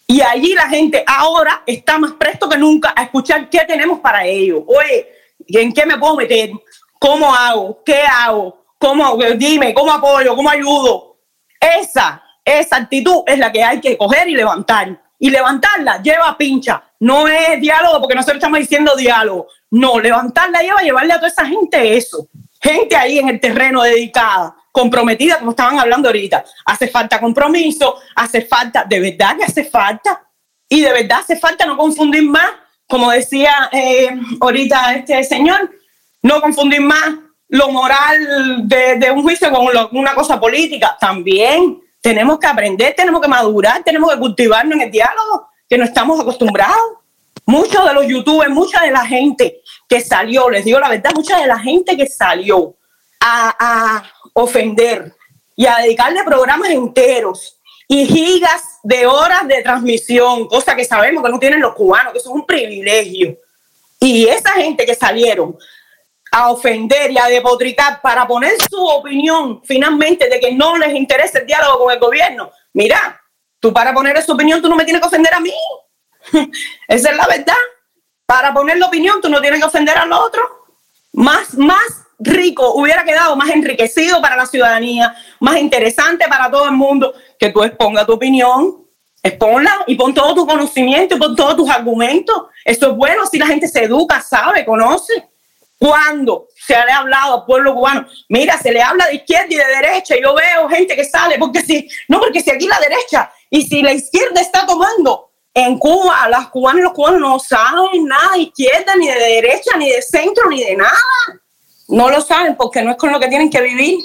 Y allí la gente ahora está más presto que nunca a escuchar qué tenemos para ellos. Oye, ¿En qué me puedo meter? ¿Cómo hago? ¿Qué hago? ¿Cómo? Dime, ¿cómo apoyo? ¿Cómo ayudo? Esa, esa actitud es la que hay que coger y levantar. Y levantarla lleva pincha. No es diálogo porque nosotros estamos diciendo diálogo. No, levantarla lleva llevarle a toda esa gente eso. Gente ahí en el terreno dedicada, comprometida, como estaban hablando ahorita. Hace falta compromiso, hace falta, de verdad que hace falta. Y de verdad hace falta no confundir más como decía eh, ahorita este señor, no confundir más lo moral de, un juicio con una cosa política. También tenemos que aprender, tenemos que madurar, tenemos que cultivarnos en el diálogo, que no estamos acostumbrados. Muchos de los youtubers, mucha de la gente que salió, les digo la verdad, mucha de la gente que salió a, a ofender y a dedicarle programas enteros y gigas de horas de transmisión, cosa que sabemos que no tienen los cubanos, que eso es un privilegio. Y esa gente que salieron a ofender y a depotricar para poner su opinión finalmente de que no les interesa el diálogo con el gobierno, mira, tú para poner esa opinión tú no me tienes que ofender a mí. esa es la verdad. Para poner la opinión tú no tienes que ofender al otro. Más, más rico, hubiera quedado más enriquecido para la ciudadanía, más interesante para todo el mundo, que tú expongas tu opinión, exponla y pon todo tu conocimiento y pon todos tus argumentos. Eso es bueno, así la gente se educa, sabe, conoce. Cuando se le ha hablado al pueblo cubano, mira, se le habla de izquierda y de derecha, yo veo gente que sale, porque si, no, porque si aquí la derecha, y si la izquierda está tomando, en Cuba, las cubanas y los cubanos no saben nada de izquierda, ni de derecha, ni de centro, ni de nada. No lo saben porque no es con lo que tienen que vivir.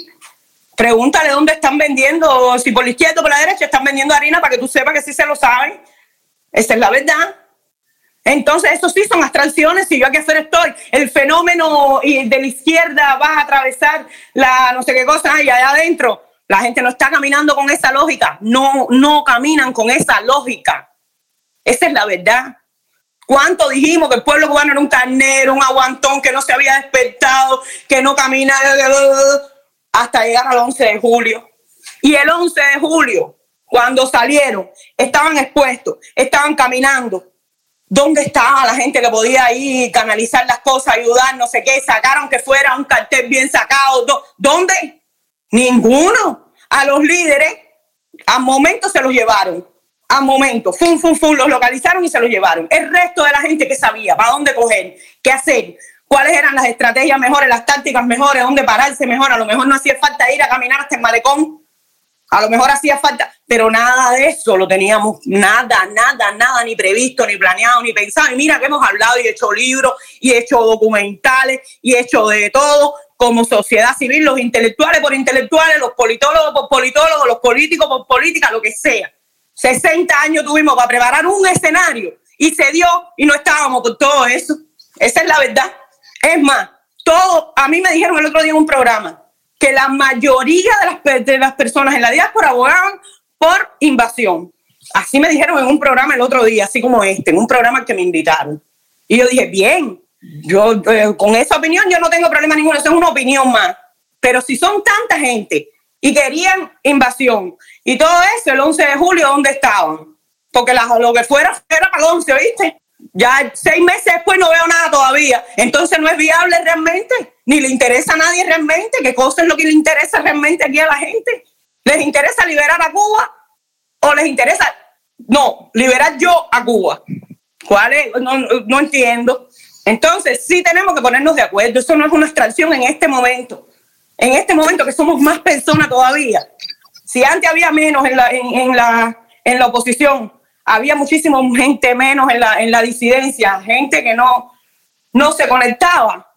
Pregúntale dónde están vendiendo, si por la izquierda o por la derecha están vendiendo harina para que tú sepas que sí se lo saben. Esa es la verdad. Entonces, eso sí son abstracciones y yo aquí hacer estoy. El fenómeno de la izquierda va a atravesar la no sé qué cosa hay allá adentro. La gente no está caminando con esa lógica. No, no caminan con esa lógica. Esa es la verdad. ¿Cuánto dijimos que el pueblo cubano era un carnero, un aguantón que no se había despertado, que no camina hasta llegar al 11 de julio? Y el 11 de julio, cuando salieron, estaban expuestos, estaban caminando. ¿Dónde estaba la gente que podía ir, canalizar las cosas, ayudar, no sé qué? Sacaron que fuera un cartel bien sacado. ¿Dónde? Ninguno. A los líderes, a momentos se los llevaron a momento, fum, fum, fum, los localizaron y se los llevaron. El resto de la gente que sabía para dónde coger, qué hacer, cuáles eran las estrategias mejores, las tácticas mejores, dónde pararse mejor, a lo mejor no hacía falta ir a caminar hasta el malecón, a lo mejor hacía falta, pero nada de eso lo teníamos, nada, nada, nada, ni previsto, ni planeado, ni pensado. Y mira que hemos hablado y hecho libros, y hecho documentales, y hecho de todo, como sociedad civil, los intelectuales por intelectuales, los politólogos por politólogos, los políticos por política, lo que sea 60 años tuvimos para preparar un escenario y se dio y no estábamos por todo eso. Esa es la verdad. Es más, todo, a mí me dijeron el otro día en un programa que la mayoría de las, de las personas en la diáspora abogaban por invasión. Así me dijeron en un programa el otro día, así como este, en un programa que me invitaron. Y yo dije, bien, yo eh, con esa opinión yo no tengo problema ninguno, esa es una opinión más. Pero si son tanta gente y querían invasión y todo eso, el 11 de julio, ¿dónde estaban? Porque lo que fuera, era para el 11, ¿viste? Ya seis meses después no veo nada todavía. Entonces no es viable realmente, ni le interesa a nadie realmente. ¿Qué cosa es lo que le interesa realmente aquí a la gente? ¿Les interesa liberar a Cuba? ¿O les interesa, no, liberar yo a Cuba? ¿Cuál es? No, no entiendo. Entonces sí tenemos que ponernos de acuerdo. Eso no es una extracción en este momento. En este momento que somos más personas todavía si antes había menos en la, en, la, en la oposición, había muchísima gente menos en la, en la disidencia, gente que no, no se conectaba.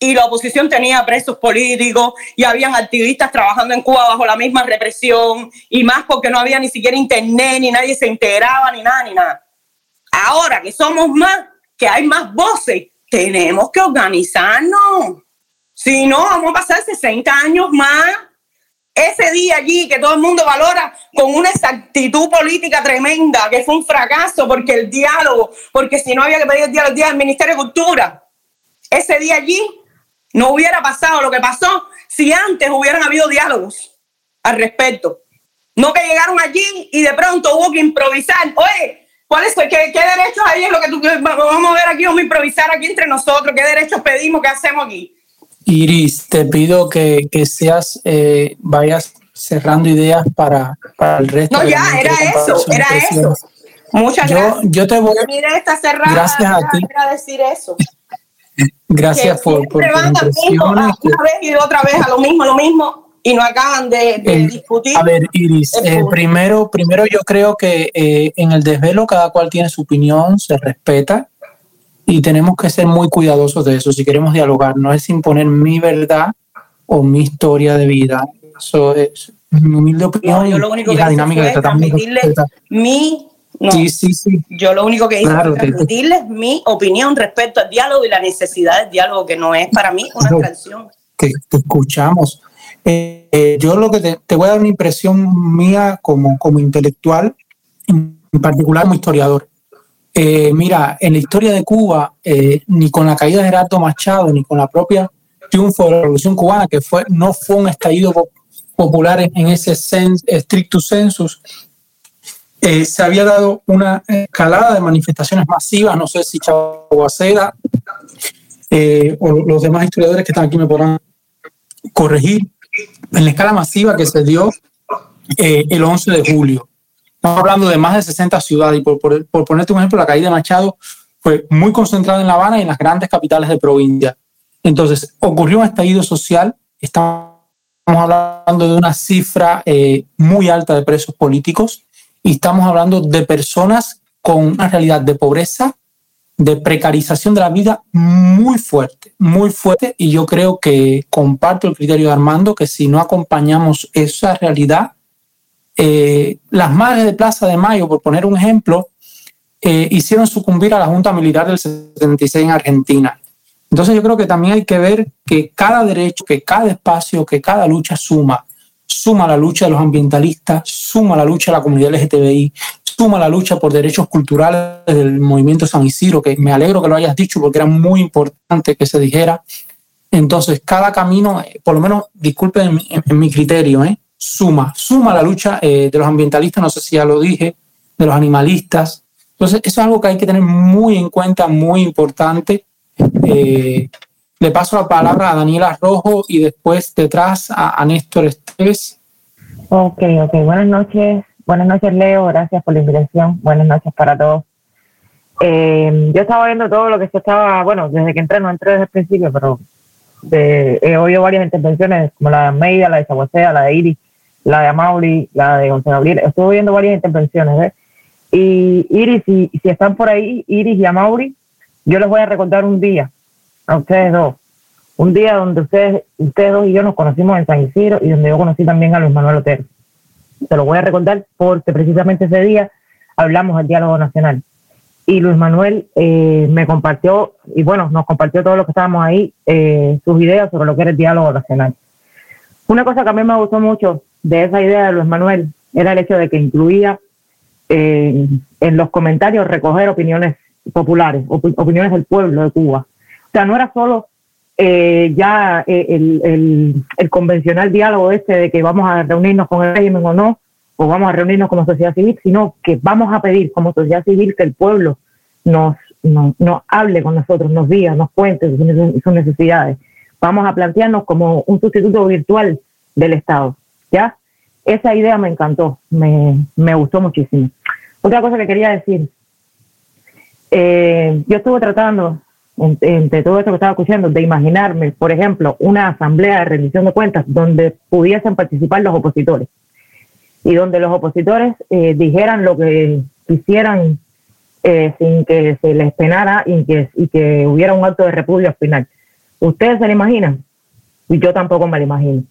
Y la oposición tenía presos políticos y habían activistas trabajando en Cuba bajo la misma represión y más porque no había ni siquiera internet, ni nadie se integraba, ni nada, ni nada. Ahora que somos más, que hay más voces, tenemos que organizarnos. Si no, vamos a pasar 60 años más ese día allí que todo el mundo valora con una exactitud política tremenda, que fue un fracaso porque el diálogo, porque si no había que pedir el diálogo, del Ministerio de Cultura, ese día allí no hubiera pasado lo que pasó si antes hubieran habido diálogos al respecto. No que llegaron allí y de pronto hubo que improvisar. Oye, ¿cuál es, qué, qué derechos hay en lo que tú, vamos a ver aquí, vamos a improvisar aquí entre nosotros? ¿Qué derechos pedimos? ¿Qué hacemos aquí? Iris, te pido que, que seas, eh, vayas cerrando ideas para, para el resto. No, ya, era eso, era eso. Muchas yo, gracias. Yo te voy a... esta cerrada gracias a ti. Para decir eso. Gracias por, por van una vez y otra vez a lo mismo, lo mismo, y no acaban de, de Eh, discutir. A ver, Iris, eh, primero, primero yo creo que eh, en el desvelo cada cual tiene su opinión, se respeta y tenemos que ser muy cuidadosos de eso si queremos dialogar. No es imponer mi verdad o mi historia de vida. Eso es mi humilde opinión No, yo lo único y que la dinámica que tratamos transmitirle mi no. Sí, sí, sí. Yo lo único que hice Claro, fue te- transmitirles mi opinión respecto al diálogo y la necesidad del diálogo, que no es para mí una abstracción. que te escuchamos. Eh, eh, yo lo que te, te voy a dar una impresión mía como, como intelectual, en particular como historiador. Eh, mira, en la historia de Cuba, eh, ni con la caída de Gerardo Machado, ni con la propia triunfo de la Revolución Cubana, que fue, no fue un estallido po- popular en, ese sens, stricto sensus, eh, se había dado una escalada de manifestaciones masivas, no sé si Chaguacera eh, o los demás historiadores que están aquí me podrán corregir, en la escala masiva que se dio eh, el 11 de julio. Estamos hablando de más de 60 ciudades y por, por- por ponerte un ejemplo, la caída de Machado fue muy concentrada en La Habana y en las grandes capitales de provincia. Entonces, ocurrió un estallido social, estamos hablando de una cifra eh, muy alta de presos políticos y estamos hablando de personas con una realidad de pobreza, de precarización de la vida muy fuerte, muy fuerte. Y yo creo que comparto el criterio de Armando que si no acompañamos esa realidad, eh, las madres de Plaza de Mayo, por poner un ejemplo, eh, hicieron sucumbir a la Junta Militar del 76 en Argentina. Entonces yo creo que también hay que ver que cada derecho, que cada espacio, que cada lucha suma. Suma la lucha de los ambientalistas, suma la lucha de la comunidad LGTBI, suma la lucha por derechos culturales del movimiento San Isidro, que me alegro que lo hayas dicho porque era muy importante que se dijera. Entonces, cada camino, eh, por lo menos, disculpen en, mi criterio, ¿eh? Suma, suma la lucha eh, de los ambientalistas, no sé si ya lo dije, de los animalistas. Entonces, eso es algo que hay que tener muy en cuenta, muy importante. Eh, le paso la palabra a Daniela Rojo y después detrás a, a Néstor Esteves. Ok, ok. Buenas noches. Buenas noches, Leo. Gracias por la invitación. Buenas noches para todos. Eh, yo estaba viendo todo lo que se estaba, bueno, desde que entré, no entré desde el principio, pero he oído varias intervenciones, como la de Meida, la de Saguacea, la de Iris, la de Amauri, la de José Gabriel. Estuve viendo varias intervenciones, ¿eh? Y Iris, si, si están por ahí, Iris y Amauri, yo les voy a recordar un día a ustedes dos. Un día donde ustedes, ustedes dos y yo nos conocimos en San Isidro y donde yo conocí también a Luis Manuel Otero. Se lo voy a recordar porque precisamente ese día hablamos del diálogo nacional. Y Luis Manuel eh, me compartió, y bueno, nos compartió todos los que estábamos ahí, eh, sus ideas sobre lo que era el diálogo nacional. Una cosa que a mí me gustó mucho de esa idea de Luis Manuel era el hecho de que incluía eh, en los comentarios recoger opiniones populares, opiniones del pueblo de Cuba. O sea, no era solo eh, ya eh, el, el, convencional diálogo este de que vamos a reunirnos con el régimen o no, o vamos a reunirnos como sociedad civil, sino que vamos a pedir como sociedad civil que el pueblo nos, nos, hable con nosotros, nos diga, nos cuente sus necesidades. Vamos a plantearnos como un sustituto virtual del Estado. ¿Ya? Esa idea me encantó, me, me gustó muchísimo. Otra cosa que quería decir, eh, yo estuve tratando, entre todo esto que estaba escuchando, de imaginarme, por ejemplo, una asamblea de rendición de cuentas donde pudiesen participar los opositores y donde los opositores eh, dijeran lo que quisieran eh, sin que se les penara y que, y que hubiera un acto de repudio al final. ¿Ustedes se lo imaginan? Y yo tampoco me lo imagino,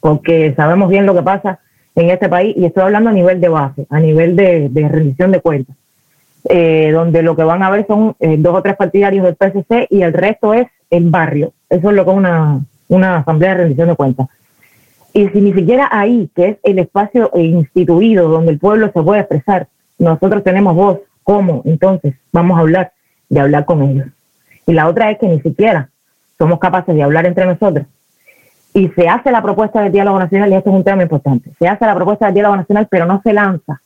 porque sabemos bien lo que pasa en este país y estoy hablando a nivel de base, a nivel de rendición de cuentas eh, donde lo que van a ver son eh, dos o tres partidarios del PSC y el resto es el barrio. Eso es lo que es una, una asamblea de rendición de cuentas. Y si ni siquiera ahí, que es el espacio instituido donde el pueblo se puede expresar, nosotros tenemos voz, ¿cómo? Entonces vamos a hablar de hablar con ellos. Y la otra es que ni siquiera somos capaces de hablar entre nosotros. Y se hace la propuesta del diálogo nacional, y esto es un tema importante, se hace la propuesta del diálogo nacional, pero no se lanza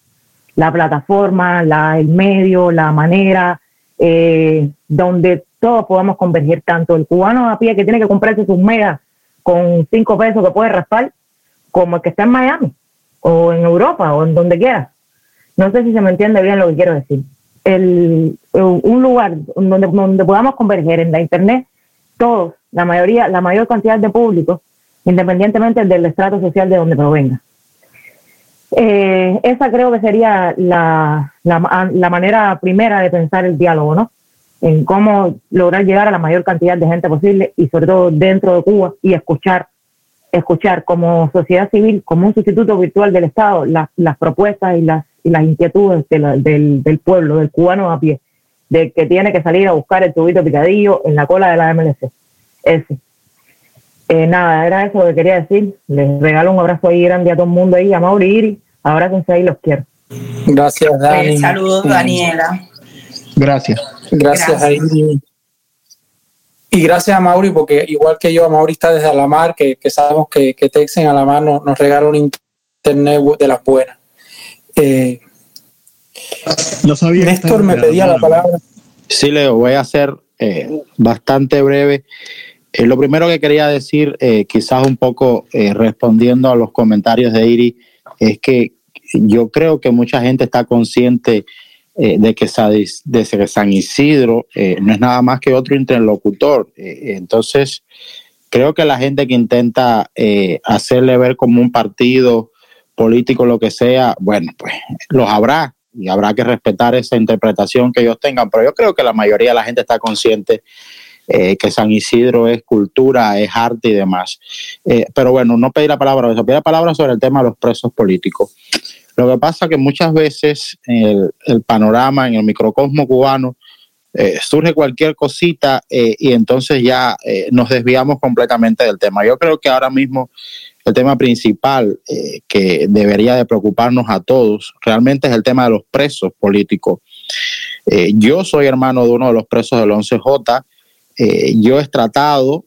la plataforma, la, el medio, la manera, eh, donde todos podamos converger, tanto el cubano a pie que tiene que comprarse sus megas con cinco pesos que puede raspar, como el que está en Miami, o en Europa, o en donde quiera. No sé si se me entiende bien lo que quiero decir. El, un lugar donde, donde podamos converger en la Internet, todos, la mayoría, la mayor cantidad de público, independientemente del estrato social de donde provenga. Eh, esa creo que sería la, la, manera primera de pensar el diálogo, ¿no? En cómo lograr llegar a la mayor cantidad de gente posible y sobre todo dentro de Cuba y escuchar, escuchar como sociedad civil, como un sustituto virtual del Estado, las propuestas y las, y las inquietudes del, del pueblo, del cubano a pie, de que tiene que salir a buscar el tubito picadillo en la cola de la MLC. Ese. Eh, nada, era eso que quería decir. Les regalo un abrazo ahí grande a todo el mundo ahí, a Mauri Iri. Ahora con ahí los quiero. Gracias, Dani. saludos, Daniela. Gracias. Gracias, a Y gracias a Mauri, porque igual que yo, a Mauri está desde Alamar, que, que sabemos que, que Texen Alamar nos, nos regala un internet de las buenas. Eh, no sabía. Néstor me pedía la palabra. Sí, Leo, voy a ser eh, bastante breve. Eh, lo primero que quería decir, eh, quizás un poco eh, respondiendo a los comentarios de Iri, es que yo creo que mucha gente está consciente de, que San Isidro no es nada más que otro interlocutor. entonces, creo que la gente que intenta hacerle ver como un partido político, lo que sea, bueno, pues los habrá y habrá que respetar esa interpretación que ellos tengan, pero yo creo que la mayoría de la gente está consciente eh, que San Isidro es cultura, es arte y demás. Eh, pero bueno, no pedí la palabra eso, pedí la palabra sobre el tema de los presos políticos. Lo que pasa que muchas veces en el, panorama, en el microcosmo cubano, eh, surge cualquier cosita y entonces ya nos desviamos completamente del tema. Yo creo que ahora mismo el tema principal que debería de preocuparnos a todos realmente es el tema de los presos políticos. yo soy hermano de uno de los presos del 11J. yo he tratado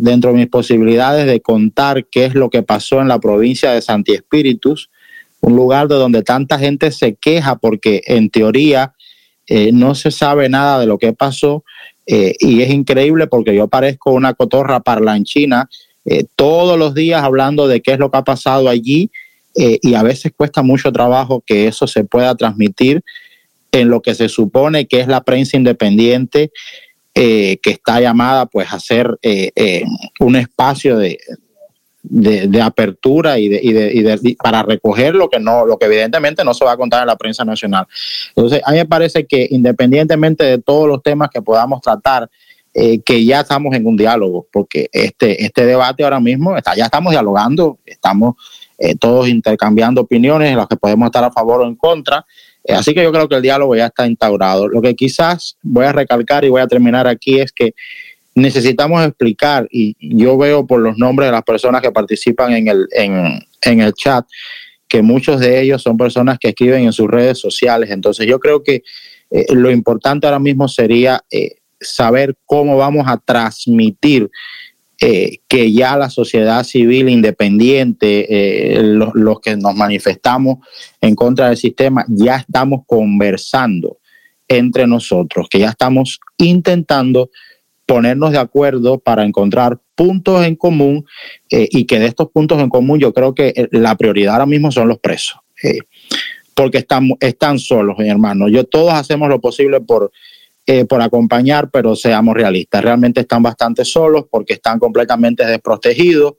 dentro de mis posibilidades de contar qué es lo que pasó en la provincia de Santi Espíritus un lugar de donde tanta gente se queja porque en teoría eh, no se sabe nada de lo que pasó eh, y es increíble porque yo parezco una cotorra parlanchina eh, todos los días hablando de qué es lo que ha pasado allí y a veces cuesta mucho trabajo que eso se pueda transmitir en lo que se supone que es la prensa independiente que está llamada pues a ser un espacio de, de, apertura y, de, y, de, y de, para recoger lo que no, lo que evidentemente no se va a contar en la prensa nacional. Entonces, a mí me parece que independientemente de todos los temas que podamos tratar, eh, que ya estamos en un diálogo, porque este, este debate ahora mismo está, ya estamos dialogando, estamos eh, todos intercambiando opiniones en las que podemos estar a favor o en contra. Eh, así que yo creo que el diálogo ya está instaurado. Lo que quizás voy a recalcar y voy a terminar aquí es que necesitamos explicar, y yo veo por los nombres de las personas que participan en el, en, el chat, que muchos de ellos son personas que escriben en sus redes sociales. Entonces yo creo que eh, lo importante ahora mismo sería eh, saber cómo vamos a transmitir eh, que ya la sociedad civil independiente, los, los que nos manifestamos en contra del sistema, ya estamos conversando entre nosotros, que ya estamos intentando ponernos de acuerdo para encontrar puntos en común eh, y que de estos puntos en común yo creo que eh, la prioridad ahora mismo son los presos, eh, porque están, están solos, mi hermano. Yo todos hacemos lo posible por, por acompañar, pero seamos realistas, realmente están bastante solos porque están completamente desprotegidos,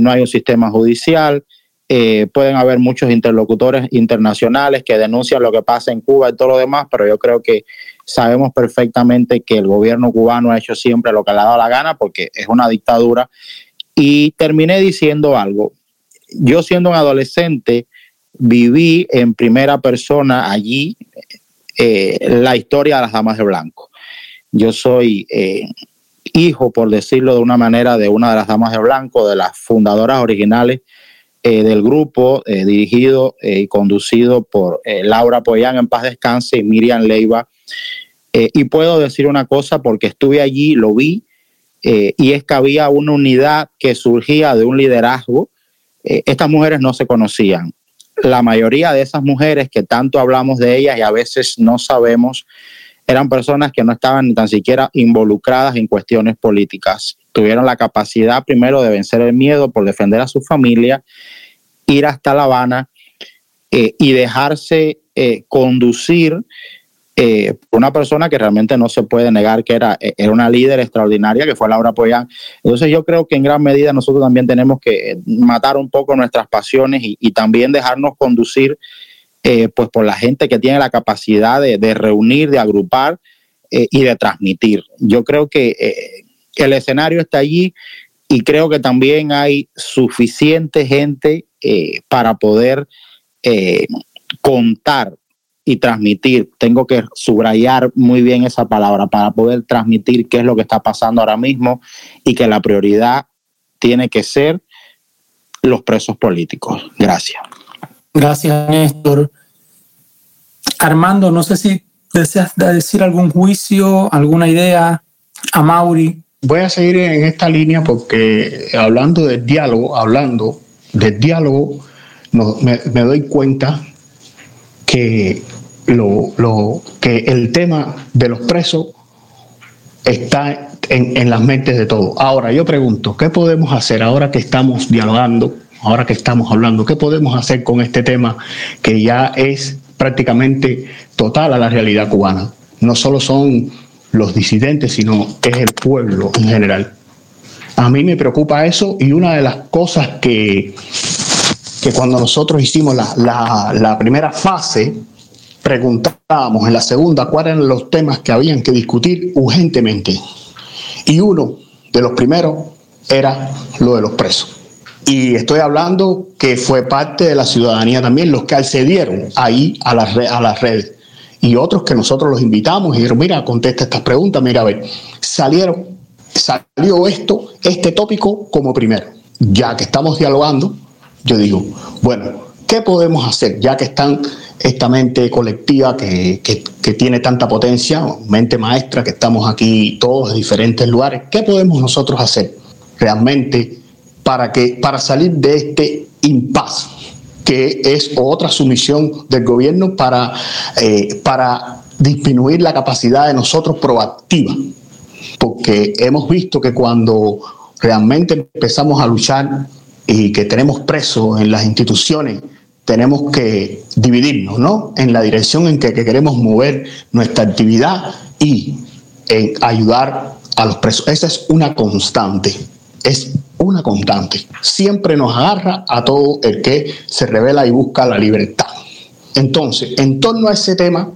no hay un sistema judicial. pueden haber muchos interlocutores internacionales que denuncian lo que pasa en Cuba y todo lo demás, pero yo creo que sabemos perfectamente que el gobierno cubano ha hecho siempre lo que le ha dado la gana porque es una dictadura. Y terminé diciendo algo. Yo siendo un adolescente viví en primera persona allí eh, la historia de las damas de blanco. Yo soy eh, hijo, por decirlo de una manera, de una de las damas de blanco, de las fundadoras originales eh, del grupo, dirigido y conducido por Laura Poyán en paz descanse y Miriam Leiva y puedo decir una cosa porque estuve allí, lo vi, y es que había una unidad que surgía de un liderazgo. Estas mujeres no se conocían. La mayoría de esas mujeres que tanto hablamos de ellas y a veces no sabemos, eran personas que no estaban ni tan siquiera involucradas en cuestiones políticas. Tuvieron la capacidad primero de vencer el miedo por defender a su familia, ir hasta La Habana y dejarse conducir eh, una persona que realmente no se puede negar que era, eh, era una líder extraordinaria, que fue Laura Poyán. Entonces yo creo que en gran medida nosotros también tenemos que eh, matar un poco nuestras pasiones y, también dejarnos conducir pues por la gente que tiene la capacidad de, reunir, de agrupar y de transmitir. Yo creo que el escenario está allí y creo que también hay suficiente gente para poder contar y transmitir. Tengo que subrayar muy bien esa palabra para poder transmitir qué es lo que está pasando ahora mismo y que la prioridad tiene que ser los presos políticos. Gracias. Gracias, Néstor. Armando, no sé si deseas decir algún juicio, alguna idea a Mauri. Voy a seguir en esta línea porque hablando del diálogo, hablando del diálogo, me, me doy cuenta que lo, lo, que el tema de los presos está en, en las mentes de todos. Ahora, yo pregunto, ¿qué podemos hacer ahora que estamos dialogando, ahora que estamos hablando, qué podemos hacer con este tema que ya es prácticamente total a la realidad cubana? No solo son los disidentes, sino es el pueblo en general. A mí me preocupa eso y una de las cosas que, que cuando nosotros hicimos la, la, la primera fase preguntábamos en la segunda cuáles eran los temas que habían que discutir urgentemente. Y uno de los primeros era lo de los presos. Y estoy hablando que fue parte de la ciudadanía también los que accedieron ahí a las, a las redes. Y otros que nosotros los invitamos y dijeron, mira, contesta estas preguntas, mira, a ver, salieron, salió esto, este tópico como primero. Ya que estamos dialogando, yo digo, bueno, ¿qué podemos hacer? Ya que están esta mente colectiva que, que, tiene tanta potencia, mente maestra, que estamos aquí todos en diferentes lugares, ¿qué podemos nosotros hacer realmente para, que, para salir de este impasse? que es otra sumisión del gobierno para, eh, para disminuir la capacidad de nosotros proactiva. Porque hemos visto que cuando realmente empezamos a luchar y que tenemos presos en las instituciones, tenemos que dividirnos, ¿no? En la dirección en que, que queremos mover nuestra actividad y en ayudar a los presos. Esa es una constante es una constante. Siempre nos agarra a todo el que se revela y busca la libertad. Entonces, en torno a ese tema,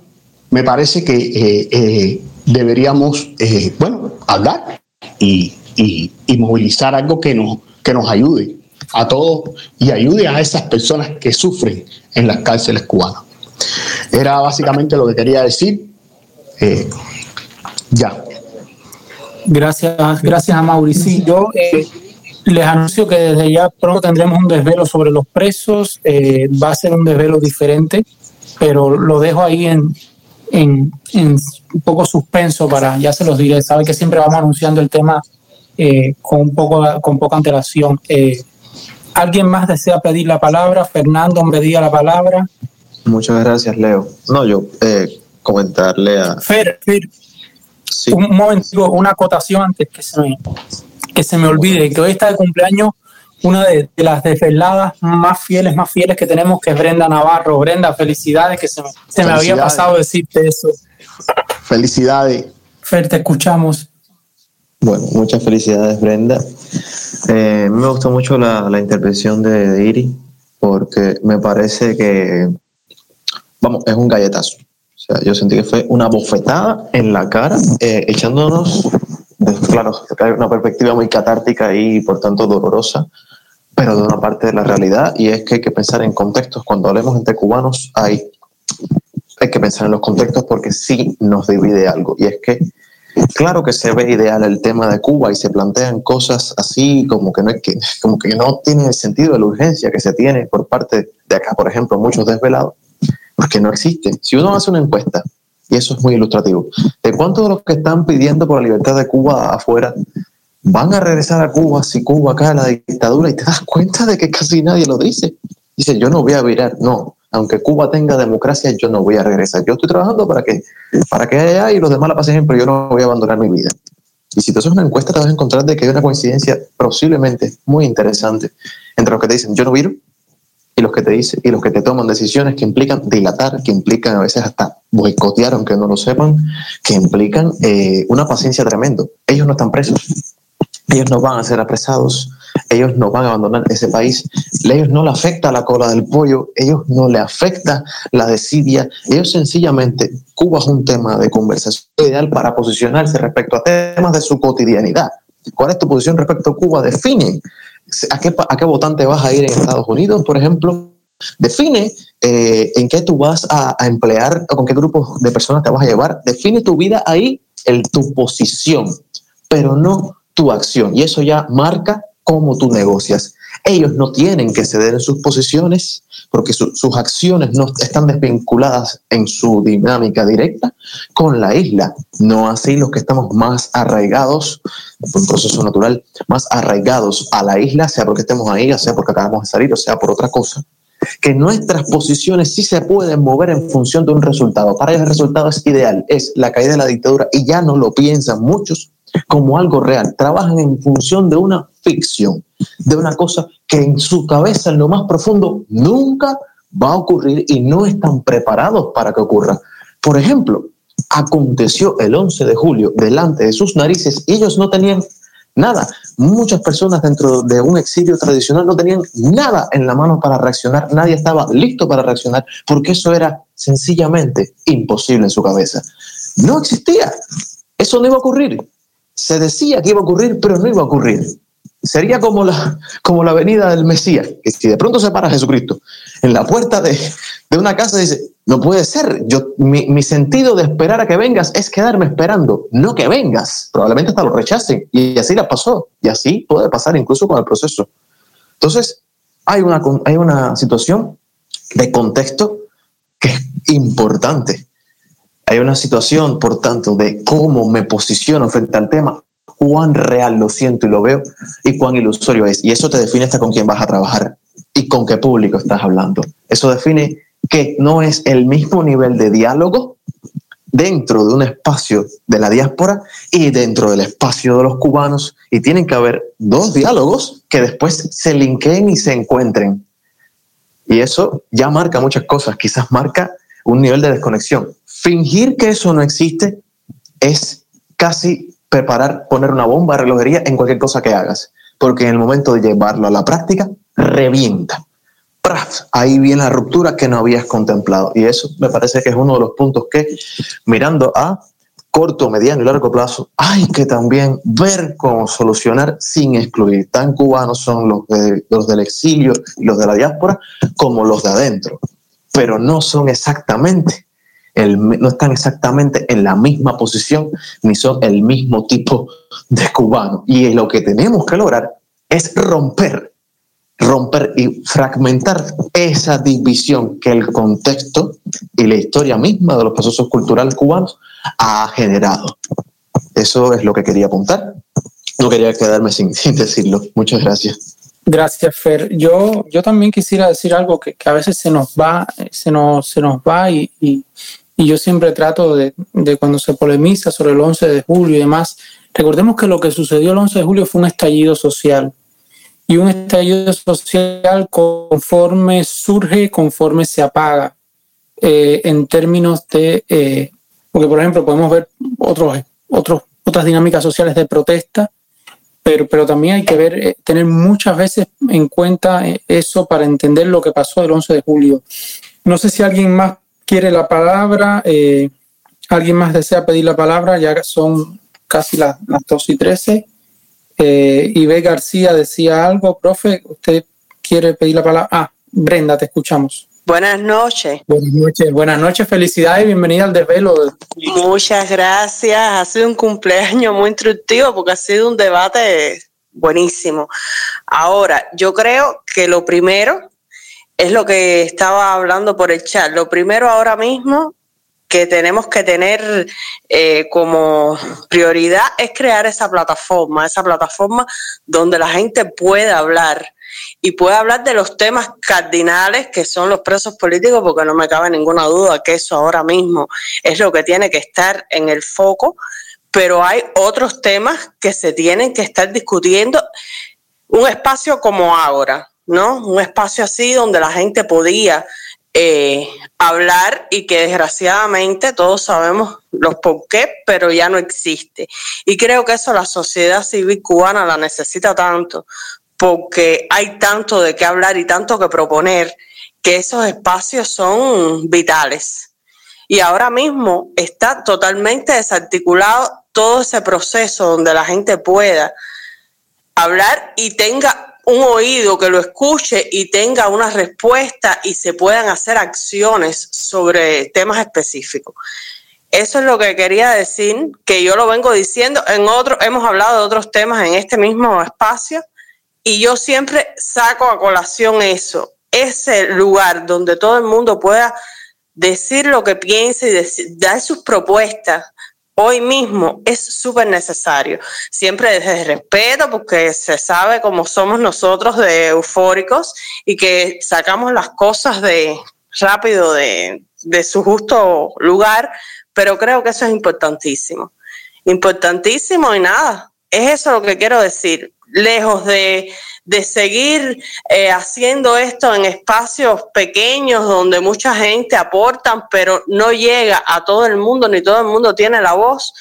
me parece que eh, eh, deberíamos, eh, bueno, hablar y, y, y, movilizar algo que nos, que nos ayude a todos y ayude a esas personas que sufren en las cárceles cubanas. Era básicamente lo que quería decir. ya. Gracias, gracias a Mauricio. Yo eh, les anuncio que desde ya pronto tendremos un desvelo sobre los presos. Eh, va a ser un desvelo diferente, pero lo dejo ahí en, en, en, un poco suspenso para, ya se los diré. Saben que siempre vamos anunciando el tema eh, con, un poco, con poca antelación. ¿Alguien más desea pedir la palabra? Fernando pedía la palabra. Muchas gracias, Leo. No, yo comentarle a... Fer, Fer, Sí. Un momento, una acotación antes que se me, que se me olvide, que hoy está de cumpleaños una de, de, las desveladas más fieles, más fieles que tenemos, que es Brenda Navarro. Brenda, felicidades, que se me, se me había pasado decirte eso. Felicidades. Fer, te escuchamos. Bueno, muchas felicidades, Brenda. Eh, me gustó mucho la, la intervención de, de Iri, porque me parece que, vamos, es un galletazo. O sea, yo sentí que fue una bofetada en la cara, eh, echándonos, claro, una perspectiva muy catártica y por tanto dolorosa, pero de una parte de la realidad, y es que hay que pensar en contextos. Cuando hablemos entre cubanos, hay, hay que pensar en los contextos porque sí nos divide algo, y es que Claro que se ve ideal el tema de Cuba y se plantean cosas así como que no, es que, como que no tiene el sentido de la urgencia que se tiene por parte de acá, por ejemplo, muchos desvelados porque no existe. Si uno hace una encuesta, y eso es muy ilustrativo, de cuántos de los que están pidiendo por la libertad de Cuba afuera van a regresar a Cuba si Cuba cae la dictadura y te das cuenta de que casi nadie lo dice. Dice, yo no voy a virar, no, aunque Cuba tenga democracia, yo no voy a regresar. Yo estoy trabajando para que, para que haya y los demás la pasen, pero yo no voy a abandonar mi vida. Y si tú haces una encuesta, te vas a encontrar de que hay una coincidencia posiblemente muy interesante entre los que te dicen, yo no viro, y los que te dicen y los que te toman decisiones que implican dilatar, que implican a veces hasta boicotear aunque no lo sepan, que implican eh, una paciencia tremendo. Ellos no están presos, ellos no van a ser apresados, ellos no van a abandonar ese país, a ellos no le afecta la cola del pollo, ellos no le afecta la desidia, ellos sencillamente, Cuba es un tema de conversación ideal para posicionarse respecto a temas de su cotidianidad. ¿Cuál es tu posición respecto a Cuba? Define ¿A qué, ¿A qué votante vas a ir en Estados Unidos, por ejemplo? Define eh, en qué tú vas a, emplear o con qué grupo de personas te vas a llevar. Define tu vida ahí, el, tu posición, pero no tu acción. Y eso ya marca cómo tú negocias. Ellos no tienen que ceder en sus posiciones porque su, sus acciones no están desvinculadas en su dinámica directa con la isla. No así los que estamos más arraigados, por un proceso natural, más arraigados a la isla, sea porque estemos ahí, sea porque acabamos de salir, o sea por otra cosa. Que nuestras posiciones sí se pueden mover en función de un resultado. Para ellos el resultado es ideal, es la caída de la dictadura y ya no lo piensan muchos como algo real. Trabajan en función de una ficción, de una cosa que en su cabeza, en lo más profundo, nunca va a ocurrir y no están preparados para que ocurra. Por ejemplo, aconteció el 11 de julio delante de sus narices y ellos no tenían nada. Muchas personas dentro de un exilio tradicional no tenían nada en la mano para reaccionar, nadie estaba listo para reaccionar porque eso era sencillamente imposible en su cabeza. No existía, eso no iba a ocurrir. Se decía que iba a ocurrir, pero no iba a ocurrir. sería como la, como la venida del Mesías, que si de pronto se para Jesucristo en la puerta de, de una casa, dice, no puede ser, yo, mi, mi, sentido de esperar a que vengas es quedarme esperando, no que vengas, probablemente hasta lo rechacen, y así la pasó, y así puede pasar incluso con el proceso. Entonces, hay una, hay una situación de contexto que es importante. Hay una situación, por tanto, de cómo me posiciono frente al tema, cuán real lo siento y lo veo y cuán ilusorio es. Y eso te define hasta con quién vas a trabajar y con qué público estás hablando. Eso define que no es el mismo nivel de diálogo dentro de un espacio de la diáspora y dentro del espacio de los cubanos. Y tienen que haber dos diálogos que después se linkeen y se encuentren. Y eso ya marca muchas cosas, quizás marca un nivel de desconexión. Fingir que eso no existe es casi preparar, poner una bomba de relojería en cualquier cosa que hagas, porque en el momento de llevarlo a la práctica, revienta. Ahí viene la ruptura que no habías contemplado. Y eso me parece que es uno de los puntos que, mirando a corto, mediano y largo plazo, hay que también ver cómo solucionar sin excluir. Tan cubanos son los, de, los del exilio y los de la diáspora como los de adentro, pero no son exactamente el, no están exactamente en la misma posición ni son el mismo tipo de cubano. Y lo que tenemos que lograr es romper, romper y fragmentar esa división que el contexto y la historia misma de los procesos culturales cubanos ha generado. Eso es lo que quería apuntar. No quería quedarme sin, sin decirlo. Muchas gracias. Gracias, Fer. Yo, yo también quisiera decir algo que, a veces se nos va, se nos, se nos va y, y, y yo siempre trato de, de, cuando se polemiza sobre el 11 de julio y demás, recordemos que lo que sucedió el 11 de julio fue un estallido social. Y un estallido social conforme surge, conforme se apaga, eh, en términos de eh, porque, por ejemplo, podemos ver otros, otros, otras dinámicas sociales de protesta, pero, pero también hay que ver, eh, tener muchas veces en cuenta eh, eso para entender lo que pasó el 11 de julio. No sé si alguien más quiere la palabra, eh, alguien más desea pedir la palabra, ya son casi las, las 2 y 13. Eh, Ibe García decía algo, profe, ¿usted quiere pedir la palabra? Ah, Brenda, te escuchamos. Buenas noches. Buenas noches, buenas noches, felicidades y bienvenida al desvelo. Muchas gracias, ha sido un cumpleaños muy instructivo porque ha sido un debate buenísimo. Ahora, yo creo que lo primero es lo que estaba hablando por el chat. Lo primero ahora mismo que tenemos que tener eh, como prioridad es crear esa plataforma, esa plataforma donde la gente pueda hablar y pueda hablar de los temas cardinales que son los presos políticos, porque no me cabe ninguna duda que eso ahora mismo es lo que tiene que estar en el foco, pero hay otros temas que se tienen que estar discutiendo. Un espacio como ahora, ¿no? Un espacio así donde la gente podía eh, hablar y que desgraciadamente todos sabemos los por qué, pero ya no existe. Y creo que eso la sociedad civil cubana la necesita tanto, porque hay tanto de qué hablar y tanto que proponer que esos espacios son vitales. Y ahora mismo está totalmente desarticulado todo ese proceso donde la gente pueda hablar y tenga un oído que lo escuche y tenga una respuesta y se puedan hacer acciones sobre temas específicos. Eso es lo que quería decir, que yo lo vengo diciendo. En otro, hemos hablado de otros temas en este mismo espacio y yo siempre saco a colación eso, ese lugar donde todo el mundo pueda decir lo que piensa y decir, dar sus propuestas. Hoy mismo es súper necesario, siempre desde respeto, porque se sabe cómo somos nosotros de eufóricos y que sacamos las cosas de rápido de, de su justo lugar, pero creo que eso es importantísimo. Importantísimo y nada, es eso lo que quiero decir lejos de, de seguir eh, haciendo esto en espacios pequeños donde mucha gente aporta, pero no llega a todo el mundo, ni todo el mundo tiene la voz,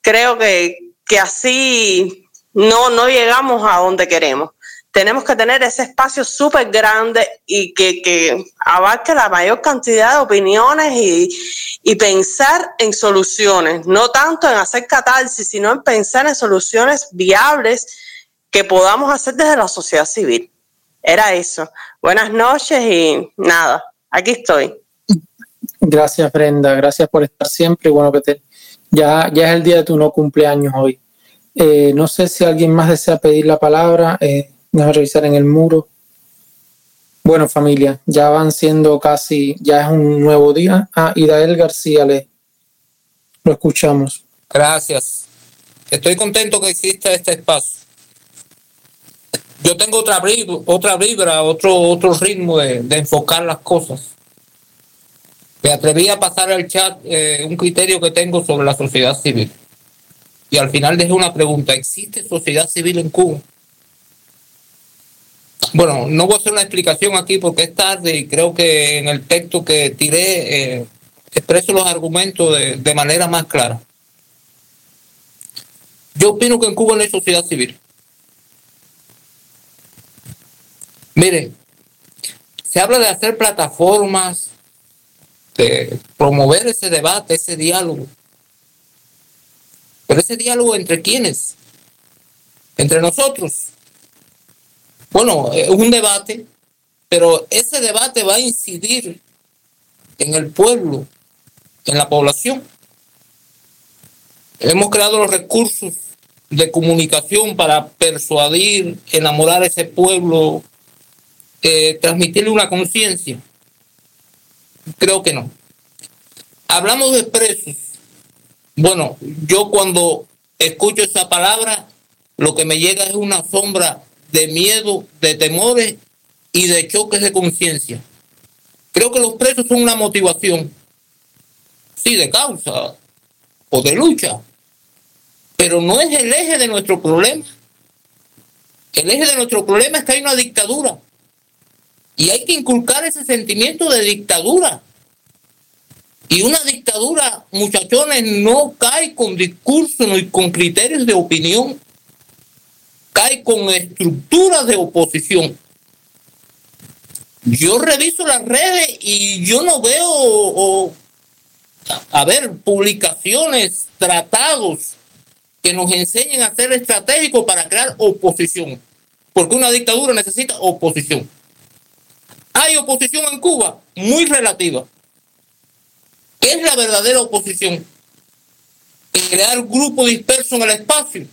creo que, que así no, no llegamos a donde queremos. Tenemos que tener ese espacio súper grande y que, que, abarque la mayor cantidad de opiniones y, y pensar en soluciones, no tanto en hacer catarsis, sino en pensar en soluciones viables que podamos hacer desde la sociedad civil. Era eso. Buenas noches y nada, aquí estoy. Gracias, Brenda. Gracias por estar siempre. Y bueno, que te, ya, ya es el día de tu no cumpleaños hoy. Eh, no sé si alguien más desea pedir la palabra. Eh, a revisar en el muro. Bueno, familia, ya van siendo casi, ya es un nuevo día. Ah, Idael García, le lo escuchamos. Gracias. Estoy contento que exista este espacio. Yo tengo otra vibra, otra vibra otro, otro ritmo de, enfocar las cosas. Me atreví a pasar al chat eh, un criterio que tengo sobre la sociedad civil. Y al final dejé una pregunta. ¿Existe sociedad civil en Cuba? Bueno, no voy a hacer una explicación aquí porque es tarde y creo que en el texto que tiré eh, expreso los argumentos de, de manera más clara. Yo opino que en Cuba no hay sociedad civil. Miren, se habla de hacer plataformas, de promover ese debate, ese diálogo. Pero ese diálogo entre quiénes? Entre nosotros. Bueno, es un debate, pero ese debate va a incidir en el pueblo, en la población. Hemos creado los recursos de comunicación para persuadir, enamorar a ese pueblo, eh, transmitirle una conciencia. Creo que no. Hablamos de presos. Bueno, yo cuando escucho esa palabra, lo que me llega es una sombra de miedo, de temores y de choques de conciencia. Creo que los presos son una motivación, sí, de causa o de lucha, pero no es el eje de nuestro problema. El eje de nuestro problema es que hay una dictadura y hay que inculcar ese sentimiento de dictadura. Y una dictadura, muchachones, no cae con discursos ni con criterios de opinión cae con estructuras de oposición. Yo reviso las redes y yo no veo, a ver, publicaciones, tratados que nos enseñen a ser estratégicos para crear oposición. Porque una dictadura necesita oposición. Hay oposición en Cuba, muy relativa. ¿Qué es la verdadera oposición? Crear grupos dispersos en el espacio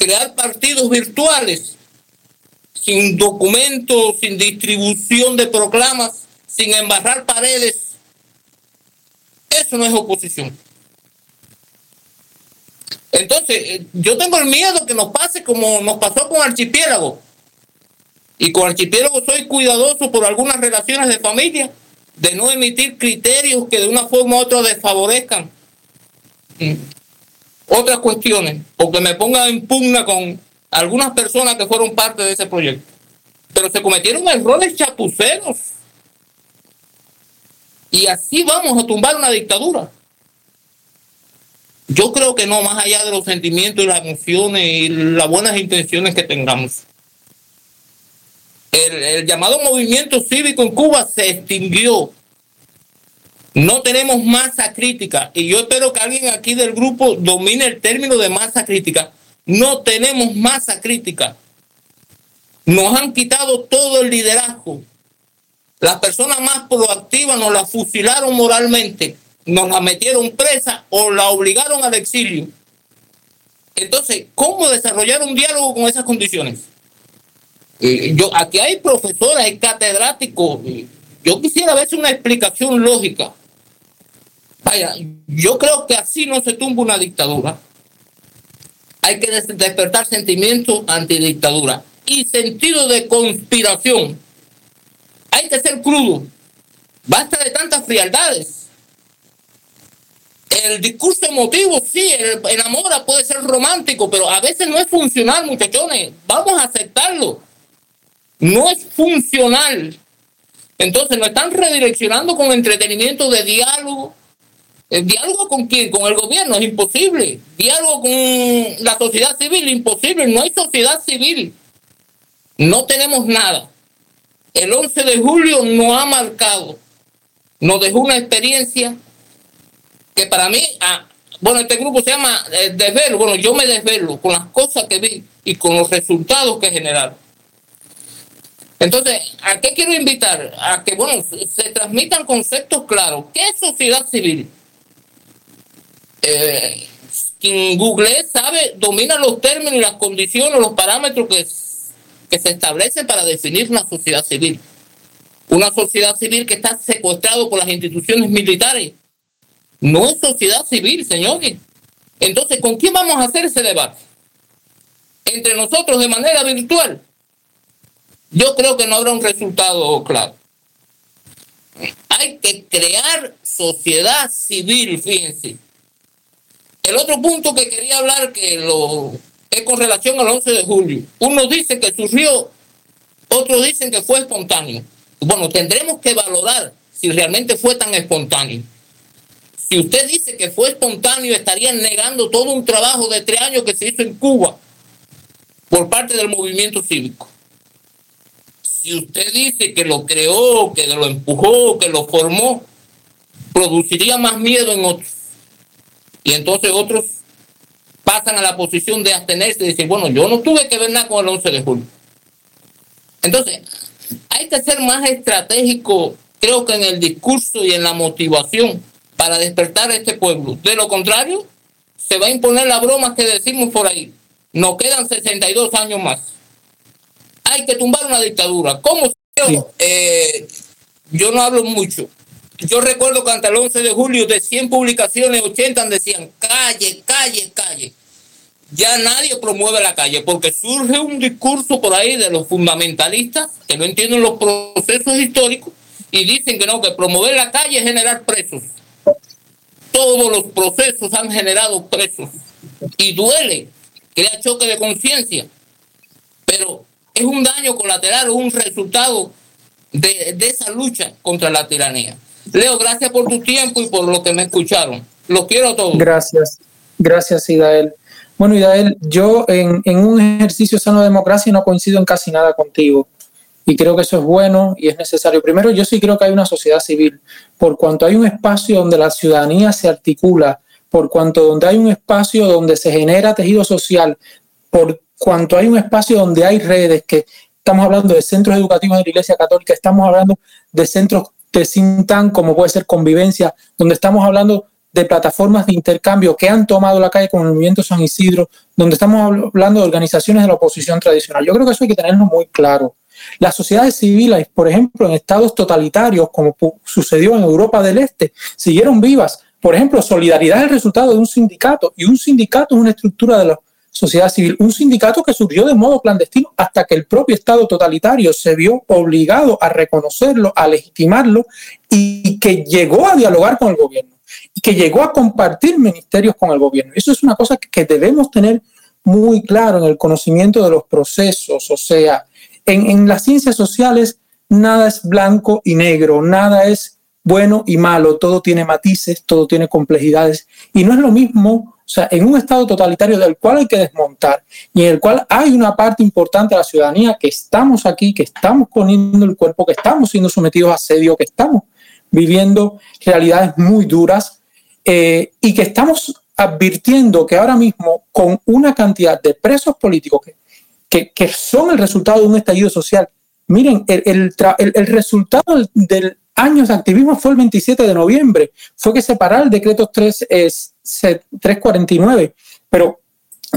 crear partidos virtuales sin documentos, sin distribución de proclamas, sin embarrar paredes. Eso no es oposición. Entonces, eh, yo tengo el miedo que nos pase como nos pasó con Archipiélago. Y con Archipiélago soy cuidadoso por algunas relaciones de familia, de no emitir criterios que de una forma u otra desfavorezcan otras cuestiones o que me ponga en pugna con algunas personas que fueron parte de ese proyecto. Pero se cometieron errores chapuceros. Y así vamos a tumbar una dictadura. Yo creo que no, más allá de los sentimientos y las emociones y las buenas intenciones que tengamos. El, llamado movimiento cívico en Cuba se extinguió no tenemos masa crítica y yo espero que alguien aquí del grupo domine el término de masa crítica. No tenemos masa crítica. Nos han quitado todo el liderazgo. Las personas más proactivas nos la fusilaron moralmente, nos la metieron presa o la obligaron al exilio. Entonces, ¿cómo desarrollar un diálogo con esas condiciones? Yo, aquí hay profesores, hay catedráticos. Yo quisiera ver una explicación lógica. Vaya, yo creo que así no se tumba una dictadura. Hay que despertar sentimientos antidictadura y sentido de conspiración. Hay que ser crudo. Basta de tantas frialdades. El discurso emotivo, sí, el, el amor puede ser romántico, pero a veces no es funcional, muchachones. Vamos a aceptarlo. No es funcional. Entonces nos están redireccionando con entretenimiento de diálogo, ¿El diálogo con quién? Con el gobierno, es imposible. Diálogo con la sociedad civil, imposible. No hay sociedad civil. No tenemos nada. El 11 de julio nos ha marcado, nos dejó una experiencia que para mí, ah, bueno, este grupo se llama eh, Desvelo. Bueno, yo me desvelo con las cosas que vi y con los resultados que generaron. Entonces, ¿a qué quiero invitar? A que, bueno, se transmitan conceptos claros. ¿Qué es sociedad civil? Eh, quien Google sabe, domina los términos y las condiciones, los parámetros que, que se establecen para definir una sociedad civil. Una sociedad civil que está secuestrado por las instituciones militares. No es sociedad civil, señores. Entonces, ¿con quién vamos a hacer ese debate? Entre nosotros de manera virtual yo creo que no habrá un resultado claro. Hay que crear sociedad civil, fíjense. El otro punto que quería hablar que lo es con relación al 11 de julio. Unos dicen que surgió, otros dicen que fue espontáneo. Bueno, tendremos que valorar si realmente fue tan espontáneo. Si usted dice que fue espontáneo, estarían negando todo un trabajo de tres años que se hizo en Cuba por parte del movimiento cívico si usted dice que lo creó, que lo empujó, que lo formó, produciría más miedo en otros. Y entonces otros pasan a la posición de abstenerse y decir, bueno, yo no tuve que ver nada con el 11 de julio. Entonces, hay que ser más estratégico, creo que en el discurso y en la motivación para despertar a este pueblo. De lo contrario, se va a imponer la broma que decimos por ahí. Nos quedan 62 años más hay que tumbar una dictadura. ¿Cómo? Eh, yo no hablo mucho. Yo recuerdo que hasta el 11 de julio de 100 publicaciones, 80 decían calle, calle, calle. Ya nadie promueve la calle porque surge un discurso por ahí de los fundamentalistas que no entienden los procesos históricos y dicen que no, que promover la calle es generar presos. Todos los procesos han generado presos y duele, crea choque de conciencia. Es un daño colateral, un resultado de, esa lucha contra la tiranía. Leo, gracias por tu tiempo y por lo que me escucharon. Los quiero a todos. Gracias, gracias, Idael. Bueno, Idael, yo en, en un ejercicio sano de democracia no coincido en casi nada contigo y creo que eso es bueno y es necesario. Primero, yo sí creo que hay una sociedad civil, por cuanto hay un espacio donde la ciudadanía se articula, por cuanto donde hay un espacio donde se genera tejido social, por cuanto hay un espacio donde hay redes, que estamos hablando de centros educativos de la Iglesia Católica, estamos hablando de centros de Sintan, como puede ser Convivencia, donde estamos hablando de plataformas de intercambio que han tomado la calle con el movimiento San Isidro, donde estamos hablando de organizaciones de la oposición tradicional. Yo creo que eso hay que tenerlo muy claro. Las sociedades civiles, por ejemplo, en estados totalitarios, como sucedió en Europa del Este, siguieron vivas. Por ejemplo, solidaridad es el resultado de un sindicato y un sindicato es una estructura de los sociedad civil, un sindicato que surgió de modo clandestino hasta que el propio Estado totalitario se vio obligado a reconocerlo, a legitimarlo y que llegó a dialogar con el gobierno y que llegó a compartir ministerios con el gobierno. Eso es una cosa que debemos tener muy claro en el conocimiento de los procesos, o sea, en, en las ciencias sociales nada es blanco y negro, nada es bueno y malo, todo tiene matices, todo tiene complejidades y no es lo mismo o sea, en un Estado totalitario del cual hay que desmontar y en el cual hay una parte importante de la ciudadanía que estamos aquí, que estamos poniendo el cuerpo, que estamos siendo sometidos a asedio, que estamos viviendo realidades muy duras eh, y que estamos advirtiendo que ahora mismo con una cantidad de presos políticos que, que, son el resultado de un estallido social, miren, el, el, el resultado del, años de activismo fue el 27 de noviembre, fue que se parara el decreto 3, es, 349, pero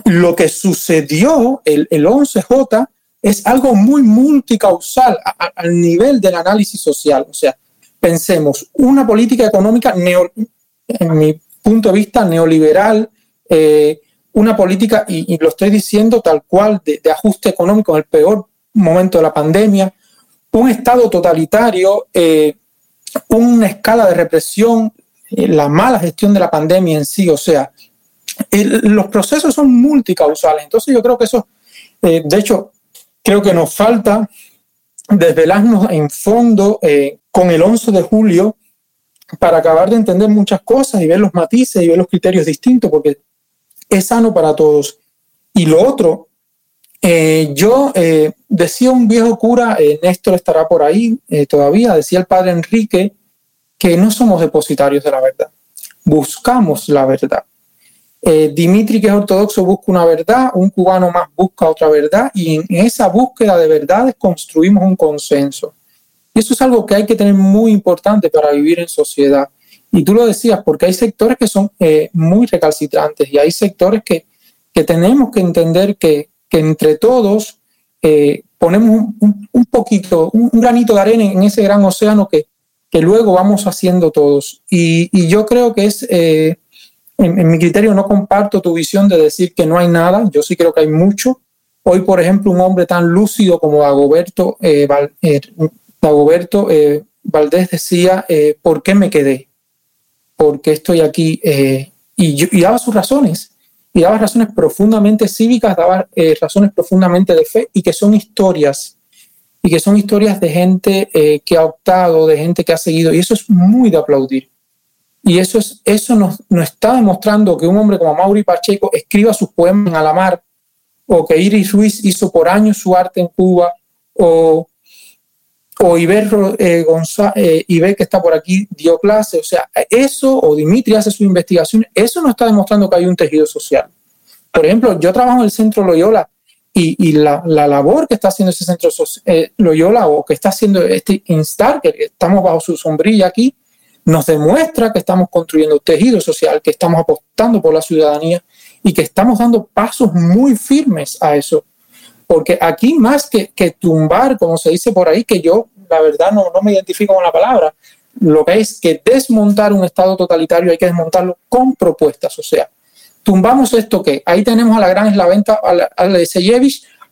lo que sucedió el, el 11J es algo muy multicausal al nivel del análisis social. O sea, pensemos, una política económica, neo, en mi punto de vista, neoliberal, eh, una política, y, lo estoy diciendo tal cual, de, ajuste económico en el peor momento de la pandemia, un Estado totalitario, eh, una escala de represión, la mala gestión de la pandemia en sí, o sea, los procesos son multicausales. Entonces yo creo que eso, eh, de hecho, creo que nos falta desvelarnos en fondo eh, con el 11 de julio para acabar de entender muchas cosas y ver los matices y ver los criterios distintos, porque es sano para todos. Y lo otro, yo decía un viejo cura, Néstor estará por ahí todavía, decía el padre Enrique, que no somos depositarios de la verdad, buscamos la verdad. Eh, Dimitri, que es ortodoxo, busca una verdad, un cubano más busca otra verdad, y en esa búsqueda de verdades construimos un consenso. Y eso es algo que hay que tener muy importante para vivir en sociedad. Y tú lo decías, porque hay sectores que son eh, muy recalcitrantes y hay sectores que, que tenemos que entender que, que entre todos eh, ponemos un, poquito, un, granito de arena en ese gran océano que, que luego vamos haciendo todos. Y, yo creo que es, eh, en, mi criterio no comparto tu visión de decir que no hay nada, yo sí creo que hay mucho. Hoy, por ejemplo, un hombre tan lúcido como Dagoberto, Dagoberto Valdés decía, ¿por qué me quedé? ¿Por qué estoy aquí? y, y daba sus razones y daba razones profundamente cívicas, daba eh, razones profundamente de fe y que son historias, y que son historias de gente eh, que ha optado, de gente que ha seguido, y eso es muy de aplaudir. Y eso, es, eso nos, nos está demostrando que un hombre como Mauri Pacheco escriba sus poemas en Alamar, o que Iris Ruiz hizo por años su arte en Cuba, o, o Iber, eh, eh, Iber, que está por aquí dio clase, o sea, eso, o Dimitri hace su investigación, eso no está demostrando que hay un tejido social. Por ejemplo, yo trabajo en el centro Loyola y, la, la, labor que está haciendo ese centro eh, Loyola o que está haciendo este Instar, que estamos bajo su sombrilla aquí, nos demuestra que estamos construyendo tejido social, que estamos apostando por la ciudadanía y que estamos dando pasos muy firmes a eso. Porque aquí más que, que, tumbar, como se dice por ahí, que yo la verdad no, no me identifico con la palabra, lo que es que desmontar un Estado totalitario hay que desmontarlo con propuestas, o sea, tumbamos esto que ahí tenemos a la gran eslaventa, a la,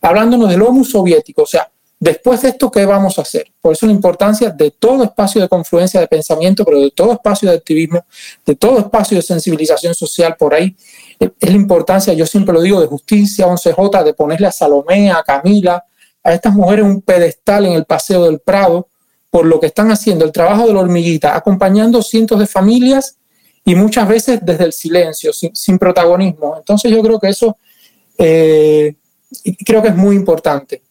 hablándonos del homo soviético, o sea, después de esto, ¿qué vamos a hacer? Por eso la importancia de todo espacio de confluencia de pensamiento, pero de todo espacio de activismo, de todo espacio de sensibilización social por ahí, es la importancia, yo siempre lo digo, de justicia 11J, de ponerle a Salomé, a Camila, a estas mujeres un pedestal en el Paseo del Prado por lo que están haciendo, el trabajo de la hormiguita, acompañando cientos de familias y muchas veces desde el silencio, sin, protagonismo. Entonces yo creo que eso, eh, creo que es muy importante.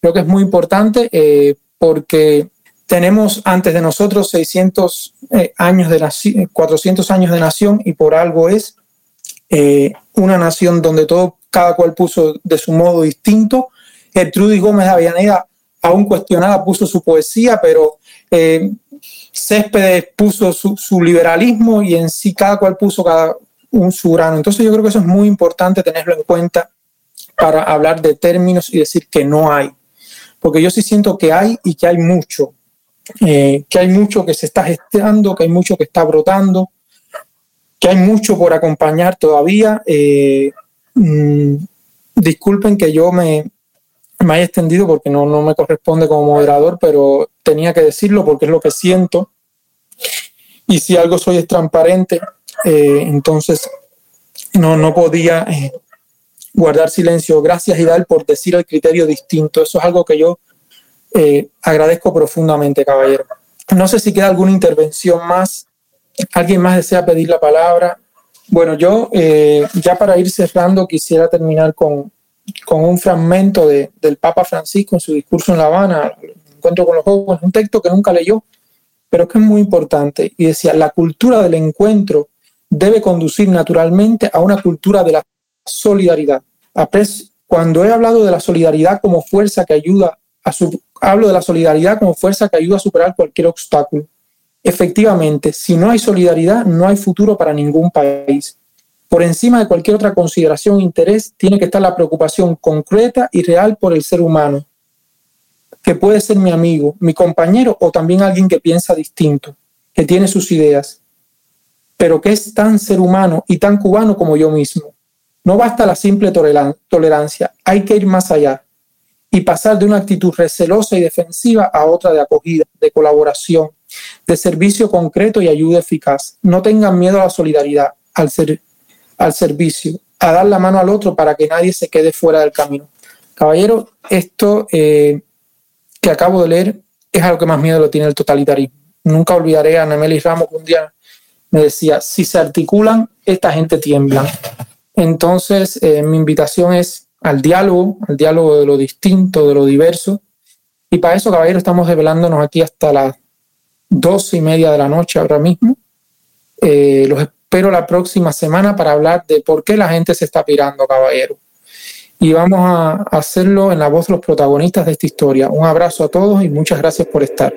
Creo que es muy importante eh, porque tenemos antes de nosotros 600 eh, años de nación, 400 años de nación y por algo es una nación donde todo, cada cual puso de su modo distinto. Gertrudis Gómez de Avellaneda, aún cuestionada, puso su poesía, pero Céspedes puso su, liberalismo y en sí cada cual puso cada un su grano. Entonces yo creo que eso es muy importante tenerlo en cuenta para hablar de términos y decir que no hay. Porque yo sí siento que hay y que hay mucho. Eh, que hay mucho que se está gestando, que hay mucho que está brotando, que hay mucho por acompañar todavía. Eh, mm, disculpen que yo me, me haya extendido porque no, no me corresponde como moderador, pero tenía que decirlo porque es lo que siento. Y si algo soy es transparente, eh, entonces no, no podía eh, guardar silencio. Gracias, Hidal, por decir el criterio distinto. Eso es algo que yo agradezco profundamente, caballero. No sé si queda alguna intervención más ¿Alguien más desea pedir la palabra? Bueno, yo eh, ya para ir cerrando quisiera terminar con, con un fragmento de, del Papa Francisco en su discurso en La Habana, encuentro con los jóvenes, un texto que nunca leyó, pero que es muy importante. Y decía, la cultura del encuentro debe conducir naturalmente a una cultura de la solidaridad. Cuando he hablado de la solidaridad como fuerza que ayuda a su, hablo de la solidaridad como fuerza que ayuda a superar cualquier obstáculo. Efectivamente, si no hay solidaridad, no hay futuro para ningún país. Por encima de cualquier otra consideración o interés, tiene que estar la preocupación concreta y real por el ser humano, que puede ser mi amigo, mi compañero o también alguien que piensa distinto, que tiene sus ideas, pero que es tan ser humano y tan cubano como yo mismo. No basta la simple tolerancia, hay que ir más allá y pasar de una actitud recelosa y defensiva a otra de acogida, de colaboración, de servicio concreto y ayuda eficaz. No tengan miedo a la solidaridad, al, ser, al servicio, a dar la mano al otro para que nadie se quede fuera del camino. Caballero, esto eh, que acabo de leer es algo que más miedo lo tiene el totalitarismo. Nunca olvidaré a Nemeli Ramos que un día me decía, si se articulan, esta gente tiembla. Entonces, eh, mi invitación es al diálogo, al diálogo de lo distinto, de lo diverso. Y para eso, caballero, estamos revelándonos aquí hasta las doce y media de la noche ahora mismo. Eh, los espero la próxima semana para hablar de por qué la gente se está pirando, caballero. Y vamos a hacerlo en la voz de los protagonistas de esta historia. Un abrazo a todos y muchas gracias por estar.